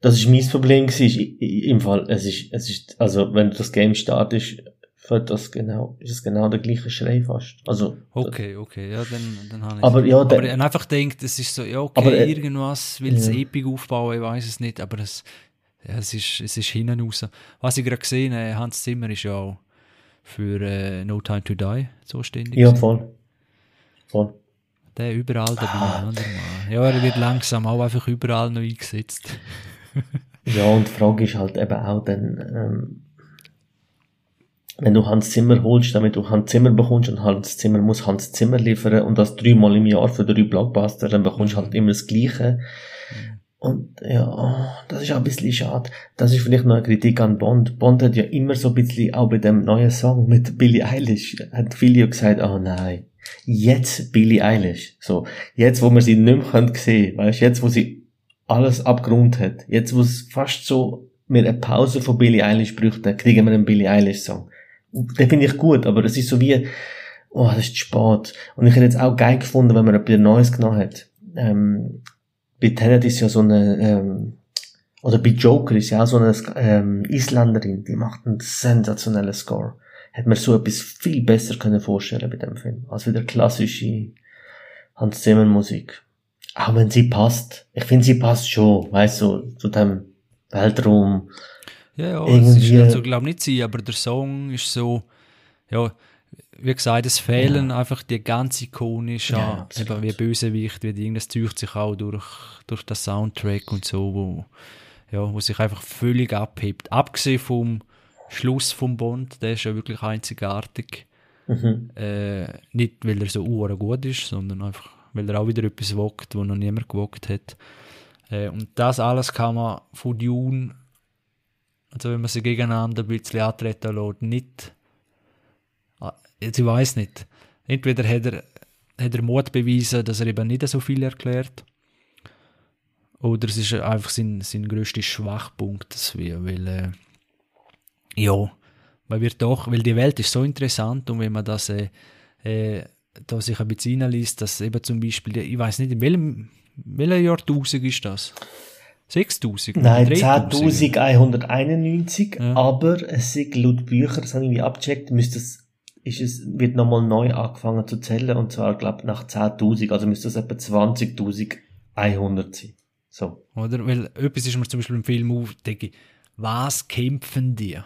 Das ist mein Problem gewesen. Im Fall, es ist, es ist, also, wenn du das Game startest, wird das genau, ist es genau der gleiche Schrei fast. Also. Okay, okay, ja, dann, dann habe ich Aber ja, aber ich einfach denkt, es ist so, ja, okay, aber, äh, irgendwas will es ja. Epic aufbauen, ich weiß es nicht, aber es, ja, es ist, es ist hinten raus. Was ich gerade gesehen habe, Hans Zimmer ist ja auch für äh, No Time to Die zuständig. Ja, voll. Voll. Der überall dabei, ah. Ja, er wird langsam auch einfach überall noch eingesetzt. ja, und die Frage ist halt eben auch dann, ähm, wenn du Hans Zimmer holst, damit du Hans Zimmer bekommst und Hans Zimmer muss Hans Zimmer liefern und das dreimal im Jahr für drei Blockbuster, dann bekommst du halt immer das Gleiche. Und ja, das ist auch ein bisschen schade. Das ist vielleicht noch eine Kritik an Bond. Bond hat ja immer so ein bisschen, auch bei dem neuen Song mit Billie Eilish, hat viele ja gesagt, oh nein, jetzt Billie Eilish. So, jetzt wo man sie nicht mehr sehen können, weißt jetzt wo sie alles abgerundet hat, jetzt wo es fast so mit einer Pause von Billie Eilish bräuchte, kriegen wir einen Billie Eilish Song den finde ich gut, aber das ist so wie, oh, das ist spät. Und ich hätte jetzt auch geil gefunden, wenn man etwas Neues genommen hat. Ähm, bei Tenet ist ja so eine, ähm, oder bei Joker ist ja auch so eine ähm, Isländerin, die macht einen sensationellen Score. Hätte man so etwas viel besser können vorstellen bei dem Film, als wieder klassische Hans Zimmer Musik. Auch wenn sie passt. Ich finde, sie passt schon, weißt du, zu dem Weltraum, ja, ja, irgendwie... es ist also, glaube nicht sie, aber der Song ist so, ja, wie gesagt, es fehlen ja. einfach die ganz ikonische, ja, eben wie Bösewicht, wie das zieht sich auch durch, durch das Soundtrack und so, wo, ja, wo sich einfach völlig abhebt. Abgesehen vom Schluss vom Bond, der ist ja wirklich einzigartig. Mhm. Äh, nicht, weil er so gut ist, sondern einfach, weil er auch wieder etwas wagt, wo noch niemand gewagt hat. Äh, und das alles kann man von Dune also wenn man sie gegeneinander ein bisschen antreten lässt, nicht, ah, ich weiß nicht, entweder hat er, hat er Mut bewiesen, dass er eben nicht so viel erklärt, oder es ist einfach sein, sein grösster Schwachpunkt, wir, weil, äh, ja, weil wir doch, weil die Welt ist so interessant und wenn man das, äh, äh, da sich ein bisschen reinliest, dass eben zum Beispiel, ich weiß nicht, in welchem, welcher Jahrtausend ist das? 6000? Nein, 3000? 10.191, Ja. aber es sind laut Bücher, das habe ich irgendwie abgecheckt, müsste es, ist es, wird nochmal neu angefangen zu zählen, und zwar, glaube nach 10.000, also müsste es etwa 20.100 sein. So. Oder? Weil etwas ist mir zum Beispiel im Film auf, denke ich, was kämpfen die?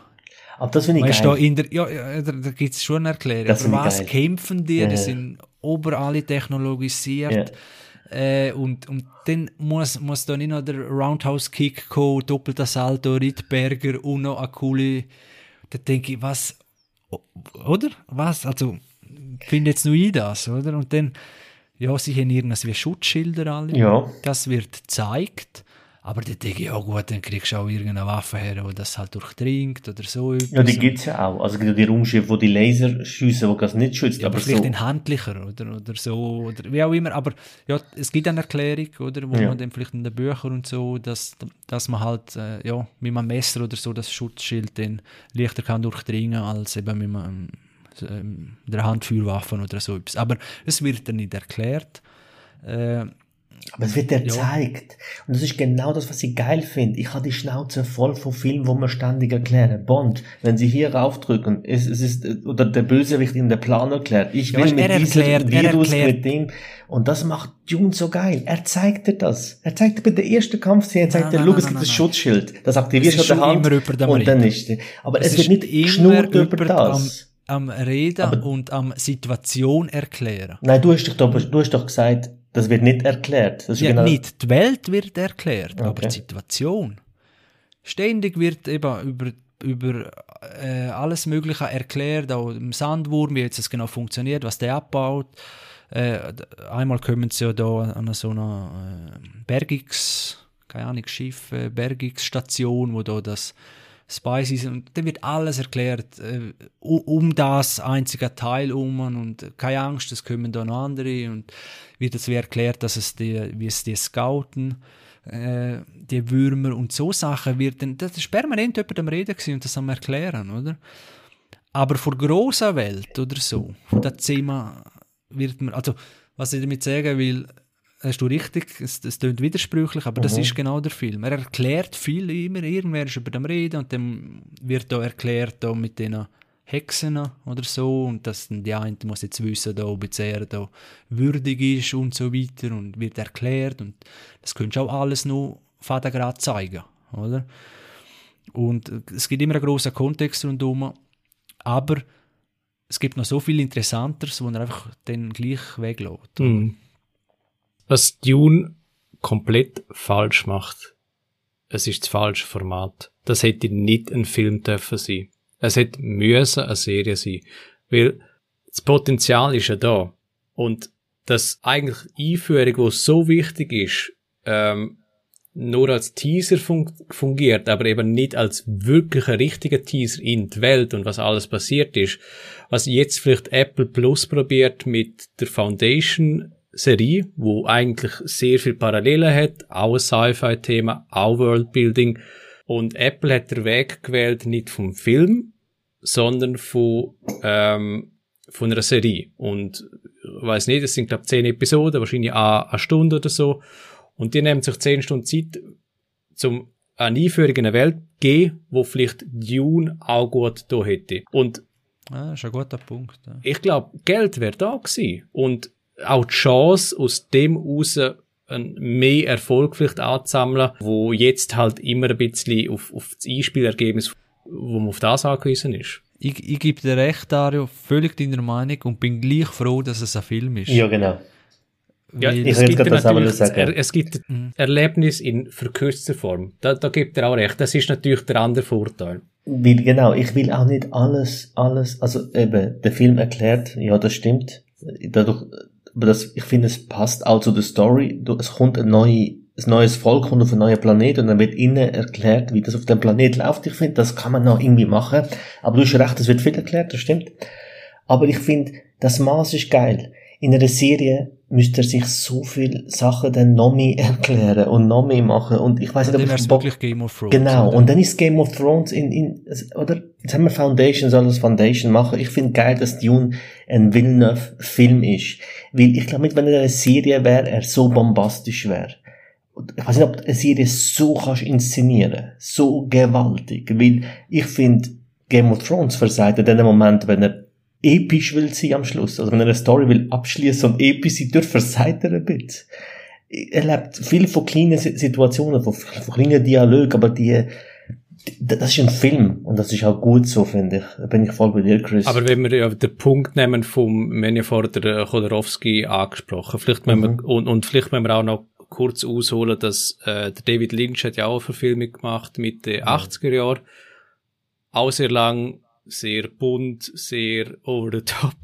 Aber das finde ich Weißt du, da geil. in der, ja, ja, da, da gibt es schon eine Erklärung. Was geil. kämpfen die? Ja, Die ja. sind ober alle technologisiert. Äh, und, und dann muss, muss da nicht noch der Roundhouse-Kick kommen, doppelter Salto, Rittberger und noch eine coole. Da denke ich, was, oder? Was? Also, finde jetzt nur ich das, oder? Und dann, ja, sie haben irgendwas wie Schutzschilder alle. Ja. Das wird gezeigt. Aber dann denke ich, ja gut, dann kriegst du auch irgendeine Waffe her, die das halt durchdringt oder so. Ja, die etwas. gibt's ja auch. Also, es gibt die Raumschiffe, die die Laser schiessen, die das nicht schützt, Ja, aber, aber vielleicht so. in handlicher oder, oder so oder wie auch immer. Aber ja, es gibt eine Erklärung, oder, wo Ja. man dann vielleicht in den Büchern und so, dass, dass man halt äh, ja, mit einem Messer oder so das Schutzschild dann leichter kann durchdringen als eben mit einem, ähm, der Handfeuerwaffen oder so etwas. Aber es wird dann nicht erklärt. Äh, Aber es wird dir gezeigt. Und das ist genau das, was ich geil finde. Ich habe die Schnauze voll von Filmen, wo man ständig erklären. Bond, wenn sie hier raufdrücken, es, es ist, oder der Bösewicht in der Plan erklärt. Ich Ja, will weißt, mit diesem erklärt- er Virus, mit dem. Und das macht Dune so geil. Er zeigt dir das. Er zeigt dir bei der ersten Kampfszene, er zeigt dir, schau, es gibt das nein. Schutzschild. Das aktivierst du an der Hand. über und dann ist, aber es, es wird nicht geschnurrt über über das. am, am Reden Aber- und am Situation erklären. Nein, du hast doch, du hast doch gesagt, das wird nicht erklärt. Ja, genau, nicht die Welt wird erklärt, aber Okay. die Situation. Ständig wird eben über, über äh, alles Mögliche erklärt, auch im Sandwurm, wie jetzt das genau funktioniert, was der abbaut. Äh, einmal kommen sie ja da an so einer äh, Bergungs, keine Ahnung, Schiff, äh, Bergungsstation, wo da das Spice ist und dann wird alles erklärt äh, um das einzige Teil um und keine Angst, es kommen da noch andere und wird es erklärt, dass es die, wie es die scouten, äh, die Würmer und so Sachen wird dann, das ist permanent jemand am Reden gewesen und das am erklären, oder? Aber vor großer Welt oder so, von dem Thema wird man, also was ich damit sagen will, hast du richtig, es, es klingt widersprüchlich, aber das ist genau der Film. Er erklärt viel immer, irgendwer ist über dem Reden und dann wird da erklärt da mit den Hexen oder so und dass dann die eine muss jetzt wissen, da, ob jetzt er da würdig ist und so weiter und wird erklärt und das könntest du auch alles nur fadengrad zeigen, oder? Und es gibt immer einen grossen Kontext rundherum, aber es gibt noch so viel Interessanteres, wo er einfach den gleich weglässt. Mhm. Was Dune komplett falsch macht, es ist das falsche Format. Das hätte nicht ein Film dürfen sein. Es hätte müssen eine Serie sein. Weil das Potenzial ist ja da. Und das eigentlich Einführung, wo so wichtig ist, ähm, nur als Teaser fun fungiert, aber eben nicht als wirklicher richtiger Teaser in die Welt und was alles passiert ist. Was jetzt vielleicht Apple Plus probiert mit der Foundation Serie, wo eigentlich sehr viel Parallelen hat, auch ein Sci-Fi-Thema, auch Worldbuilding. Und Apple hat den Weg gewählt, nicht vom Film, sondern von, ähm, von einer Serie. Und ich weiß nicht, es sind glaube zehn Episoden, wahrscheinlich eine, eine Stunde oder so. Und die nehmen sich zehn Stunden Zeit, zum eine Einführung in eine Welt geben, wo vielleicht Dune auch gut da hätte. Und Ja, das ist ein guter Punkt. Ja. ich glaube, Geld wäre da gewesen. Und auch die Chance, aus dem raus ein mehr Erfolg vielleicht anzusammeln, wo jetzt halt immer ein bisschen auf, auf das Einspielergebnis, wo man auf das angewiesen ist. Ich, ich gebe dir recht, Dario, völlig deiner Meinung und bin gleich froh, dass es ein Film ist. Ja, genau. Ich es gibt ja das auch natürlich, sagen. er, es gibt Erlebnis in verkürzter Form. Da, da gibt er auch recht. Das ist natürlich der andere Vorteil. Weil, genau, ich will auch nicht alles, alles, also eben, der Film erklärt, ja, das stimmt. Dadurch, aber das, ich finde, es passt auch zu der Story. Du- Es kommt ein, neue, ein neues Volk kommt auf einen neuen Planet und dann wird innen erklärt, wie das auf dem Planet läuft. Ich finde, das kann man noch irgendwie machen. Aber du hast recht, es wird viel erklärt, das stimmt. Aber ich finde, das Maß ist geil. In einer Serie müsste er sich so viel Sachen dann noch mehr erklären und noch mehr machen. Und ich weiß nicht, ob ich es Bock wirklich Game of Thrones. Genau, oder? und dann ist Game of Thrones in, in, oder, jetzt haben wir Foundation, soll das Foundation machen. Ich finde geil, dass Dune ein Villeneuve-Film ist. Weil ich glaube nicht, wenn er eine Serie wäre, er so bombastisch wäre. ich weiß nicht, ob eine Serie so kannst inszenieren, so gewaltig, weil ich finde, Game of Thrones versagt in dem Moment, wenn er episch will sein am Schluss, also wenn er eine Story will abschließen und episch sein, dort versagt er ein bisschen. Er lebt viel von kleinen Situationen, von, von kleinen Dialogen, aber die, das ist ein Film und das ist auch gut so, finde ich. Da bin ich voll bei dir, Chris. Aber wenn wir ja den Punkt nehmen vom, wir haben ja vorher den Chodorowski angesprochen, vielleicht mhm. wir, und, und vielleicht müssen wir auch noch kurz ausholen, dass äh, der David Lynch hat ja auch eine Verfilmung gemacht mit den ja. 80er Jahren. Auch sehr lang, sehr bunt, sehr over the top.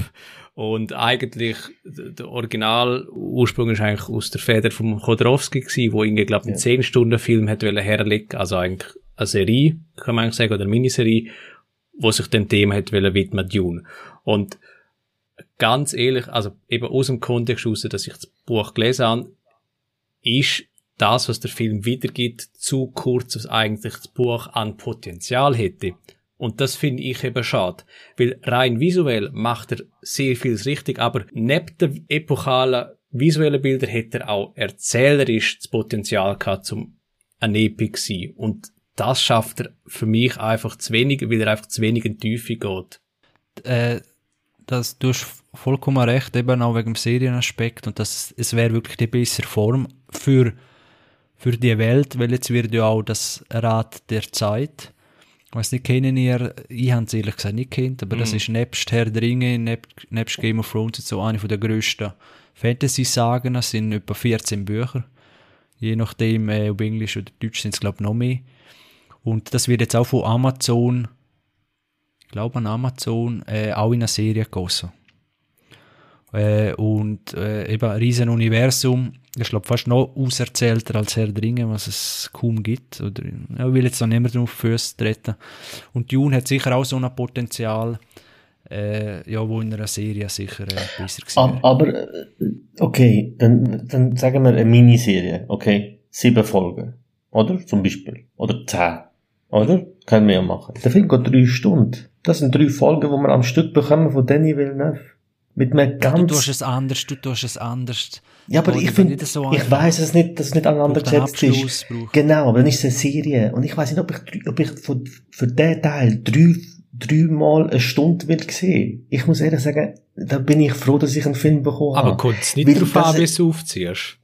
Und eigentlich, der Original Ursprung ist eigentlich aus der Feder vom Chodorowski gewesen, wo irgendwie, glaube ich, einen ja. 10-Stunden-Film hat herlegen, also eigentlich eine Serie, kann man eigentlich sagen, oder eine Miniserie, wo sich dem Thema hat widmen, Dune. Und ganz ehrlich, also eben aus dem Kontext raus, dass ich das Buch gelesen habe, ist das, was der Film wiedergibt, zu kurz, was eigentlich das Buch an Potenzial hätte. Und das finde ich eben schade. Weil rein visuell macht er sehr vieles richtig, aber neben den epochalen visuellen Bildern hätte er auch erzählerisch das Potenzial gehabt, zum ein Epic sein. Und das schafft er für mich einfach zu wenig, weil er einfach zu wenig in die Tiefe geht. Äh, das, du hast vollkommen recht, eben auch wegen dem Serienaspekt und das, es wäre wirklich die bessere Form für, für die Welt, weil jetzt wird ja auch das Rad der Zeit, ich weiß nicht, kennen ihr, ich habe es ehrlich gesagt nicht kennt, aber mm. das mhm. ist nebst Herr der Ringe, nebst, nebst Game of Thrones so eine der grössten Fantasy-Sagen, es sind etwa 14 Bücher, je nachdem, äh, ob Englisch oder Deutsch sind es glaube ich noch mehr. Und das wird jetzt auch von Amazon, ich glaube an Amazon, äh, auch in eine Serie gegossen. Äh, und äh, eben ein riesen Universum. Ich glaube fast noch auserzählter als Herr Dringen, was es kaum gibt. Oder, ja, ich will jetzt noch nicht mehr drauf Füße treten. Und Dune hat sicher auch so ein Potenzial, äh, ja, wo in einer Serie sicher äh, besser gewesen Aber, äh, okay, dann, dann sagen wir eine Miniserie, okay? Sieben Folgen. Oder? Zum Beispiel. Oder zehn. Oder? Können wir ja machen. Der Film geht drei Stunden. Das sind drei Folgen, die wir am Stück bekommen von Danny Villeneuve. Mit einem ganz... Du tust es anders, du tust es anders. Ja, aber ich finde, so ich weiß es nicht, dass es nicht aneinander gesetzt ist. Genau, aber dann ist es eine Serie. Und ich weiß nicht, ob ich, ob ich für, für den Teil drei, dreimal eine Stunde will sehen. Ich muss ehrlich sagen, da bin ich froh, dass ich einen Film bekommen habe. Aber kommt es nicht darauf an, wie du aufziehst?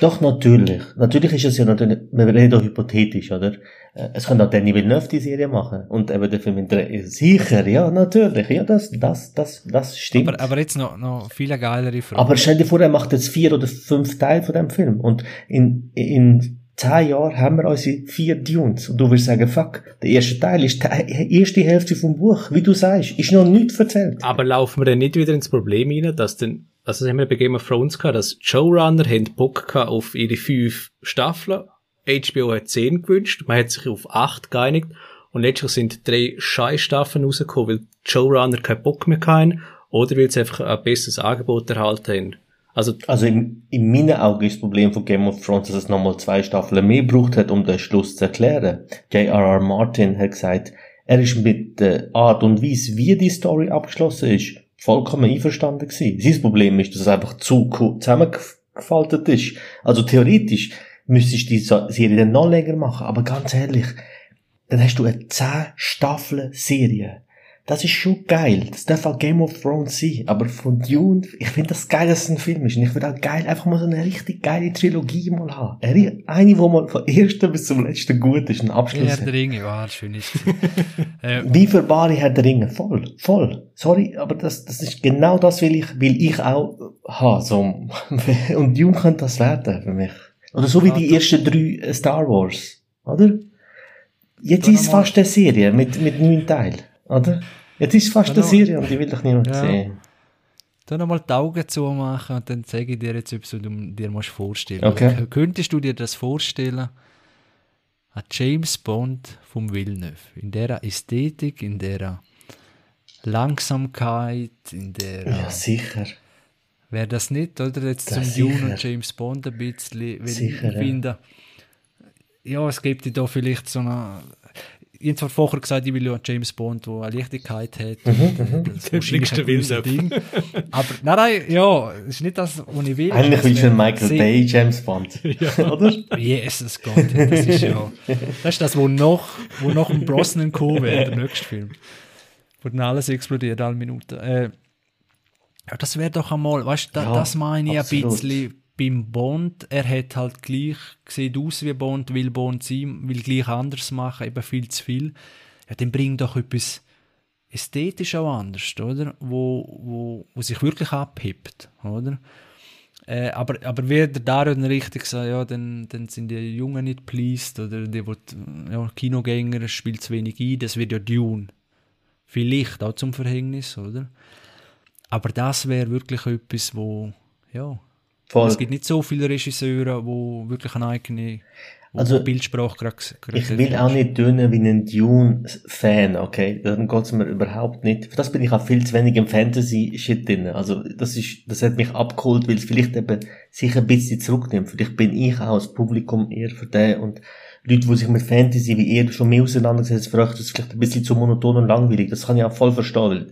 Doch, natürlich. Natürlich ist es ja natürlich, wir reden auch hypothetisch, oder? Äh, es könnte auch Danny Villeneuve die Serie machen. Und eben der Film in Sicher, ja, natürlich. Ja, das, das, das, das stimmt. Aber, aber jetzt noch, noch viele geilere Fragen. Aber stell dir vor, er macht jetzt vier oder fünf Teile von dem Film. Und in, in zehn Jahren haben wir unsere vier Dunes. Und du wirst sagen, fuck, der erste Teil ist die erste Hälfte vom Buch. Wie du sagst, ist noch nichts erzählt. Aber laufen wir dann nicht wieder ins Problem hinein, dass dann, also das haben wir bei Game of Thrones gehabt, dass Showrunner haben Bock auf ihre fünf Staffeln HBO hat 10 gewünscht, man hat sich auf 8 geeinigt und letztlich sind drei Scheißstaffeln rausgekommen, weil die Showrunner keinen Bock mehr hatten oder weil sie einfach ein besseres Angebot erhalten haben. Also, also in, in meinen Augen ist das Problem von Game of Thrones, dass es nochmal zwei Staffeln mehr braucht hat, um den Schluss zu erklären. J.R.R. Martin hat gesagt, er ist mit der Art und Weise, wie die Story abgeschlossen ist, vollkommen einverstanden gewesen. Sein Problem ist, dass es einfach zu zusammengefaltet ist. Also theoretisch müsstest die Serie dann noch länger machen. Aber ganz ehrlich, dann hast du eine 10 Staffeln Serie. Das ist schon geil. Das darf auch Game of Thrones sein. Aber von Dune, ich finde das geil, dass es ein Film ist. Und ich würde auch geil, einfach mal so eine richtig geile Trilogie mal haben. Eine, wo mal von ersten bis zum letzten gut ist, ein Abschluss. Herr der Ringe, ja, schön ist. äh, Wie für bare Herr der Ringe. Voll, voll. Sorry, aber das, das ist genau das, will ich, will ich auch haben. So. Und Dune könnte das werden für mich. Oder so wie die ersten drei äh, Star Wars, oder? Jetzt ist es fast eine Serie mit, mit neun Teilen, oder? Jetzt ist es fast eine Serie und die will ich niemand ja. sehen. Dann nochmal die Augen zumachen und dann zeige ich dir jetzt etwas, was du dir musst vorstellen okay. Könntest du dir das vorstellen? Ein James Bond vom Villeneuve. In der Ästhetik, in der Langsamkeit, in der... Ja, sicher. Wäre das nicht, oder? Jetzt das zum Dune und James Bond ein bisschen, weil sicher, ich finde, ja. ja, es gibt da vielleicht so eine, ich habe vorher gesagt, ich will ja James Bond, der eine Leichtigkeit hat. Mhm, Das Der fliegst wahrscheinlich du ein. Ding. Aber, nein, nein, ja, es ist nicht das, was ich will. Eigentlich willst du einen Michael sehr- Bay James Bond. Oder? Jesus Gott, das ist ja, das ist das, wo noch, wo noch ein Brosnan kommen wäre, der nächste Film. Wo dann alles explodiert, alle Minuten. Äh, ja, das wäre doch einmal, weißt du, Ja, das meine ich absolut. ein bisschen beim Bond. Er hat halt gleich, sieht aus wie Bond, will Bond sein, will gleich anders machen, eben viel zu viel. Ja, dann bring doch etwas ästhetisch auch anders, oder? Wo, wo, wo sich wirklich abhebt, oder? Äh, aber, aber wie der Dario dann richtig sagt, ja, dann, dann sind die Jungen nicht pleased oder die, die ja, Kinogänger spielt zu wenig ein, das wird ja Dune. Vielleicht auch zum Verhängnis, oder? Aber das wäre wirklich etwas, wo, ja, Voll. es gibt nicht so viele Regisseure, wo wirklich eine eigene Also, Bildsprache gerade Ich will auch nicht tönen wie ein Dune-Fan, okay? Darum geht's mir überhaupt nicht. Für das bin ich auch viel zu wenig im Fantasy-Shit drin. Also, das ist, das hat mich abgeholt, weil es vielleicht eben sich ein bisschen zurücknimmt. Vielleicht bin ich auch als Publikum eher für den und Leute, die sich mit Fantasy wie ihr schon mehr auseinandergesetzt, für euch das ist vielleicht ein bisschen zu monoton und langweilig. Das kann ich auch voll verstehen, weil,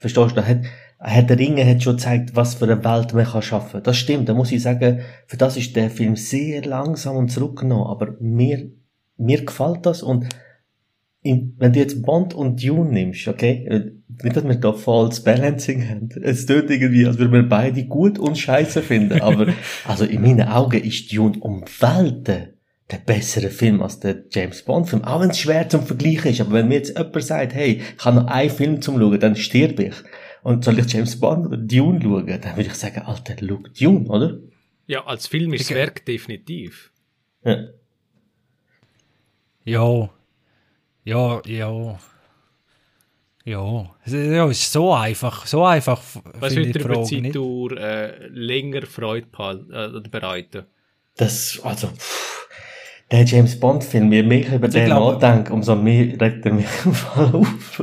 verstehst du, da hat, Herr der Ringe hat schon gezeigt, was für eine Welt man kann schaffen. Das stimmt, da muss ich sagen, für das ist der Film sehr langsam und zurückgenommen, aber mir, mir gefällt das und in, wenn du jetzt Bond und Dune nimmst, okay, äh, nicht, dass wir da falls Balancing haben. Es tut irgendwie, als würden wir beide gut und scheiße finden, aber, also in meinen Augen ist Dune um Welten der bessere Film als der James Bond Film. Auch wenn es schwer zum Vergleichen ist, aber wenn mir jetzt jemand sagt, hey, ich habe noch einen Film zum Schauen, dann sterbe ich. Und soll ich James Bond oder Dune schauen, dann würde ich sagen, Alter, schau Dune, oder? Ja, als filmisches Ich- Werk definitiv. Ja. Ja. Ja, ja. Ja. Es- Ja, es ist so einfach. So einfach Was wird dir die über nicht. Zeitdauer äh, länger Freude äh, bereiten? Das, also, pff, der James Bond Film, je mehr ich über Also ich den glaube- nachdenke, umso mehr regt er mich im Fall auf.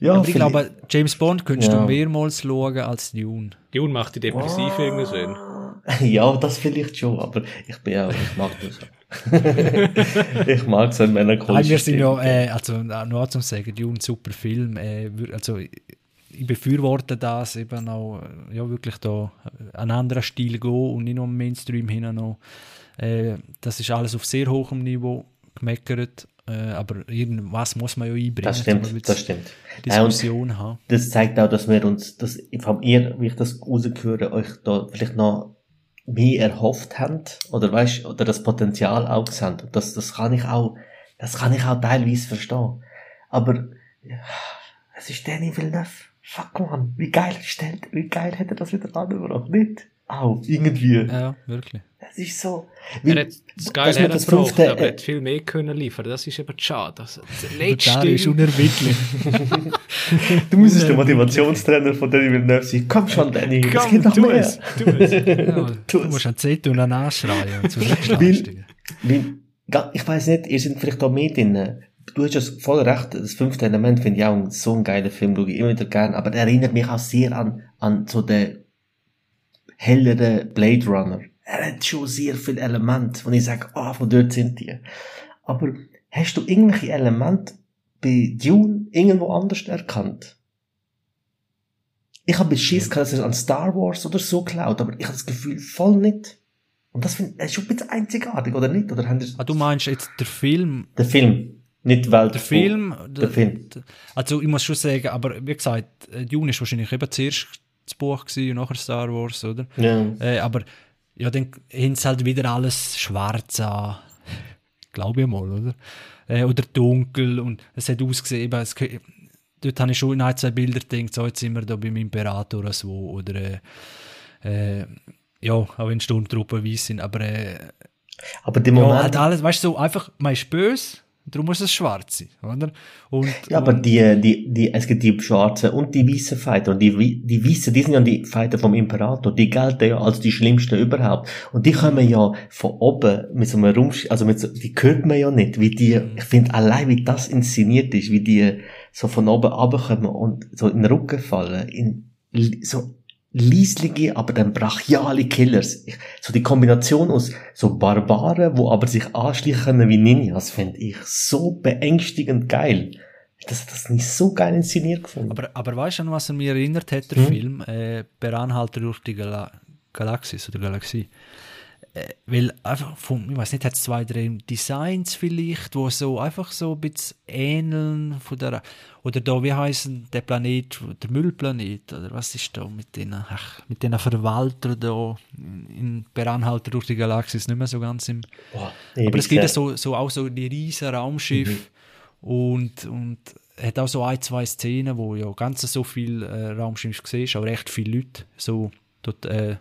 Ja, Aber ich glaube, James Bond könntest Ja. du mehrmals schauen als Dune. Dune macht die depressiv irgendwie Sinn. Ja, das vielleicht schon, aber ich bin ja, ich mag das. ich mag so einen Nein, melancholischen wir sind ja, äh, also nur zum sagen, Dune, super Film. Äh, also ich befürworte das eben auch, äh, ja wirklich da äh, einen anderen Stil gehen und nicht nur im Mainstream hin noch. Äh, das ist alles auf sehr hohem Niveau gemeckert, aber irgendwas muss man ja einbringen. Das stimmt, das stimmt. Ja, Diskussion haben. das zeigt auch, dass wir uns, dass von ihr, wie ich das rausgehöre, euch da vielleicht noch mehr erhofft habt, oder weißt, oder das Potenzial auch gesehen. Das, das kann ich auch, das kann ich auch teilweise verstehen. Aber, ja, es ist Danny Villeneuve. Fuck man, wie geil stellt, wie geil hätte er das wieder angebracht, nicht? Auch, irgendwie. Ja, wirklich. Das ist so. Er hat das Geile dass wir das hergebracht, fünfte, aber er hat viel mehr können liefern. Das ist eben schade. Das, das Der letzte Dario ist unerbittlich. Du müsstest der Motivationstrainer von Danny Villeneuve sein. Komm schon, Danny, es Komm, geht noch tu mehr. es, tu es. ja, Tu du es. musst an Z und an anschreien und. Weil, ich weiß nicht, ihr seid vielleicht auch mit drin. Du hast ja voll recht, das fünfte Element finde ich auch so ein geiler Film, schaue ich immer wieder gern, aber der erinnert mich auch sehr an, an so den helleren Blade Runner. Er hat schon sehr viele Elemente, wo ich sage, ah, von dort sind die. Aber hast du irgendwelche Elemente bei Dune irgendwo anders erkannt? Ich habe Schiss gehabt, dass er an Star Wars oder so klaut, aber ich habe das Gefühl voll nicht. Und das finde ich schon ein bisschen einzigartig, oder nicht? Oder haben Ah, du meinst jetzt der Film, der Film, nicht Welt. der Film, Der Film. Also ich muss schon sagen, aber wie gesagt, äh, Dune ist wahrscheinlich eben zuerst das Buch gewesen und nachher Star Wars, oder? Ja. Äh, aber ja, dann haben sie halt wieder alles schwarz an. Glaube ich mal, oder? Äh, oder dunkel und es hat ausgesehen, eben, es, dort habe ich schon in ein, zwei Bilder gedacht, so jetzt sind wir da beim Imperator oder so, oder äh, äh, ja, auch wenn Sturmtruppen weiß sind, aber äh, Aber die ja, Moment, halt alles, weißt du, so einfach, man ist böse, darum muss es schwarz sein, oder? Und, ja, aber die, die, die, es gibt die schwarzen und die weißen Fighter. Und die, die weißen, die sind ja die Fighter vom Imperator. Die gelten ja als die schlimmsten überhaupt. Und die kommen ja von oben mit so einem Raumsch, also mit so, die hört man ja nicht, wie die, ich finde allein, wie das inszeniert ist, wie die so von oben runterkommen und so in den Rücken fallen, in, so leislige, aber dann brachiale Killers. So die Kombination aus so Barbaren, wo aber sich anschleichen wie Ninjas, finde ich so beängstigend geil. Das hat das nicht so geil inszeniert gefunden. Aber, aber weißt du, an was er mich erinnert hat, der hm? Film? Äh, Beranhalter durch die Gal Galaxis oder Galaxie. Äh, weil einfach von, ich weiß nicht, hat es zwei, drei Designs vielleicht, wo so einfach so ein bisschen ähneln von der, oder da, wie heißen der Planet, der Müllplanet, oder was ist da mit den, ach, mit den Verwaltern da in Beranhalter durch die Galaxie, ist nicht mehr so ganz im, Boah, aber es gibt ja so, so auch so die riesen Raumschiffe mhm. und, und hat auch so ein, zwei Szenen, wo ja ganz so viel äh, Raumschiffe siehst, auch recht viele Leute, so dort, äh,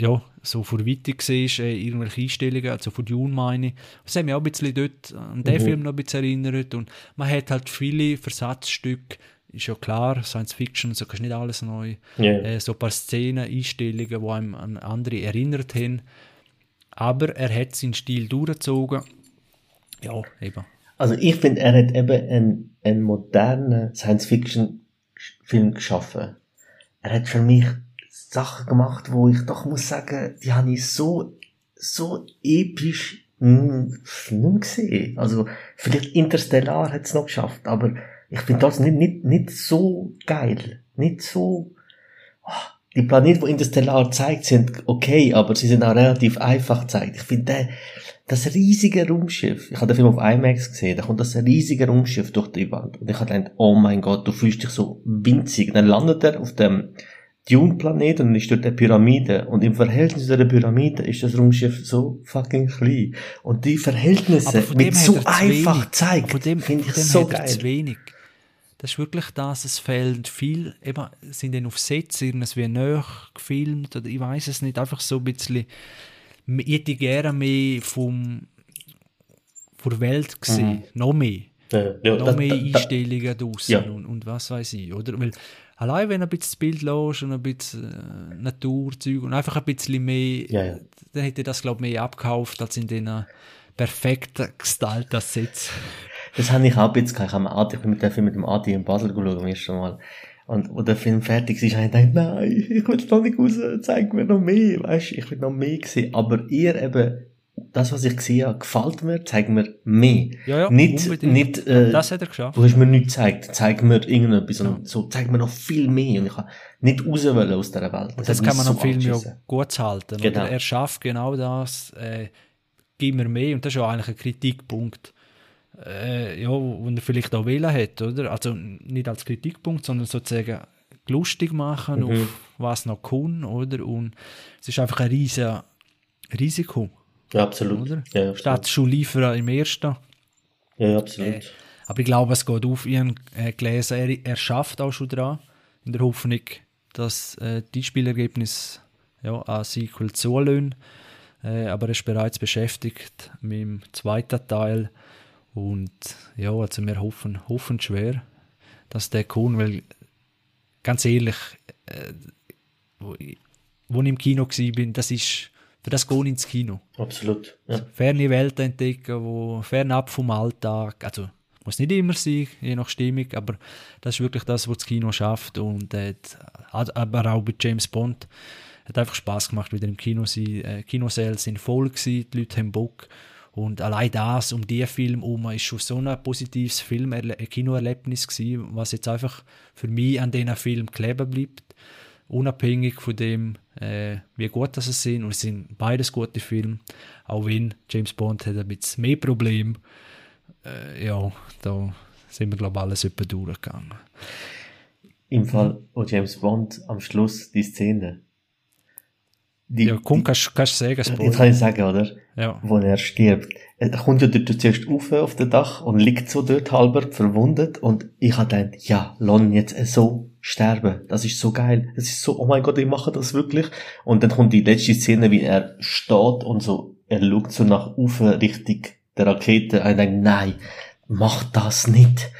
ja, so vor Weitem siehst, äh, irgendwelche Einstellungen, also von Dune meine ich. Das hat mich auch ein bisschen dort an den mhm. Film noch ein bisschen erinnert und man hat halt viele Versatzstücke, ist ja klar, Science Fiction, so kannst du nicht alles neu. Yeah. Äh, so ein paar Szenen, Einstellungen, die einem an andere erinnert haben. Aber er hat seinen Stil durchgezogen. Ja, eben. Also ich finde, er hat eben einen, einen modernen Science-Fiction-Film geschaffen. Er hat für mich Sachen gemacht, wo ich doch muss sagen, die habe ich so, so episch nicht gesehen. Also, vielleicht Interstellar hat es noch geschafft, aber ich finde das nicht, nicht, nicht so geil. Nicht so, oh, die Planeten, die Interstellar zeigt, sind okay, aber sie sind auch relativ einfach gezeigt. Ich finde, das riesige Raumschiff, ich habe den Film auf IMAX gesehen, da kommt das riesige Raumschiff durch die Wand. Und ich habe gedacht, oh mein Gott, du fühlst dich so winzig. Dann landet er auf dem, Dune-Planet und ist dort eine Pyramide. Und im Verhältnis zu der Pyramide ist das Raumschiff so fucking klein. Und die Verhältnisse mit so einfach gezeigt, finde ich so geil. Zu wenig. Das ist wirklich das, es fehlt viel, eben, sind dann auf Sets irgendwie näher gefilmt oder ich weiß es nicht, einfach so ein bisschen, ich hätte gerne mehr vom, von der Welt gesehen, mhm. noch mehr. Ja, ja, noch mehr Einstellungen draussen ja. und, und was weiß ich, oder? Weil allein wenn ein bisschen das Bild los und ein bisschen äh, Naturzeug und einfach ein bisschen mehr, ja, ja. dann hätte das, glaube ich, mehr abgekauft als in den perfekten gestylten Sitz. Das habe ich auch ein bisschen, ich habe Adi, ich bin mit dem Film mit dem Adi in Basel geschaut, am ersten Mal. Und wo der Film fertig ist, habe ich gedacht, nein, ich will noch nicht raus, zeig mir noch mehr, weißt, ich will noch mehr sehen. Aber ihr eben, das, was ich gesehen habe, gefällt mir, zeig mir mehr. Ja, ja, nicht, nicht, äh, das hat er geschafft. Du hast mir nichts gezeigt, zeig mir irgendetwas, ja. so, zeig mir noch viel mehr. Und ich habe nicht raus aus dieser Welt. Das, das kann man so am Film ja gut halten. Genau. Er schafft genau das, äh, gib mir mehr. Und das ist ja eigentlich ein Kritikpunkt, äh, ja, den er vielleicht auch wählen hat, oder? Also nicht als Kritikpunkt, sondern sozusagen lustig machen mhm. auf was noch kann, oder? Und es ist einfach ein riesiges Risiko. Ja, absolut. Oder? Ja. Statt schon liefern im ersten. Ja, absolut. Äh, aber ich glaube, es geht auf. Ich habe äh, gelesen, er, er schafft auch schon dran, in der Hoffnung, dass äh, die Spielergebnis ja, ein Sequel zulösen. Äh, aber er ist bereits beschäftigt mit dem zweiten Teil. Und ja, also wir hoffen, hoffen schwer, dass der kommt, weil ganz ehrlich, äh, wo, ich, wo ich im Kino war, das ist für das gehen ins Kino. Absolut. Ja. Ferne Welten entdecken, wo fernab vom Alltag, also muss nicht immer sein, je nach Stimmung, aber das ist wirklich das, was das Kino schafft und äh, aber auch bei James Bond hat einfach Spaß gemacht, wieder im Kino zu sein. Äh, Kinosäle sind voll gewesen, die Leute haben Bock und allein das um diesen Film herum ist schon so ein positives Film Kinoerlebnis gewesen, was jetzt einfach für mich an diesen Film kleben bleibt unabhängig von dem, äh, wie gut das sind. Und es sind beides gute Filme, auch wenn James Bond hat ein bisschen mehr Probleme. Äh, ja, da sind wir, glaube ich, alles etwa durchgegangen. Im Fall, wo James Bond am Schluss die Szene. Die, ja, komm, kannst du sagen, Spoiler. Jetzt kann ich sagen, oder? Ja. Wo er stirbt. Er kommt ja dort zuerst auf, auf dem Dach und liegt so dort halber verwundet und ich habe gedacht, ja, Lon jetzt so sterben. Das ist so geil. Das ist so, oh mein Gott, ich mache das wirklich. Und dann kommt die letzte Szene, wie er steht und so, er schaut so nach oben Richtung der Rakete und denkt, nein, mach das nicht.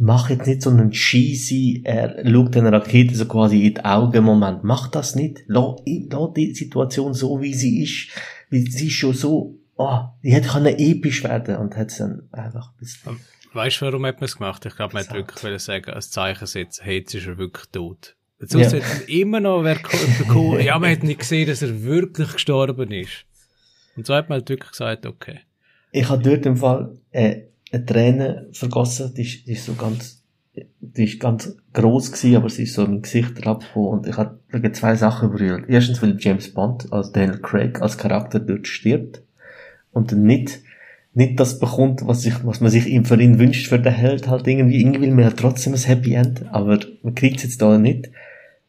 Mach jetzt nicht so einen cheesy, er schaut den Rakete so quasi in die Augen, Moment, mach das nicht. Lass, lass die Situation so, wie sie ist. Sie ist schon so, oh, die hätte können episch werden und hat es dann einfach ein Weißt du, warum hat man es gemacht? Ich glaube, man hat wirklich sagen, als Zeichen setzen, hey, jetzt ist er wirklich tot. Sonst ja. hat immer noch wer gekommen, ja, man hat nicht gesehen, dass er wirklich gestorben ist. Und so hat man halt wirklich gesagt, okay. Ich habe dort im Fall äh, eine Träne vergossen, die ist, die ist so ganz, die ist ganz gross gewesen, aber sie ist so im Gesicht abgekommen und ich habe wegen zwei Sachen berührt. Erstens, weil James Bond als Daniel Craig als Charakter dort stirbt und nicht nicht das bekommt, was, ich, was man sich ihm für ihn wünscht, für den Held halt irgendwie. Irgendwie will man ja trotzdem ein Happy End, aber man kriegt es jetzt da nicht.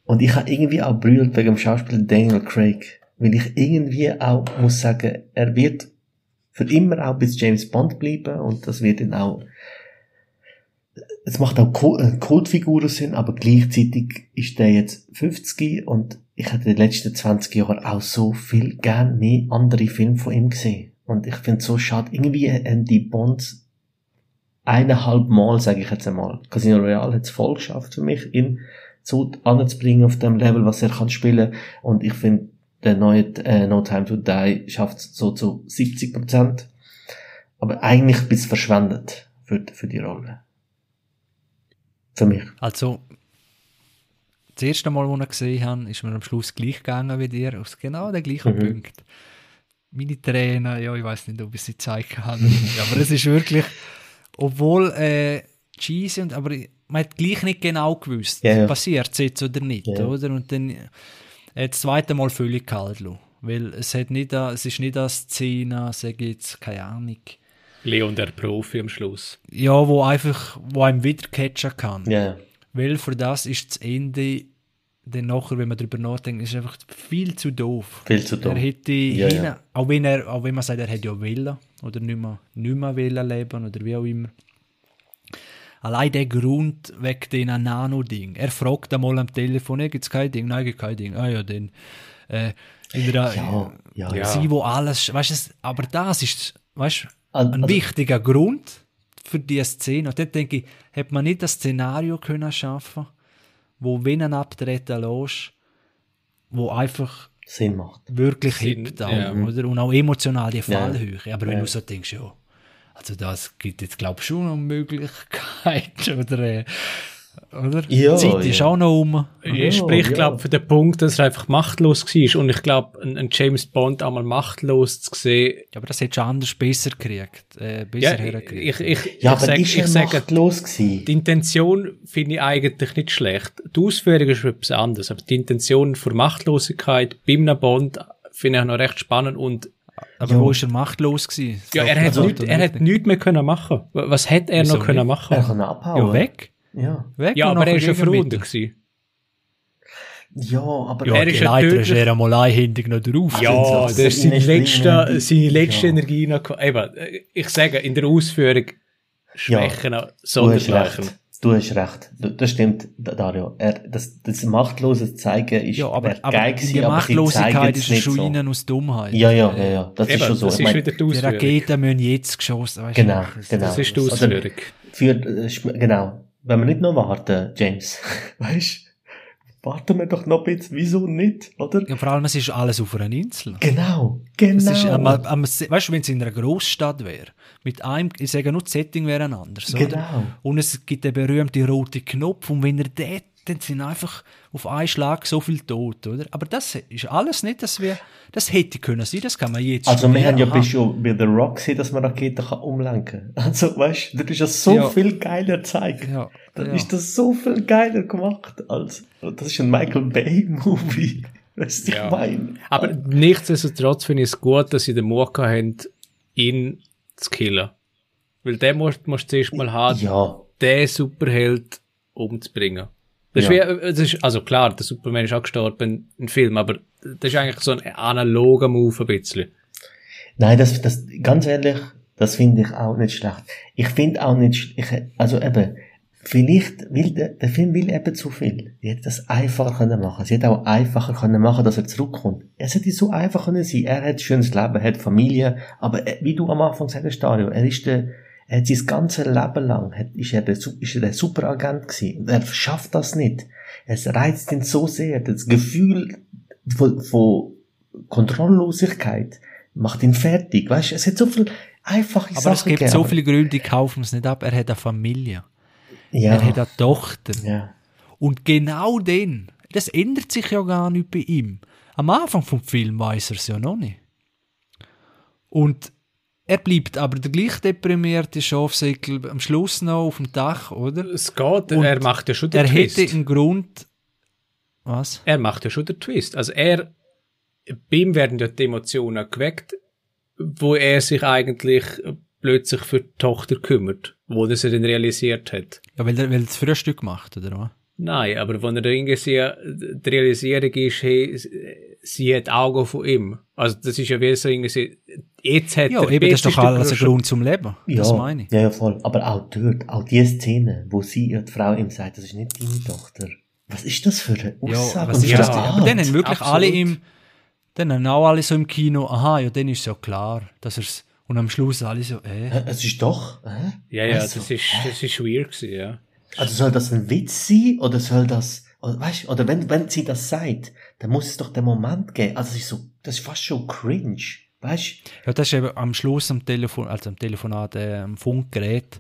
Und ich habe irgendwie auch brüllt wegen dem Schauspieler Daniel Craig. Weil ich irgendwie auch muss sagen, er wird für immer auch bis James Bond bleiben und das wird dann auch es macht auch äh, Kultfiguren Sinn, aber gleichzeitig ist der jetzt 50 und ich hätte in den letzten 20 Jahren auch so viel gern mehr andere Filme von ihm gesehen. Und ich finde es so schade. Irgendwie haben die Bonds eineinhalb Mal, sage ich jetzt einmal. Casino Royale hat es voll geschafft für mich, ihn so anzubringen auf dem Level, was er kann spielen. Und ich finde, der neue äh, No Time to Die schafft es so zu 70 Prozent. Aber eigentlich bisschen verschwendet für, für die Rolle. Für mich. Also, das erste Mal, als ich ihn gesehen habe, ist mir am Schluss gleich gegangen wie dir, aus genau dem gleichen mhm. Punkt meine Tränen, ja, ich weiß nicht, ob ich sie zeigen kann. aber es ist wirklich, obwohl äh, cheesy, und, aber man hat gleich nicht genau gewusst, yeah, passiert es jetzt oder nicht, yeah. oder? Und dann das zweite Mal völlig kalt lassen. Weil es, hat nicht, es ist nicht eine Szene, sage jetzt, keine Ahnung. Leon der Profi am Schluss. Ja, wo einfach, wo einem wieder catchen kann. Yeah. Weil für das ist das Ende dann nachher, wenn man darüber nachdenkt, ist einfach viel zu doof. Viel zu doof. Er hätte ja, hin, ja. Auch, wenn er, auch wenn man sagt, er hätte ja wollen oder nicht mehr, nicht mehr wollen leben oder wie auch immer. Allein der Grund wegen diesen Nano-Ding. Er fragt einmal am Telefon, gibt es kein Ding? Nein, gibt kein Ding. Ah ja, dann äh, in der, ja, ja, ja. sie, wo alles, weißt du, aber das ist, weißt also, ein wichtiger Grund für diese Szene. Und dort denke ich, hätte man nicht das Szenario können schaffen können, wo wenn ein Abtreten lässt, wo einfach Sinn macht. Wirklich Sinn, hebt auch, ja. oder? Und auch emotional die Fallhöhe. Ja. Aber wenn ja. du so denkst, ja, also das gibt jetzt glaube ich schon noch Möglichkeiten, oder? Äh, oder? Ja, die Zeit ist auch noch um. Ich spreche, ja. glaube für den Punkt, dass er einfach machtlos war. Und ich glaube, ein, James Bond einmal machtlos zu sehen. Ja, aber das hättest du anders besser gekriegt. Äh, besser ja, hergekriegt. Ich, ich, ja, ich aber sag, ist ich machtlos gewesen? Die Intention finde ich eigentlich nicht schlecht. Die Ausführung ist etwas anderes. Aber die Intention für Machtlosigkeit bei einem Bond finde ich noch recht spannend und aber ja. wo ist er machtlos gewesen? Ja, er hat, also, nicht, er hat nichts mehr können machen. Was hätte er Wieso noch können machen? Er kann abhauen. Ja, weg. Ja. Weg ja, aber er ist ja verwundet gewesen. Ja, aber ja, er ist leider ist er einmal einhändig noch drauf. Ja, das ist seine letzte, seine letzte ja. Energie noch. Eben, ich sage, in der Ausführung Schwächen ja, sondergleichen. Du hast recht. Das stimmt, Dario. Er, das, das machtlose Zeigen ist ja, aber, aber geil gewesen, die Machtlosigkeit ist schon so. ihnen aus Dummheit. Ja, ja, ja, ja. Das Eben, ist schon so. Das ich ist wieder die Die Raketen müssen jetzt geschossen werden. Genau, genau. Das ist die Ausführung. Für, äh, genau wenn wir nicht noch warten, James, weißt warten wir doch noch ein bisschen, wieso nicht, oder? Ja, vor allem, es ist alles auf einer Insel. Genau, genau. Ist, am, am, weißt du, wenn es in einer Großstadt wäre, mit einem, ich sage nur, das Setting wäre ein anderes, genau. Oder? Und es gibt den berühmten roten Knopf und wenn er dort dann sind einfach auf einen Schlag so viel tot, oder? Aber das ist alles nicht, dass wir, das hätte können sein, das kann man jetzt Also wir haben ja bis schon bei The Rock gesehen, dass man Raketen kann umlenken kann. Also weißt, du, das ist ja so ja. viel geiler gezeigt. Ja. Dann ja. ist das so viel geiler gemacht als, das ist ein Michael Bay Movie. Weißt du, ja. ich meine? Aber nichtsdestotrotz finde ich es gut, dass sie den Mut haben, ihn zu killen. Weil den musst, musst du zuerst mal haben, ja. den Superheld umzubringen. Das ja. ist wie, das ist, also klar, der Superman ist auch gestorben im Film, aber das ist eigentlich so ein analoger Move ein bisschen. Nein, das, das, ganz ehrlich, das finde ich auch nicht schlecht. Ich finde auch nicht, ich, also eben, vielleicht will der, der Film will eben zu viel. Die hätte das einfacher können machen. Sie hätte auch einfacher können machen, dass er zurückkommt. Es hätte so einfach können sein. Er hat ein schönes Leben, er hat Familie, aber wie du am Anfang sagst, Dario, er ist der, er hat sein ganzes Leben lang, hat, ist er der, ist er der Superagent gewesen. Und er schafft das nicht. Es reizt ihn so sehr. Das Gefühl von, von Kontrolllosigkeit macht ihn fertig. Weißt, es hat so viel einfache Aber Sachen es gibt gegeben. so viele Gründe, die kaufen es nicht ab. Er hat eine Familie. Ja. Er hat eine Tochter. Ja. Und genau den, das ändert sich ja gar nicht bei ihm. Am Anfang vom Film weiß er es ja noch nicht. Und er bleibt aber der gleich deprimierte Schafsäckel am Schluss noch auf dem Dach, oder? Es geht, Und er macht ja schon den Er Twist. hätte einen Grund. Was? er macht ja schon den Twist. Also er, bei ihm werden ja die Emotionen geweckt, wo er sich eigentlich plötzlich für die Tochter kümmert, wo er sie dann realisiert hat. Ja, weil er, weil er das Frühstück macht, oder was? Nein, aber wenn er irgendwie die Realisierung ist, hey, sie hat Augen von ihm. Also das ist ja wie so irgendwie, jetzt hat Ja, eben, das ist doch alles ein Grund- zum Leben. Das meine ich. Ja, ja, voll. Aber auch dort, auch die Szene, wo sie ja die Frau ihm sagt, das ist nicht deine Tochter. Was ist das für eine Ja, Aussage? was und ist Ja, das eine Aber dann haben wirklich Absolut. alle im, dann haben auch alle so im Kino, aha, ja, dann ist ja klar, dass er's, und am Schluss alle so, äh. Es ist doch, hä? Ja, ja, Also, das ist, das ist weird gewesen, ja. Also soll das ein Witz sein oder soll das, oder, weißt, oder wenn, wenn sie das sagt, dann muss es doch den Moment geben. Also es ist so, das ist fast schon cringe. Weißt Ja, das ist eben am Schluss am Telefon, also am Telefonat, äh, am Funkgerät.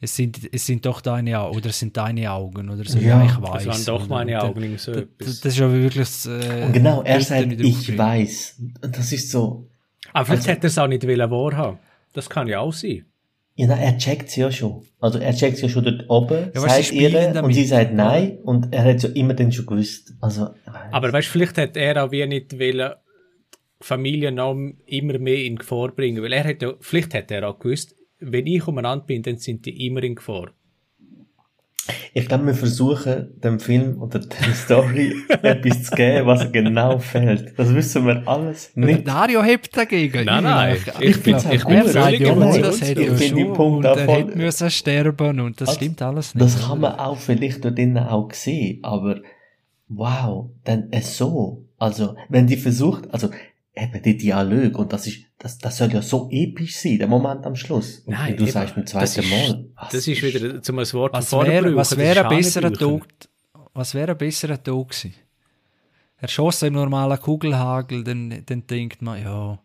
Es sind, es sind doch deine Augen, oder es sind deine Augen, oder so, Ja, ja, ich Das weiß. waren doch meine Augen, irgendwie so Das, etwas. das ist ja wirklich das, äh, Und genau, er sagt, nicht ich weiß. Das ist so, Aber vielleicht also- hätte er es auch nicht wollen wahrhaben. Das kann ja auch sein. ja, nein, er checkt sie ja schon. Also er checkt sie ja schon dort oben, Ja, sagt ihr, spielen und damit. sie sagt nein, und er hat ja immer dann schon gewusst. Also, Aber weißt, vielleicht hätte er auch wie nicht wollen, die Familie noch immer mehr in Gefahr bringen, weil er hat ja, vielleicht hätte er auch gewusst, wenn ich umeinander bin, dann sind die immer in Gefahr. Ich glaube, wir versuchen, dem Film oder der Story etwas zu geben, was genau fehlt. Das wissen wir alles Der nicht. Dario hebt dagegen. Nein, nein, Ich, ich bin- ich er bin völlig ja, überzeugt. das hätte Ich ja schon Punkte und er voll- hätte müssen sterben und das Also, stimmt alles nicht. Das kann man auch vielleicht dort drinnen auch sehen, aber wow, dann es so. Also, wenn die versucht, also eben die Dialog und das ist, das, das soll ja so episch sein, der Moment am Schluss. Und Nein, du eben. sagst beim Das zweiten ist- Mal. was Das ist wieder zum ein Wort Was wäre was wär ein besserer. Tod? Was wäre ein besserer Tod gewesen? Er schoss im normalen Kugelhagel, dann, dann denkt man, ja,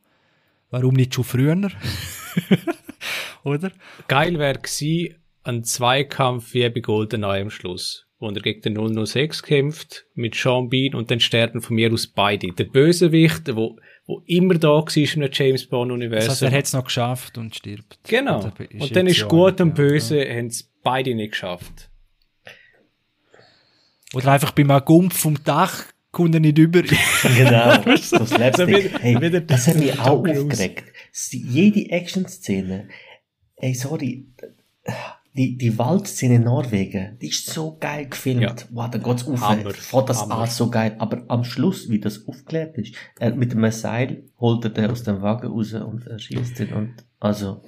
warum nicht schon früher? Oder? Geil wäre gewesen, ein Zweikampf wie bei GoldenEye am Schluss, wo er gegen den 006 kämpft, mit Sean Bean und dann sterben von mir aus beide. Der Bösewicht, wo, wo immer da war in einem James Bond-Universum. Das heißt, er hat es noch geschafft und stirbt. Genau. Und Und dann ist ja gut und ja. böse, haben es beide nicht geschafft. Oder einfach beim Gumpf vom Dach kommt er nicht über. Genau, so Slapstick. wieder- hey, wieder das hat mich auch aufgeregt. Jede Action-Szene, ey, sorry, die, die Waldszene in Norwegen, die ist so geil gefilmt. Ja. Wow, da geht's auf. Hammer, Fährt das Hammer. an, so geil. Aber am Schluss, wie das aufgeklärt ist, er, mit dem Seil holt er den aus dem Wagen raus und er schießt ihn und, also,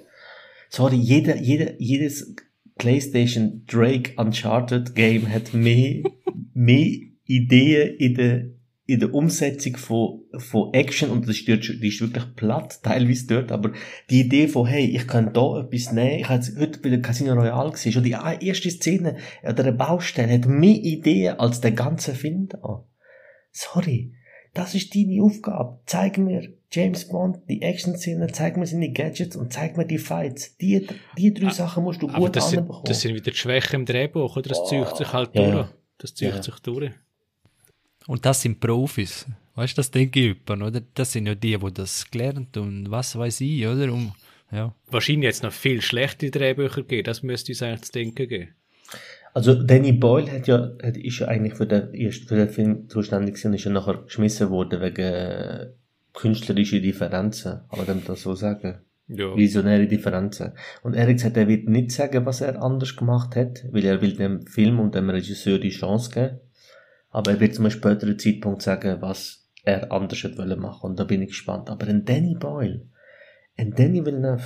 sorry, jeder, jeder, jedes PlayStation Drake Uncharted Game hat mehr, mehr Ideen in der, in der Umsetzung von, von Action und das ist, dort, die ist wirklich platt, teilweise dort, aber die Idee von, hey, ich kann da etwas nehmen, ich habe heute bei der Casino Royale gesehen, schon die erste Szene an der Baustelle hat mehr Ideen als der ganze Film da. Sorry. Das ist deine Aufgabe. Zeig mir James Bond, die Action-Szene, zeig mir seine Gadgets und zeig mir die Fights. Die, die drei Sachen musst du Aber gut das sind, anbekommen. das sind wieder die Schwächen im Drehbuch, oder? Das zieht sich halt Ja. durch. Das zieht Ja. sich durch. Und das sind Profis. Weißt du, das denke ich jemand, oder? Das sind ja die, die das gelernt und was weiß ich, oder? Um, ja. Wahrscheinlich jetzt noch viel schlechte Drehbücher geben, das müsste uns eigentlich zu denken geben. Also Danny Boyle hat ja, hat, ist ja eigentlich für den, erst für den Film zuständig gewesen, ist ja nachher geschmissen worden wegen äh, künstlerische Differenzen. Aber dem das so sagen. Ja. Visionäre Differenzen. Und er hat gesagt, er wird nicht sagen, was er anders gemacht hat, weil er will dem Film und dem Regisseur die Chance geben. Aber er wird zu einem späteren Zeitpunkt sagen, was er anders hätte wollen machen. Und da bin ich gespannt. Aber ein Danny Boyle, ein Danny Villeneuve,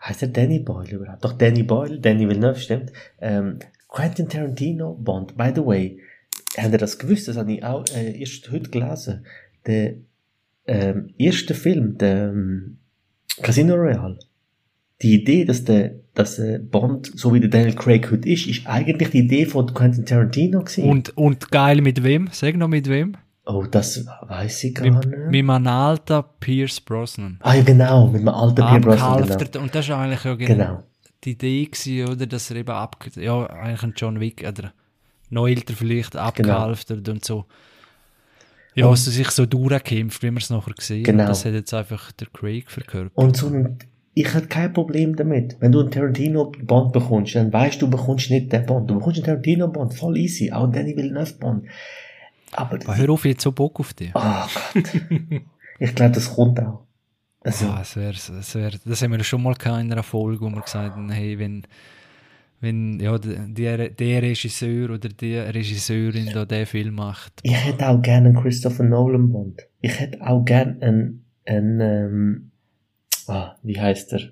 heißt er Danny Boyle überhaupt? Doch Danny Boyle, Danny Villeneuve, stimmt. Ähm, Quentin Tarantino Bond, by the way, habt ihr das gewusst? Das habe ich auch äh, erst heute gelesen. Der ähm, erste Film, der ähm, Casino Royale, die Idee, dass der, dass äh, Bond, so wie der Daniel Craig heute ist, ist eigentlich die Idee von Quentin Tarantino gewesen. Und, und geil mit wem? Sag noch mit wem? oh, das weiß ich gar Mit, nicht. mit einem alten Pierce Brosnan. ah, ja, genau, mit einem alten Pierre Brosnan, genau. Und das ist eigentlich ja genau, Genau. die Idee gewesen, oder? Dass er eben ab, ja, eigentlich ein John Wick, oder noch älter vielleicht abgehalftert und so. Ja, Und- also sich so durchkämpft, wie wir es nachher gesehen Genau. Das hat jetzt einfach der Craig verkörpert. Und so ein, ich hätte kein Problem damit. Wenn du einen Tarantino-Bond bekommst, dann weißt du, du bekommst nicht den Bond. Du bekommst einen Tarantino-Bond, voll easy. Auch einen Danny Villeneuve-Bond. Aber, Aber hör auf, jetzt so Bock auf dich. oh Gott. ich glaube, das kommt auch. Also, Ah, das, wär, das, wär, das haben wir schon mal gehabt in einer Folge, wo wir gesagt haben, hey, wenn, wenn ja, der, der Regisseur oder die Regisseurin da den Film macht, ich hätte auch gerne einen Christopher Nolan-Bond. Ich hätte auch gerne einen, einen ähm, ah, wie heißt er?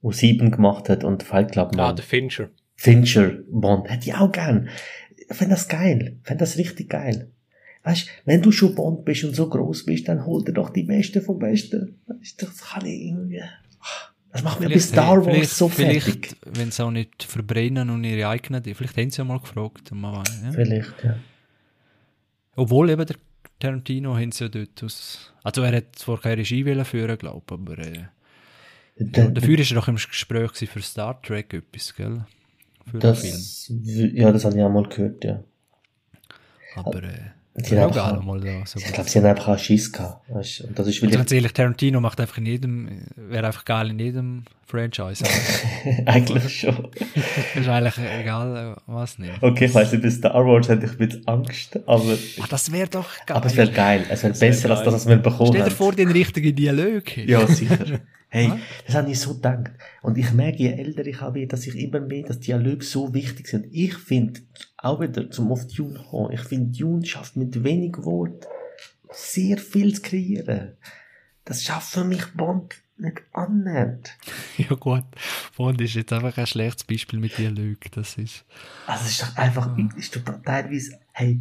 Wo Sieben gemacht hat und Fight Club Ah, macht. der Fincher. Fincher Bond. Hätte ich auch gern. Ich fände das geil. Ich fände das richtig geil. Weißt, wenn du schon Bond bist und so groß bist, dann hol dir doch die Beste vom Besten. Weißt, das kann ich irgendwie. Das macht mir Vielleicht- Star Wars vielleicht, so fertig. Vielleicht, wenn sie auch nicht verbrennen und ihre eigenen, vielleicht haben sie ja mal gefragt. Weiß, ja. Vielleicht, ja. Obwohl eben der Tarantino haben sie ja dort aus, also er hat zwar keine Regie führen, glaube ich, aber äh, Da- dafür ist er doch im Gespräch für Star Trek etwas, gell? Für das, ja, das habe ich auch mal gehört, ja. Aber äh, haben geil, einfach- mal da so Ich glaube, sie haben einfach auch Schiss gehabt. Weißt, und das ist Also wirklich ganz ehrlich, Tarantino macht einfach in jedem, wäre einfach geil in jedem Franchise. eigentlich schon. ist eigentlich egal, was nicht. Okay, ich weiss nicht, bei Star Wars hätte ich ein bisschen Angst, aber, Ah, das wäre doch geil. aber es wäre geil. Es wäre wär besser als geil. das, was wir bekommen Stell dir vor, den richtigen Dialog. Ja, sicher. Hey, Ja. das habe ich so gedacht. Und ich merke, je älter ich habe, dass ich immer mehr, dass Dialoge so wichtig sind. Ich finde, auch wieder zum auf Dune kommen, ich finde, Dune schafft mit wenig Wort sehr viel zu kreieren. Das schafft für mich Bond nicht annähernd. Ja gut, Bond ist jetzt einfach ein schlechtes Beispiel mit Dialog. Das ist... Also, es ist doch einfach, ist doch teilweise, hey,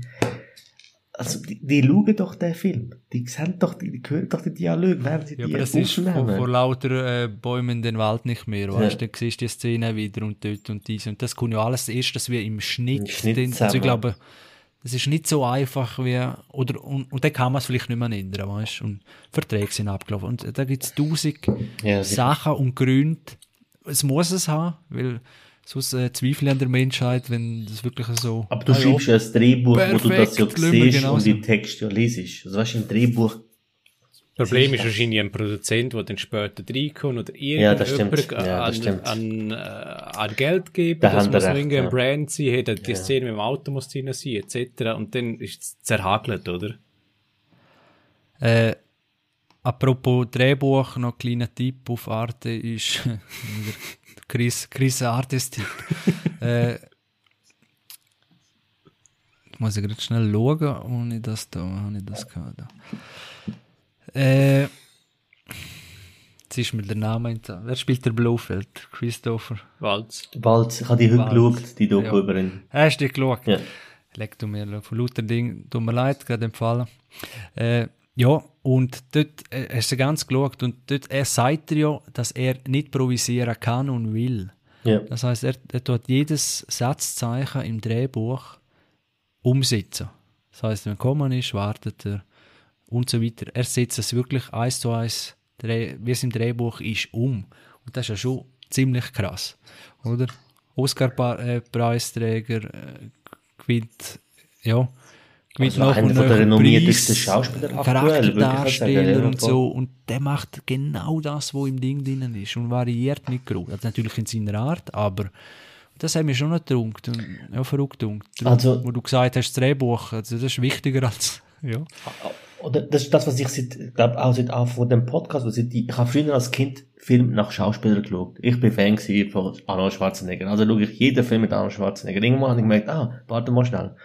also, die, die schauen doch den Film. Die sehen doch, die, die hören doch den Dialog, während sie Ja, die aber das ist vor, vor lauter äh, Bäumen den Wald nicht mehr, weißt du? Ja. Dann siehst du die Szene wieder und dort und dies. Und das kommt ja alles erst, dass wir im Schnitt, Im Schnitt den, also ich glaube, das ist nicht so einfach wie, oder, und, und dann kann man es vielleicht nicht mehr ändern, weißt du? Und Verträge sind abgelaufen. Und da gibt es tausend Ja. Sachen und Gründe. Es muss es haben, weil sonst äh, zweifle ich an der Menschheit, wenn das wirklich so... Aber du Ah, ja. schreibst ja ein Drehbuch, wo du das ja Perfekt, siehst genauso. und die Texte ja liest. Also weißt du, im Drehbuch, Das Problem ist wahrscheinlich ein Produzent, der dann später reinkommt oder Ja, irgendjemand. Ja, das an, stimmt. an, äh, an Geld geben, Da das muss recht, irgendein ja. Brand sein, hey, die Ja. Szene mit dem Auto muss drin sein, etc. Und dann ist es zerhagelt, oder? Äh, apropos Drehbuch, noch ein kleiner Tipp auf Arte ist Chris, Chris Artes-Tipp. äh, muss ich gerade schnell schauen, ohne das da, ich das gehabt. Da. Äh, jetzt ist mir der Name entgangen. Wer spielt der Blofeld? Christopher. Walz. bald, ich habe die heute geschaut, die Doku Ja. über ihn. Hast du die geschaut? Ja. Leg du mir von lauter Ding, tut mir leid, gerade empfallen. Äh, ja, und dort äh, hast du ganz geschaut und dort, er sagt dir ja, dass er nicht improvisieren kann und will. Ja. Das heißt, er, er tut jedes Satzzeichen im Drehbuch umsetzen. Das heißt, wenn kommen ist, wartet er und so weiter. Er setzt es wirklich eins zu eins, wie es im Drehbuch ist, um. Und das ist ja schon ziemlich krass, oder? Oscar-Preisträger äh, gewinnt, ja, gewinnt Also einer und von der renommiertesten Schauspieler Charakterdarsteller und so. Und der macht genau das, was im Ding drin ist und variiert nicht groß. Also natürlich in seiner Art, aber das hat mich schon noch gedunkt und ja, verrückt gedunkt. Also- Wo du gesagt hast, das Drehbuch, also das ist wichtiger als, ja. Oder das ist das, was ich seit, ich glaube auch seit Anfang dem Podcast, was ich, die, ich habe früher als Kind Film nach Schauspielern geschaut. Ich bin Fan von Arnold Schwarzenegger. Also schaue ich jeden Film mit Arnold Schwarzenegger. Irgendwann habe ich gemerkt, ah, warte mal schnell.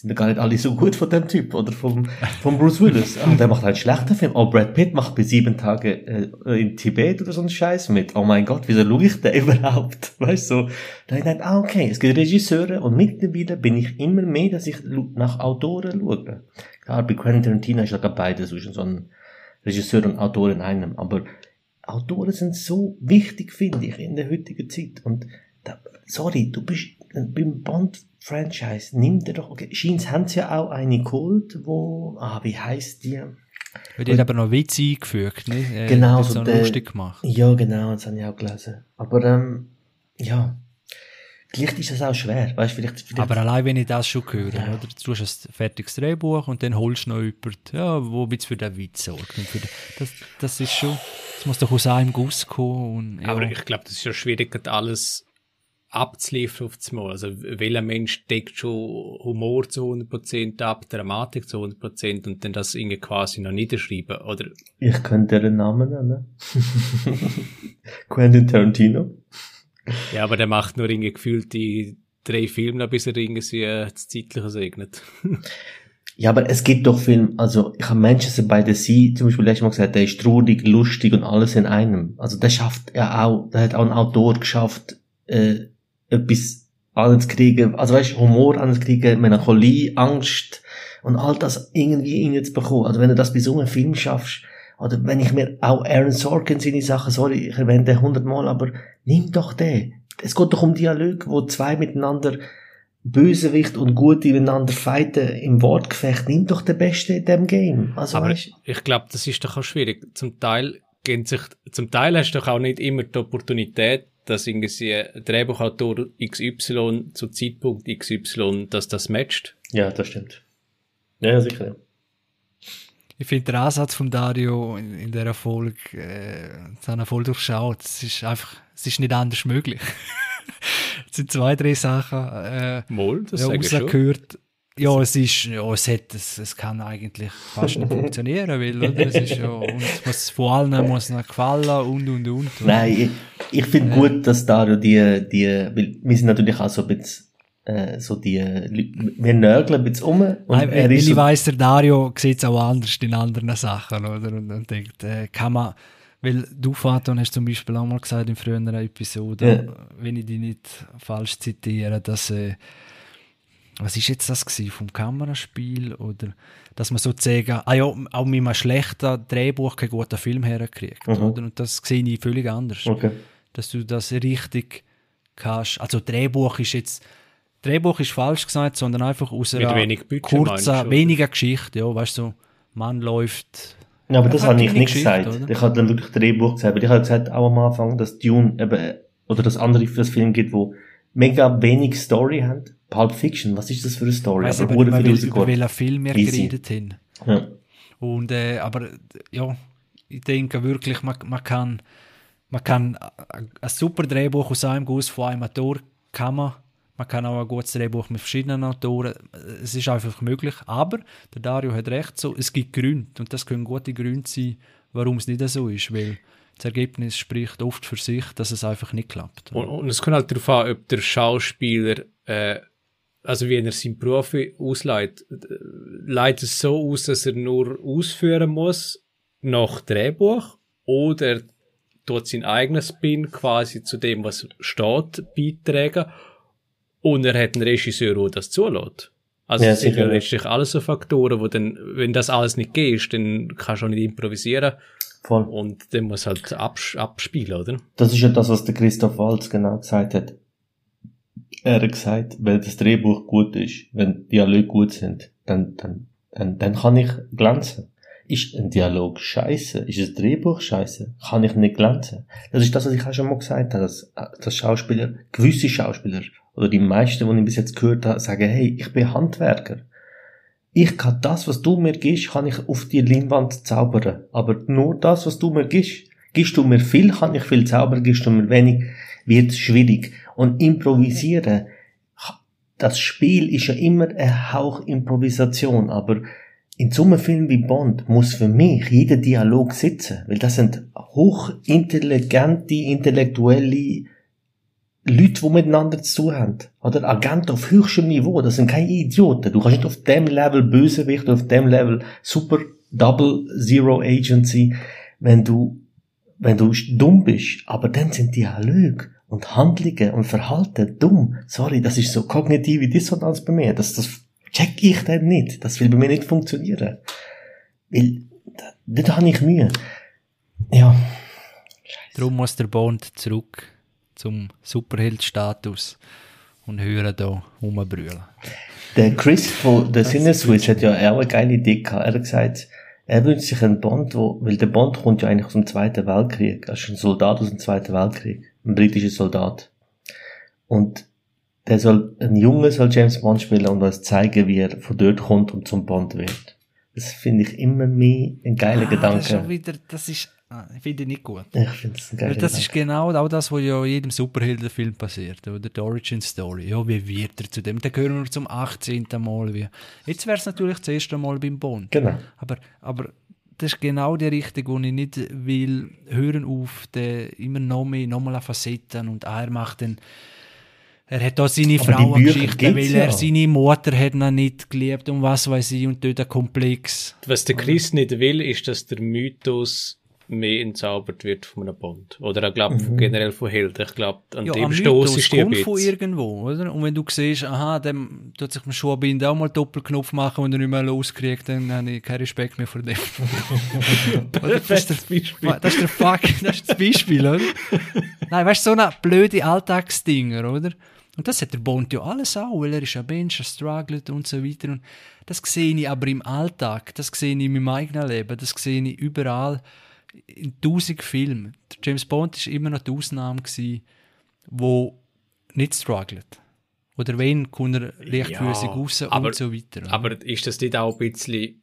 Sind gar nicht alle so gut von dem Typ oder vom, vom Bruce Willis. Ah, der macht halt schlechte Film. Oh, Brad Pitt macht bei sieben Tage äh, in Tibet oder so einen Scheiß mit. Oh mein Gott, wieso schaue ich den überhaupt? Weißt du, so. Da ich gedacht, ah, okay, es gibt Regisseure und mittlerweile bin ich immer mehr, dass ich nach Autoren schaue. Klar, bei Quentin Tarantino ist ja beides, zwischen so ein Regisseur und Autor in einem. Aber Autoren sind so wichtig, finde ich, in der heutigen Zeit. Und da, sorry, du bist äh, beim Bond-Franchise, nimm dir doch, okay, Scheins haben sie ja auch eine geholt, wo, ah, wie heißt die? Die hat aber noch Witze eingefügt, ne? Äh, Genau, hat so so der- lustig gemacht. Ja, genau, das habe ich auch gelesen. Aber, ähm, ja. vielleicht ist das auch schwer, weißt, vielleicht, vielleicht Aber allein wenn ich das schon höre, oder? Du hast ein fertiges Drehbuch und dann holst du noch jemanden, ja, wo jetzt für den Witz sorgt. Und für den, das, das ist schon, das muss doch aus einem Guss kommen. Und, ja. Aber ich glaube, das ist ja schwierig, alles abzuliefern auf das Mal. Also, welcher Mensch deckt schon Humor zu 100% ab, Dramatik zu 100% und dann das irgendwie quasi noch niederschreiben, oder? Ich könnte den Namen nennen. Quentin Tarantino. Ja, aber der macht nur irgendwie gefühlt die drei Filme, bis er irgendwie das Zeitliche segnet. Ja, aber es gibt doch Filme, also ich habe Manchester by the Sea zum Beispiel letztes Mal gesagt, der ist traurig, lustig und alles in einem. Also der schafft ja auch, der hat auch ein Autor geschafft, äh, etwas anzukriegen, also weißt Humor anzukriegen, Melancholie, Angst und all das irgendwie in zu bekommen. Also wenn du das bei so einem Film schaffst, oder wenn ich mir auch Aaron Sorkin seine Sachen, sorry, ich erwähne den hundertmal, aber nimm doch den. Es geht doch um Dialog, wo zwei miteinander Bösewicht und Gute miteinander fighten im Wortgefecht. Nimm doch den Beste in dem Game. Also, Aber weißt, ich glaube, das ist doch auch schwierig. Zum Teil gehen sich, zum Teil hast du doch auch nicht immer die Opportunität, dass irgendwie Drehbuchautor XY zu Zeitpunkt XY, dass das matcht. Ja, das stimmt. Ja, sicher. Ja. Ich finde den Ansatz von Dario in, in dieser Folge, äh, das haben wir voll durchschaut. Es ist einfach, es ist nicht anders möglich. es sind zwei, drei Sachen, äh, Mal, das ja, sage ich schon. rausgehört. Ja, es ist, ja, es hat, es, es kann eigentlich fast nicht funktionieren, weil, oder? Es ist ja, und es muss vor allem muss noch gefallen und, und, und. Nein, ich, ich finde gut, dass Dario die, die, weil wir sind natürlich auch so ein bisschen, äh, so die, wir nörgeln ein bisschen um. Und Nein, er ist ich so, weiss, der Dario sieht es auch anders in anderen Sachen, oder? Und, und denkt, äh, kann man, weil du, Faton, hast zum Beispiel auch mal gesagt in früheren Episoden, wenn ich dich nicht falsch zitiere, dass, äh, was ist jetzt das gewesen, vom Kameraspiel oder dass man sozusagen, ah ja, auch mit einem schlechten Drehbuch keinen guten Film herkriegt, Mhm. oder? Und das sehe ich völlig anders. okay. Dass du das richtig kannst, also Drehbuch ist jetzt, Drehbuch ist falsch gesagt, sondern einfach aus einer wenig Budget, kurzen, du, weniger Geschichte, ja, weißt du, so, Mann läuft, Ja, aber das habe ich nicht Geschichte, gesagt. oder? Ich habe dann wirklich Drehbuch gesagt, weil ich habe gesagt auch am Anfang, dass Dune eben, oder dass andere für das Film gibt, wo mega wenig Story haben. Pulp Fiction, was ist das für eine Story? weiss aber mehr, über rausgeholt. welchen Film wir Easy. geredet haben. Ja. Und, äh, aber, ja, ich denke wirklich, man, man kann, man kann ein ein super Drehbuch aus einem Guss von einem Autor kann man. Man kann auch ein gutes Drehbuch mit verschiedenen Autoren. Es ist einfach möglich. Aber der Dario hat recht, so, es gibt Gründe. Und das können gute Gründe sein, warum es nicht so ist. Weil das Ergebnis spricht oft für sich, dass es einfach nicht klappt. Und, und es kommt halt darauf an, ob der Schauspieler, äh, also wie er seinen Beruf ausleitet, leitet es so aus, dass er nur ausführen muss nach Drehbuch oder tut sein eigenes Spin quasi zu dem, was steht, beitragen und er hat einen Regisseur, der das zulässt. Also Ja, das sind ja letztlich alles so Faktoren, wo dann, wenn das alles nicht geht, dann kannst du auch nicht improvisieren Voll. und dann muss halt abs abspielen, oder? Das ist ja das, was der Christoph Waltz genau gesagt hat. Er hat gesagt, wenn das Drehbuch gut ist, wenn Dialoge gut sind, dann, dann, dann, dann kann ich glänzen. Ist ein Dialog scheiße? Ist ein Drehbuch scheiße? Kann ich nicht glänzen? Das ist das, was ich auch schon mal gesagt habe, dass, dass Schauspieler, gewisse Schauspieler, oder die meisten, die ich bis jetzt gehört habe, sagen, hey, ich bin Handwerker. Ich kann das, was du mir gibst, kann ich auf die Leinwand zaubern. Aber nur das, was du mir gibst. Gibst du mir viel, kann ich viel zaubern. Gibst du mir wenig, wird schwierig. Und improvisieren, das Spiel ist ja immer ein Hauch Improvisation, aber in so einem Film wie Bond muss für mich jeder Dialog sitzen, weil das sind hochintelligente, intellektuelle Leute, die miteinander zu haben. Oder Agenten auf höchstem Niveau, das sind keine Idioten. Du kannst nicht auf dem Level Bösewicht, auf dem Level Super Double Zero Agency, wenn du, wenn du dumm bist. Aber dann sind Dialoge und Handlungen und Verhalten dumm. Sorry, das ist so kognitive Dissonanz bei mir. Das, das check ich dann nicht. Das will bei mir nicht funktionieren. Weil, da, da habe ich Mühe. Ja. Darum muss der Bond zurück zum Superheld-Status und hören da rumbrüllen. Der Chris von der Sinneswiss hat ja auch eine geile Idee gehabt. Er hat gesagt, er wünscht sich einen Bond, wo, weil der Bond kommt ja eigentlich aus dem Zweiten Weltkrieg. Er ist ein Soldat aus dem Zweiten Weltkrieg. Ein britischer Soldat. Und der soll, ein Junge soll James Bond spielen und uns zeigen, wie er von dort kommt und zum Bond wird. Das finde ich immer mehr ein geiler Ah, Das ist Gedanke. wieder, das ist, ah, ich finde ich nicht gut. Ich finde es ein Weil geiler das Gedanke. ist genau auch das, was ja in jedem Superheldenfilm passiert, oder? Die Origin Story. Ja, wie wird er zu dem? Dann gehören wir zum 18. Mal. Wie. Jetzt wäre es natürlich das erste Mal beim Bond. Genau. Aber, aber das ist genau die Richtung, wo ich nicht will, hören auf, den immer noch mehr, noch mal Facetten und er macht dann, er hat da seine Frauengeschichte, weil ja. er seine Mutter hat noch nicht geliebt und was weiß ich und dort ein Komplex. Was der Chris nicht will, ist, dass der Mythos mehr entzaubert wird von einem Bond. Oder er glaubt Mhm. generell von Helden. Ich glaube, an Ja, dem Stoß ist die ein kommt von irgendwo, oder? Und wenn du siehst, aha, dem tut sich beim Schuhbinden auch mal Doppelknopf machen und er nicht mehr loskriegt, dann habe ich keinen Respekt mehr vor dem. Das, ist der, Beispiel. das ist der Fuck, das ist das Beispiel, oder? Nein, weißt du, so eine blöde Alltagsdinger, oder? Und das hat der Bond ja alles auch, weil er ist ein Mensch, er struggelt und so weiter. Und das sehe ich aber im Alltag, das sehe ich in meinem eigenen Leben, das sehe ich überall in tausend Filmen. James Bond ist immer noch die Ausnahme gewesen, wo nicht struggelt. Oder wenn, kommt er leichtfüßig Ja, raus aber- und so weiter. Aber ist das nicht auch ein bisschen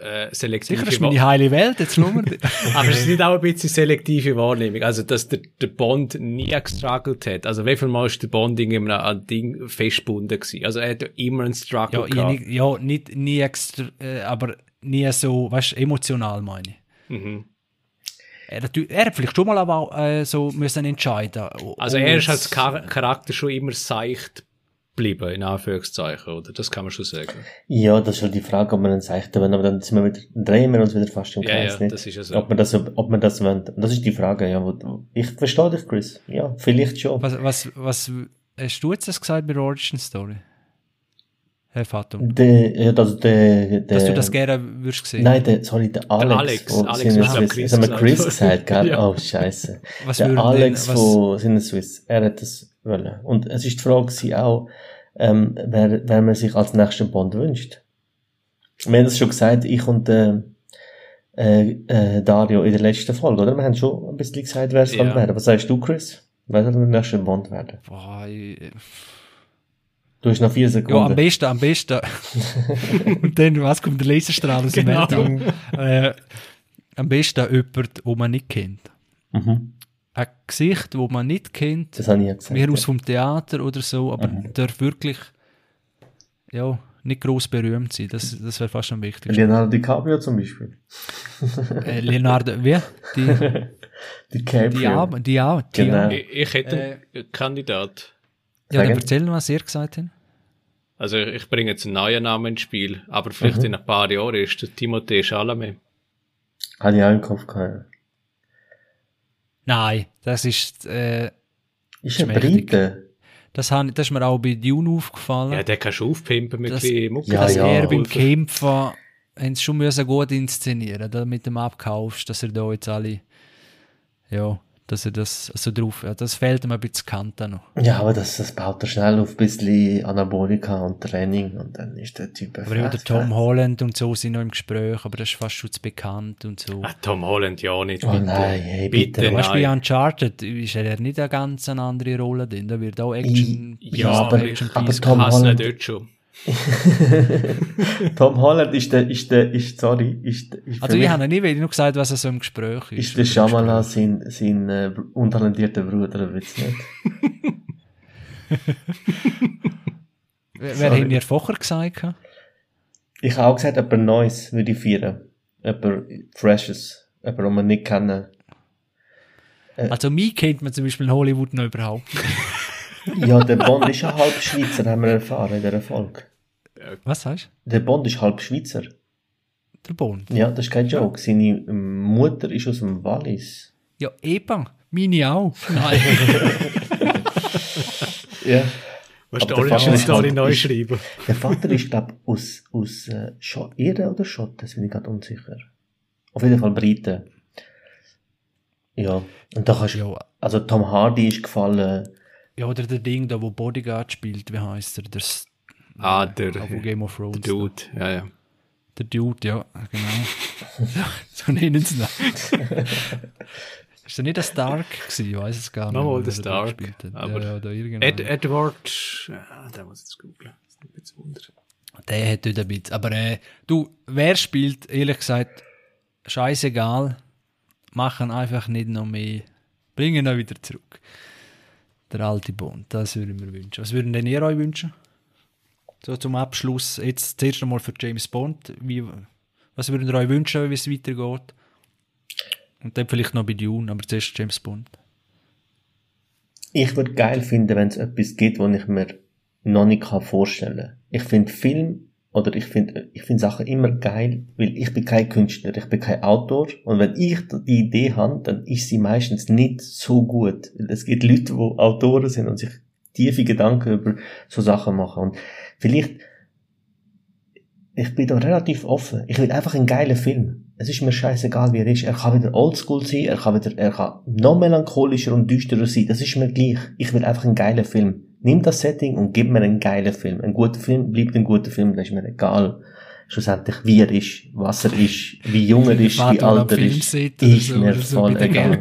äh, selektive Sicher, das ist meine heile Welt, jetzt schauen wir. Aber es ist nicht auch ein bisschen selektive Wahrnehmung. Also, dass der, der Bond nie gestruggelt hat. Also, wie viel Mal ist der Bond irgendwie an ein Ding festgebunden gewesen? Also, er hat ja immer einen Struggle ja, gehabt. nicht, ja, nicht nie extra, äh, aber nie so, weißt du, emotional meine ich. Mhm. Er, hat- er hat vielleicht schon mal aber auch, äh, so müssen entscheiden. Also, er ist als Char Charakter schon immer seicht geblieben, in Anführungszeichen, oder? Das kann man schon sagen. Ja, das ist schon die Frage, ob man dann sagt, wenn, aber dann sind wir wieder, drehen wir uns wieder fast im Ja, Kreis, ja, nicht? das ist ja so. Ob man das, ob man das wollen. Das ist die Frage, ja. Wo, ich verstehe dich, Chris. Ja, vielleicht schon. Was, was, was hast du jetzt das gesagt bei der Origin Story? Herr Fatum. Der, ja, also der, der, Dass du das gerne würdest sehen. Nein, der, sorry, der Alex. Alex, wo Alex, hat Swiss, Chris das haben wir gesagt? Chris gesagt, gell? Ja. Oh, scheiße. Was der würden denn- Alex was- von Sinne Swiss, er hat das wollen. Und es ist die Frage gewesen auch, ähm, wer, wer man sich als nächsten Bond wünscht. Wir haben das schon gesagt, ich und, äh, äh, äh, Dario in der letzten Folge, oder? Wir haben schon ein bisschen gesagt, wer es ja. werden. Was sagst du, Chris? Wer soll der nächste Bond werden? Boah, ich, Du hast noch vier ja, am Sekunden. besten, am besten. Und dann, was kommt der Laserstrahl aus dem Genau. Weltraum? Äh, am besten jemand, wo man nicht kennt. mhm. Ein Gesicht, wo man nicht kennt, Das habe ich ja gesagt. mehr aus vom Theater oder so, aber darf wirklich ja, nicht groß berühmt sein. Das, das wäre fast am wichtigsten. Leonardo DiCaprio zum Beispiel. äh, Leonardo, wie? Die, DiCaprio. die Ab, die auch. Die Genau. Ich, ich hätte einen Kandidat. Ja, dann erzähl, was ihr gesagt habt. Also, ich, bringe jetzt einen neuen Namen ins Spiel, aber vielleicht Mhm. in ein paar Jahren ist der Timothée Chalamet. Habe ich auch im Kopf gehabt. Nein, das ist, äh, Ist ein. Brite. das, han- das ist mir auch bei Dune aufgefallen. Ja, den kannst du aufpimpen mit Das- bisschen Mucke. Ja, dass ja. er beim Pulver. Kämpfen haben sie schon müssen gut inszenieren, damit du ihm abkaufst, dass er da jetzt alle, ja, dass er das so drauf, ja, das fehlt ihm ein bisschen Kante noch. Ja, aber das, das baut er schnell auf ein bisschen Anabolika und Training und dann ist der Typ Aber ja, der Tom Holland und so sind noch im Gespräch, aber das ist fast schon zu bekannt und so. Ah, Tom Holland, ja nicht. Oh bitte. nein, hey, bitte, bitte. Weißt bei. Uncharted ist er nicht eine ganz eine andere Rolle drin. Da wird auch Action, Ja, aber- Action aber Piece Tom Ich Holland- dort schon. Tom Holland ist der, ist der, ist, sorry, ist, ist Also ich habe nicht wirklich nur gesagt, was er so im Gespräch ist. ist der Shyamalan sein, sein äh, untalentierter Bruder, wird's nicht? Wer Sorry. hat mir vorher gesagt? Ich habe auch gesagt, jemand Neues würde ich feiern. Jemand Freshes. Jemand, den wir nicht kennen. Also mich kennt man zum Beispiel in Hollywood noch überhaupt nicht. Ja, der Bond ist ja halb Schweizer, haben wir erfahren in dieser Folge. Was sagst Der Bond ist halb Schweizer. Der Bond? Ja, das ist kein Joke. Seine Mutter ist aus dem Wallis. Ja, eben. Meine auch. Nein. Ja. Was Aber du der ist Story neu schreiben? Der Vater ist, glaube aus, aus äh, Irre oder Schotten, das bin ich gerade unsicher. Auf jeden Fall Briten. Ja, und da kannst du, ja, also Tom Hardy ist gefallen, ja, oder der Ding da, wo Bodyguard spielt, wie heißt er? Der, S- Ah, der, von Game of der Thrones. Dude, ja, ja. Der Dude, ja, genau. so nennen sie ihn. Ist er nicht ein Stark gewesen? Ich weiß es gar nicht. Nochmal der da Stark, aber ja, da. Ed, Edward, ja, der muss jetzt googeln. Das ist ein bisschen Wunder. Der hat dort ein bisschen. Aber äh, du, wer spielt, ehrlich gesagt, scheißegal. Machen einfach nicht noch mehr. Bringen ihn wieder zurück. Der alte Bond, das würde ich mir wünschen. Was würden denn ihr euch wünschen? So zum Abschluss, jetzt zuerst einmal für James Bond. Wie, was würdet ihr euch wünschen, wie es weitergeht? Und dann vielleicht noch bei Dune, aber zuerst James Bond. Ich würde geil finden, wenn es etwas gibt, was ich mir noch nicht kann vorstellen kann. Ich finde Film oder ich finde ich finde Sachen immer geil, weil ich bin kein Künstler, ich bin kein Autor und wenn ich die Idee habe, dann ist sie meistens nicht so gut. Es gibt Leute, die Autoren sind und sich tiefe Gedanken über so Sachen machen und vielleicht ich bin da relativ offen. Ich will einfach einen geilen Film. Es ist mir scheißegal, wie er ist. Er kann wieder oldschool sein, er kann wieder, er kann noch melancholischer und düsterer sein. Das ist mir gleich. Ich will einfach einen geilen Film. Nimm das Setting und gib mir einen geilen Film. Ein guter Film bleibt ein guter Film, das ist mir egal. Schlussendlich, wie er ist, was er ist, wie jung er ist, wie alt er ist. Ist mir voll bei den egal.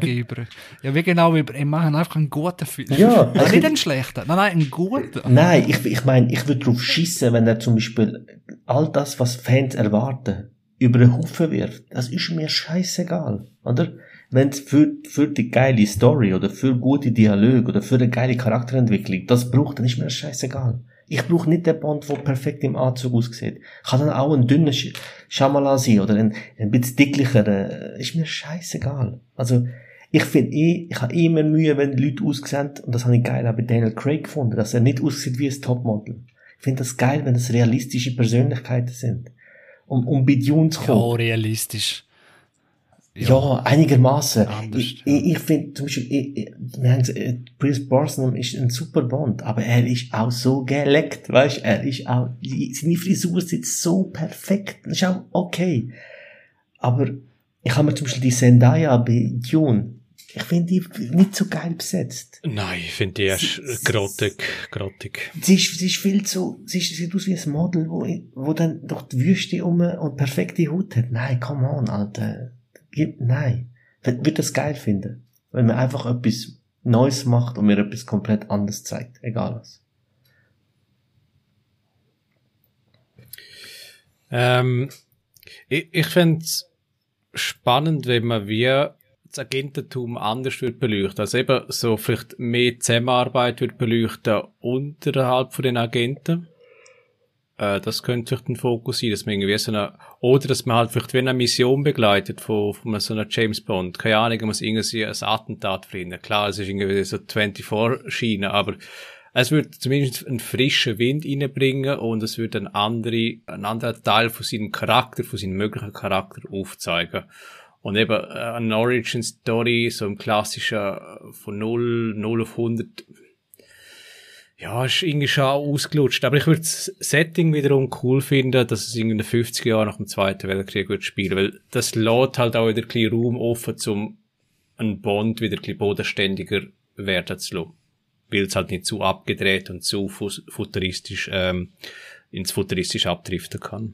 Ja, wie genau, wir machen einfach einen guten Film. Ja, also ich- nicht einen schlechten, nein, nein, einen guten. Nein, ich, ich meine, ich würde drauf schissen, wenn er zum Beispiel all das, was Fans erwarten, über den Haufen wirft. Das ist mir scheißegal, oder? Wenn es für, für die geile Story oder für gute Dialoge oder für eine geile Charakterentwicklung das braucht, dann ist mir das scheißegal. Ich brauche nicht den Bond, der perfekt im Anzug aussieht. Kann dann auch ein dünner Sch Shyamalan sein oder ein, ein bisschen dicklicher. äh, Ist mir scheißegal. Also, ich finde eh, ich habe immer Mühe, wenn Leute aussehen, und das habe ich geil auch bei Daniel Craig gefunden, dass er nicht aussieht wie ein Topmodel. Ich finde das geil, wenn es realistische Persönlichkeiten sind. Um, um bei Dune zu Ja, kommen. realistisch. Ja, einigermaßen. Anders, Ich, ja. ich, ich finde zum Beispiel, ich, ich, wir haben gesagt, äh, Pierce Brosnan ist ein super Bond, aber er ist auch so geleckt, weißt? Er ist auch, seine Frisur sitzt so perfekt, das ist auch okay. Aber ich habe mir zum Beispiel die Zendaya bei Dune, ich finde die nicht so geil besetzt. Nein, ich finde die erst grottig, grottig. Sie ist, sie ist viel zu, sie ist, sieht aus wie ein Model, wo, wo dann durch die Wüste um und perfekte Haut hat. Nein, come on, Alter. Nein. Würde das geil finden. Wenn man einfach etwas Neues macht und mir etwas komplett anderes zeigt. Egal was. Ähm, ich ich fände es spannend, wenn man wie das Agententum anders wird beleuchten. Also eben so vielleicht mehr Zusammenarbeit wird beleuchten unterhalb von den Agenten. Äh, das könnte vielleicht ein Fokus sein, dass man irgendwie so eine, oder dass man halt vielleicht wie eine Mission begleitet von, von so einer James Bond. Keine Ahnung, man muss irgendwie ein Attentat verhindern. Klar, es ist irgendwie so 24-Schiene, aber es wird zumindest einen frischen Wind reinbringen und es wird ein andere, ein anderer Teil von seinem Charakter, von seinem möglichen Charakter aufzeigen. Und eben äh, eine Origin Story, so im klassischen äh, von 0, 0 auf 100, ja, ist irgendwie schon ausgelutscht. Aber ich würde das Setting wiederum cool finden, dass es in den 50 Jahren nach dem Zweiten Weltkrieg wird spielen, weil das lässt halt auch wieder ein bisschen Raum offen, um einen Bond wieder ein bisschen bodenständiger werden zu lassen. Weil es halt nicht zu abgedreht und zu fu- futuristisch, ähm, ins futuristisch abdriften kann.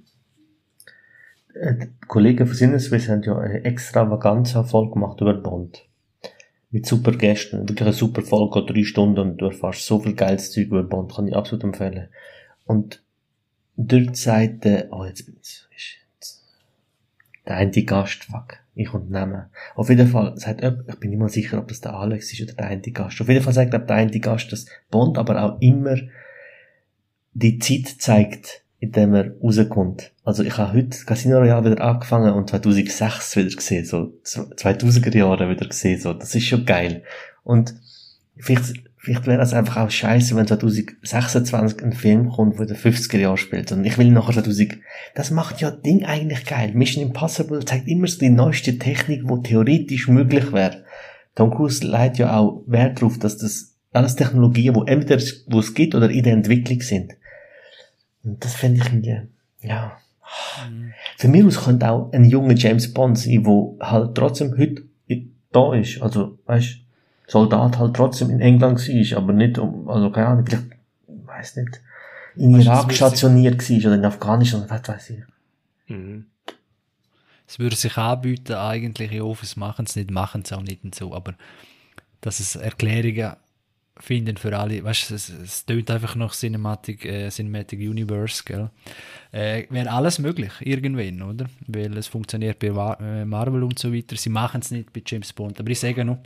Äh, Die Kollegen von Sinneswiss haben ja eine Extravaganza-Folge gemacht über Bond. Mit super Gästen. Wirklich eine super Folge, geht drei Stunden und du erfährst so viel geiles Zeug über Bond, kann ich absolut empfehlen. Und dort sagt der, oh, jetzt bin ich, jetzt, der eine Gast, fuck, ich und Namen. Auf jeden Fall sagt ich bin nicht mal sicher, ob das der Alex ist oder der eine Gast. Auf jeden Fall sagt glaub, der eine Gast, dass Bond aber auch immer die Zeit zeigt, in dem er rauskommt. Also ich habe heute Casino Royale wieder angefangen und 2006 wieder gesehen, so 2000er Jahre wieder gesehen, so. Das ist schon geil. Und vielleicht, vielleicht wäre das einfach auch scheiße, wenn 2026 ein Film kommt, wo der 50er Jahre spielt. Und ich will nachher 2000, das macht ja Ding eigentlich geil. Mission Impossible zeigt immer so die neueste Technik, wo theoretisch möglich wäre. Tom Cruise leitet ja auch Wert darauf, dass das alles Technologien, wo entweder wo es gibt oder in der Entwicklung sind. Und das finde ich irgendwie, ja. Für mich aus könnte auch ein junger James Bond sein, wo halt trotzdem heute da ist. Also, weißt, Soldat halt trotzdem in England war, aber nicht um, also keine Ahnung, vielleicht, weiß nicht, in Weißt du, Irak stationiert war oder in Afghanistan, was weiß ich. Mhm. es würde sich anbieten, eigentlich, ja, es machen es nicht, machen es auch nicht und so, aber dass es Erklärungen finden für alle, weißt du, es, es tönt einfach nach Cinematic, äh, Cinematic Universe, gell? Äh, Wäre alles möglich, irgendwann, oder? Weil es funktioniert bei äh, Marvel und so weiter, sie machen es nicht bei James Bond, aber ich sage noch,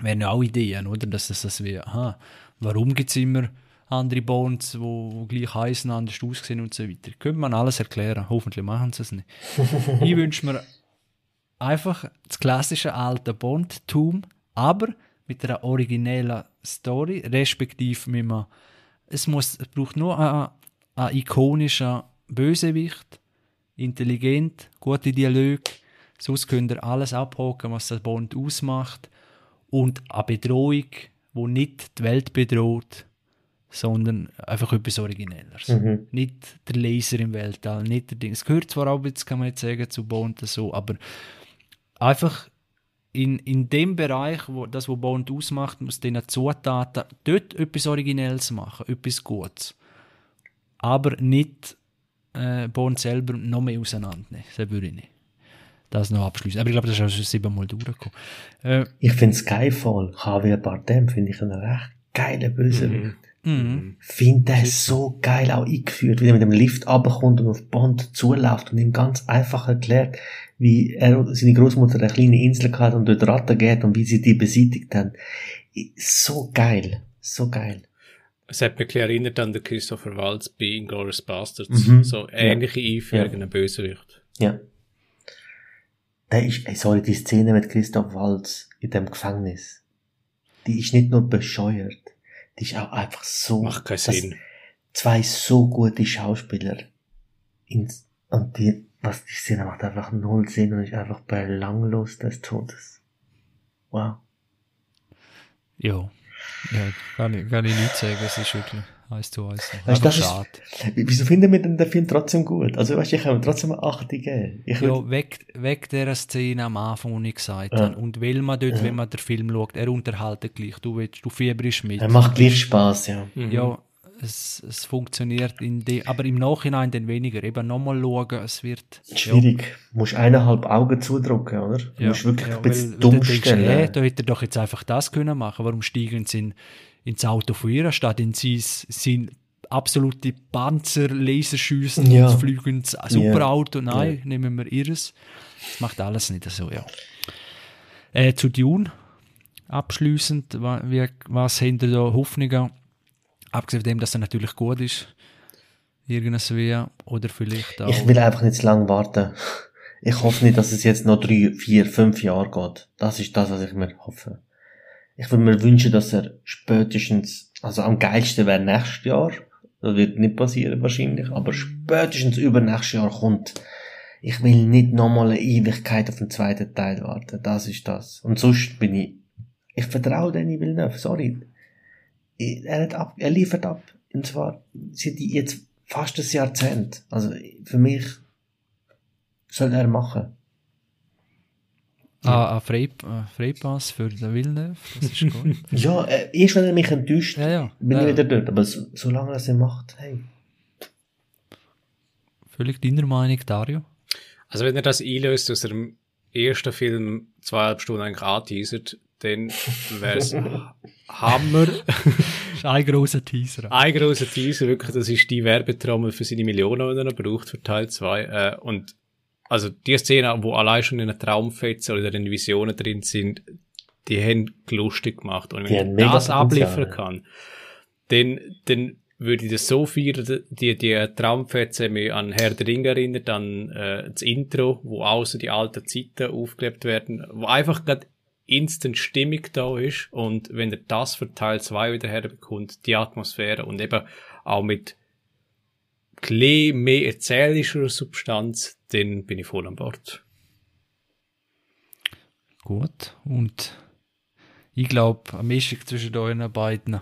wären ja auch Ideen, oder? Dass es das wie, aha, warum gibt es immer andere Bonds, wo, wo gleich heißen, anders aussehen und so weiter. Könnte man alles erklären, hoffentlich machen sie es nicht. ich wünsche mir einfach das klassische alte Bond-Tum, aber mit einer originellen Story, respektive mit einem, es, muss, es braucht nur einen, einen ikonischen Bösewicht, intelligent, gute Dialoge, sonst könnt ihr alles abhaken, was der Bond ausmacht und eine Bedrohung, die nicht die Welt bedroht, sondern einfach etwas Originelleres. Mhm. Nicht der Laser im Weltall, nicht der Ding. Es gehört zwar auch, jetzt kann man jetzt sagen, zu Bond so, aber einfach in, in dem Bereich, wo das, was Bond ausmacht, muss diesen Zutaten dort etwas Originelles machen, etwas Gutes. Aber nicht äh, Bond selber noch mehr auseinandernehmen. Das würde ich nicht. Das noch abschließen. Aber ich glaube, das ist auch schon siebenmal durchgekommen. Äh, Ich finde Skyfall, Javier Bardem, finde ich einen recht geilen Bösewicht. mhm. Finde der so geil auch eingeführt, wie er mit dem Lift runterkommt und auf Bond zuläuft und ihm ganz einfach erklärt, wie er und seine Großmutter eine kleine Insel gehabt und dort Ratten geht und wie sie die beseitigt haben. So geil. So geil. Es hat mich erinnert an den Christopher Waltz bei Inglourious Bastards. Mhm. So ähnliche Einführungen, ein Bösewicht. Ja. Der ist, ey, sorry, die Szene mit Christoph Waltz in dem Gefängnis. Die ist nicht nur bescheuert. Die ist auch einfach so. Macht keinen Sinn. Zwei so gute Schauspieler. Ins, und die, was die Szene macht einfach null Sinn und ist einfach belanglos des Todes. Wow. Ja. ja kann, ich, kann ich nicht sagen, es ist wirklich eins zu eins. Weißt, das ist- schade. Wieso finden wir denn den Film trotzdem gut? Also, weißt du, ich kann ihm trotzdem eine 8 geben. Ich würd, Ja, weg, weg dieser Szene am Anfang, die ich gesagt Ja. habe. Und weil man dort, Ja. wenn man den Film schaut, er unterhaltet gleich. Du, willst, du fieberst mit. er macht gleich Spaß, ja. Mhm. Ja, es, es funktioniert in dem, aber im Nachhinein dann weniger. Eben nochmal schauen, es wird Schwierig. Du musst eineinhalb Augen zudrücken, oder? Du Ja, musst wirklich ja, ein bisschen weil- weil dumm dann denkst du, stellen. Hey, da hätte er doch jetzt einfach das können machen. Warum steigen sie in, ins Auto von ihr, statt in sein, sein absolute Panzer, Laserschüssen Ja. und flügendes Superauto? Nein, Ja. nehmen wir ihres. Das macht alles nicht so, ja. Äh, zu Dune, abschließend, wa- wie, was haben da Hoffnungen? Abgesehen von dem, dass er natürlich gut ist, irgendwie, oder vielleicht auch... Ich will einfach nicht zu lange warten. Ich hoffe nicht, dass es jetzt noch drei, vier, fünf Jahre geht. Das ist das, was ich mir hoffe. Ich würde mir wünschen, dass er spätestens, also am geilsten wäre nächstes Jahr. Das wird nicht passieren wahrscheinlich, aber spätestens übernächstes Jahr kommt. Ich will nicht nochmal eine Ewigkeit auf den zweiten Teil warten. Das ist das. Und sonst bin ich, ich vertraue Danny Villeneuve, sorry. Er, hat ab, er liefert ab. Und zwar seit jetzt fast ein Jahrzehnt. Also für mich soll er machen. Ah, ein Frei, Freipass für den Villeneuve, das ist gut. Ja, äh, erst wenn er mich enttäuscht, ja, ja. bin ja. ich wieder dort. Aber so, solange er es macht, hey. Völlig deiner Meinung, Dario? Also wenn er das einlöst, dass er im ersten Film zweieinhalb Stunden eigentlich anteasert, dann wäre es Hammer. Das ist ein grosser Teaser. Ein grosser Teaser, wirklich, das ist die Werbetrommel für seine Millionen, die er noch braucht für Teil 2. Äh, und also die Szene, wo allein schon in einer Traumfetze oder in Visionen drin sind, die haben lustig gemacht. Und wenn ich das abliefern kann, dann, dann würde ich das so feiern, die, die Traumfetze mich an Herr der Ringe erinnert, an äh, das Intro, wo auch so die alten Zeiten aufgelebt werden, wo einfach gerade instant Stimmung da ist und wenn er das für Teil 2 wieder herbekommt, die Atmosphäre und eben auch mit klee mehr erzählischer Substanz, dann bin ich voll an Bord. Gut. Und ich glaube, eine Mischung zwischen euren beiden,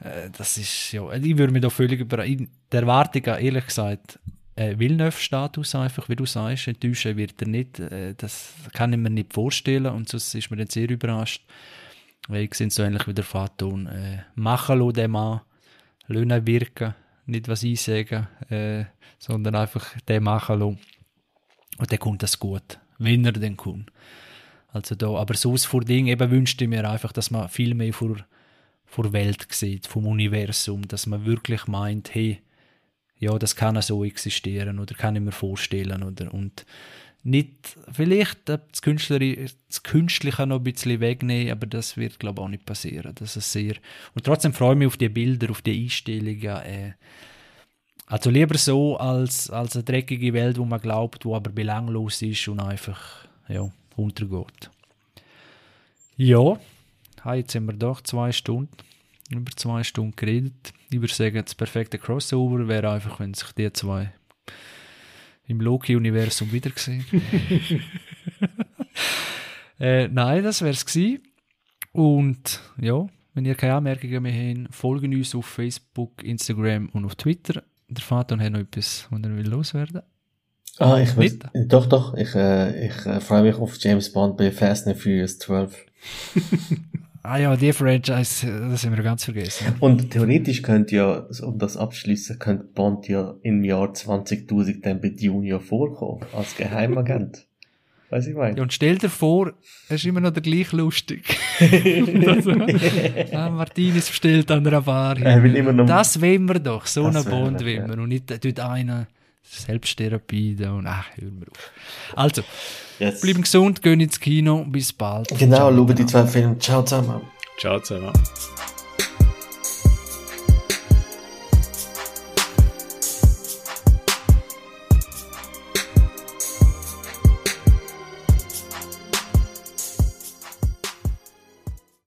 äh, das ist ja, ich würde mich da völlig über, in der Erwartung, an, ehrlich gesagt, äh, Villeneuve-Status einfach, wie du sagst, enttäuschen wird er nicht, äh, das kann ich mir nicht vorstellen und sonst ist mir dann sehr überrascht, weil ich sehe so ähnlich wie der Faton, äh, machen lassen den Mann, lassen wirken, nicht was einsagen, äh, sondern einfach den machen lassen. Und dann kommt das gut, wenn er dann kommt. Also da, aber sonst vor Ding eben wünschte ich mir einfach, dass man viel mehr vor, vor Welt sieht, vom Universum, dass man wirklich meint, hey, ja, das kann so existieren oder kann ich mir vorstellen oder und nicht, vielleicht das Künstliche, das Künstliche noch ein bisschen wegnehmen, aber das wird, glaube ich, auch nicht passieren. Das ist sehr, und trotzdem freue ich mich auf die Bilder, auf die Einstellungen. Äh, also lieber so als, als eine dreckige Welt, wo man glaubt, wo aber belanglos ist und einfach ja, untergeht. Ja, jetzt sind wir doch zwei Stunden, über zwei Stunden geredet. Ich würde sagen, das perfekte Crossover wäre einfach, wenn sich die zwei im Loki-Universum wieder gesehen. äh, nein, das wäre es gewesen. Und ja, wenn ihr keine Anmerkungen mehr habt, folgen uns auf Facebook, Instagram und auf Twitter. Der Vater hat noch etwas, was er will loswerden Ah, ich will, doch, doch, ich, äh, ich äh, freue mich auf James Bond bei Fast and Furious 12. Ah ja, die Franchise, das haben wir ganz vergessen. Und theoretisch könnte ja, um das abschließen, könnte Bond ja im Jahr 20.000 dann bei Junior vorkommen, als Geheimagent. Weiß ich mein. Ja, und stell dir vor, er ist immer noch der gleich lustig. also, ah, Martinis bestellt an einer Bar. Er will immer noch das wollen wir doch, so einen Bond wollen wir, wir. Und nicht dort einer Selbsttherapie da und ach, hören wir auf. Also, Yes. bleiben gesund, gehen ins Kino, bis bald. Genau, schauen die zwei Filme. Ciao zusammen. Ciao zusammen.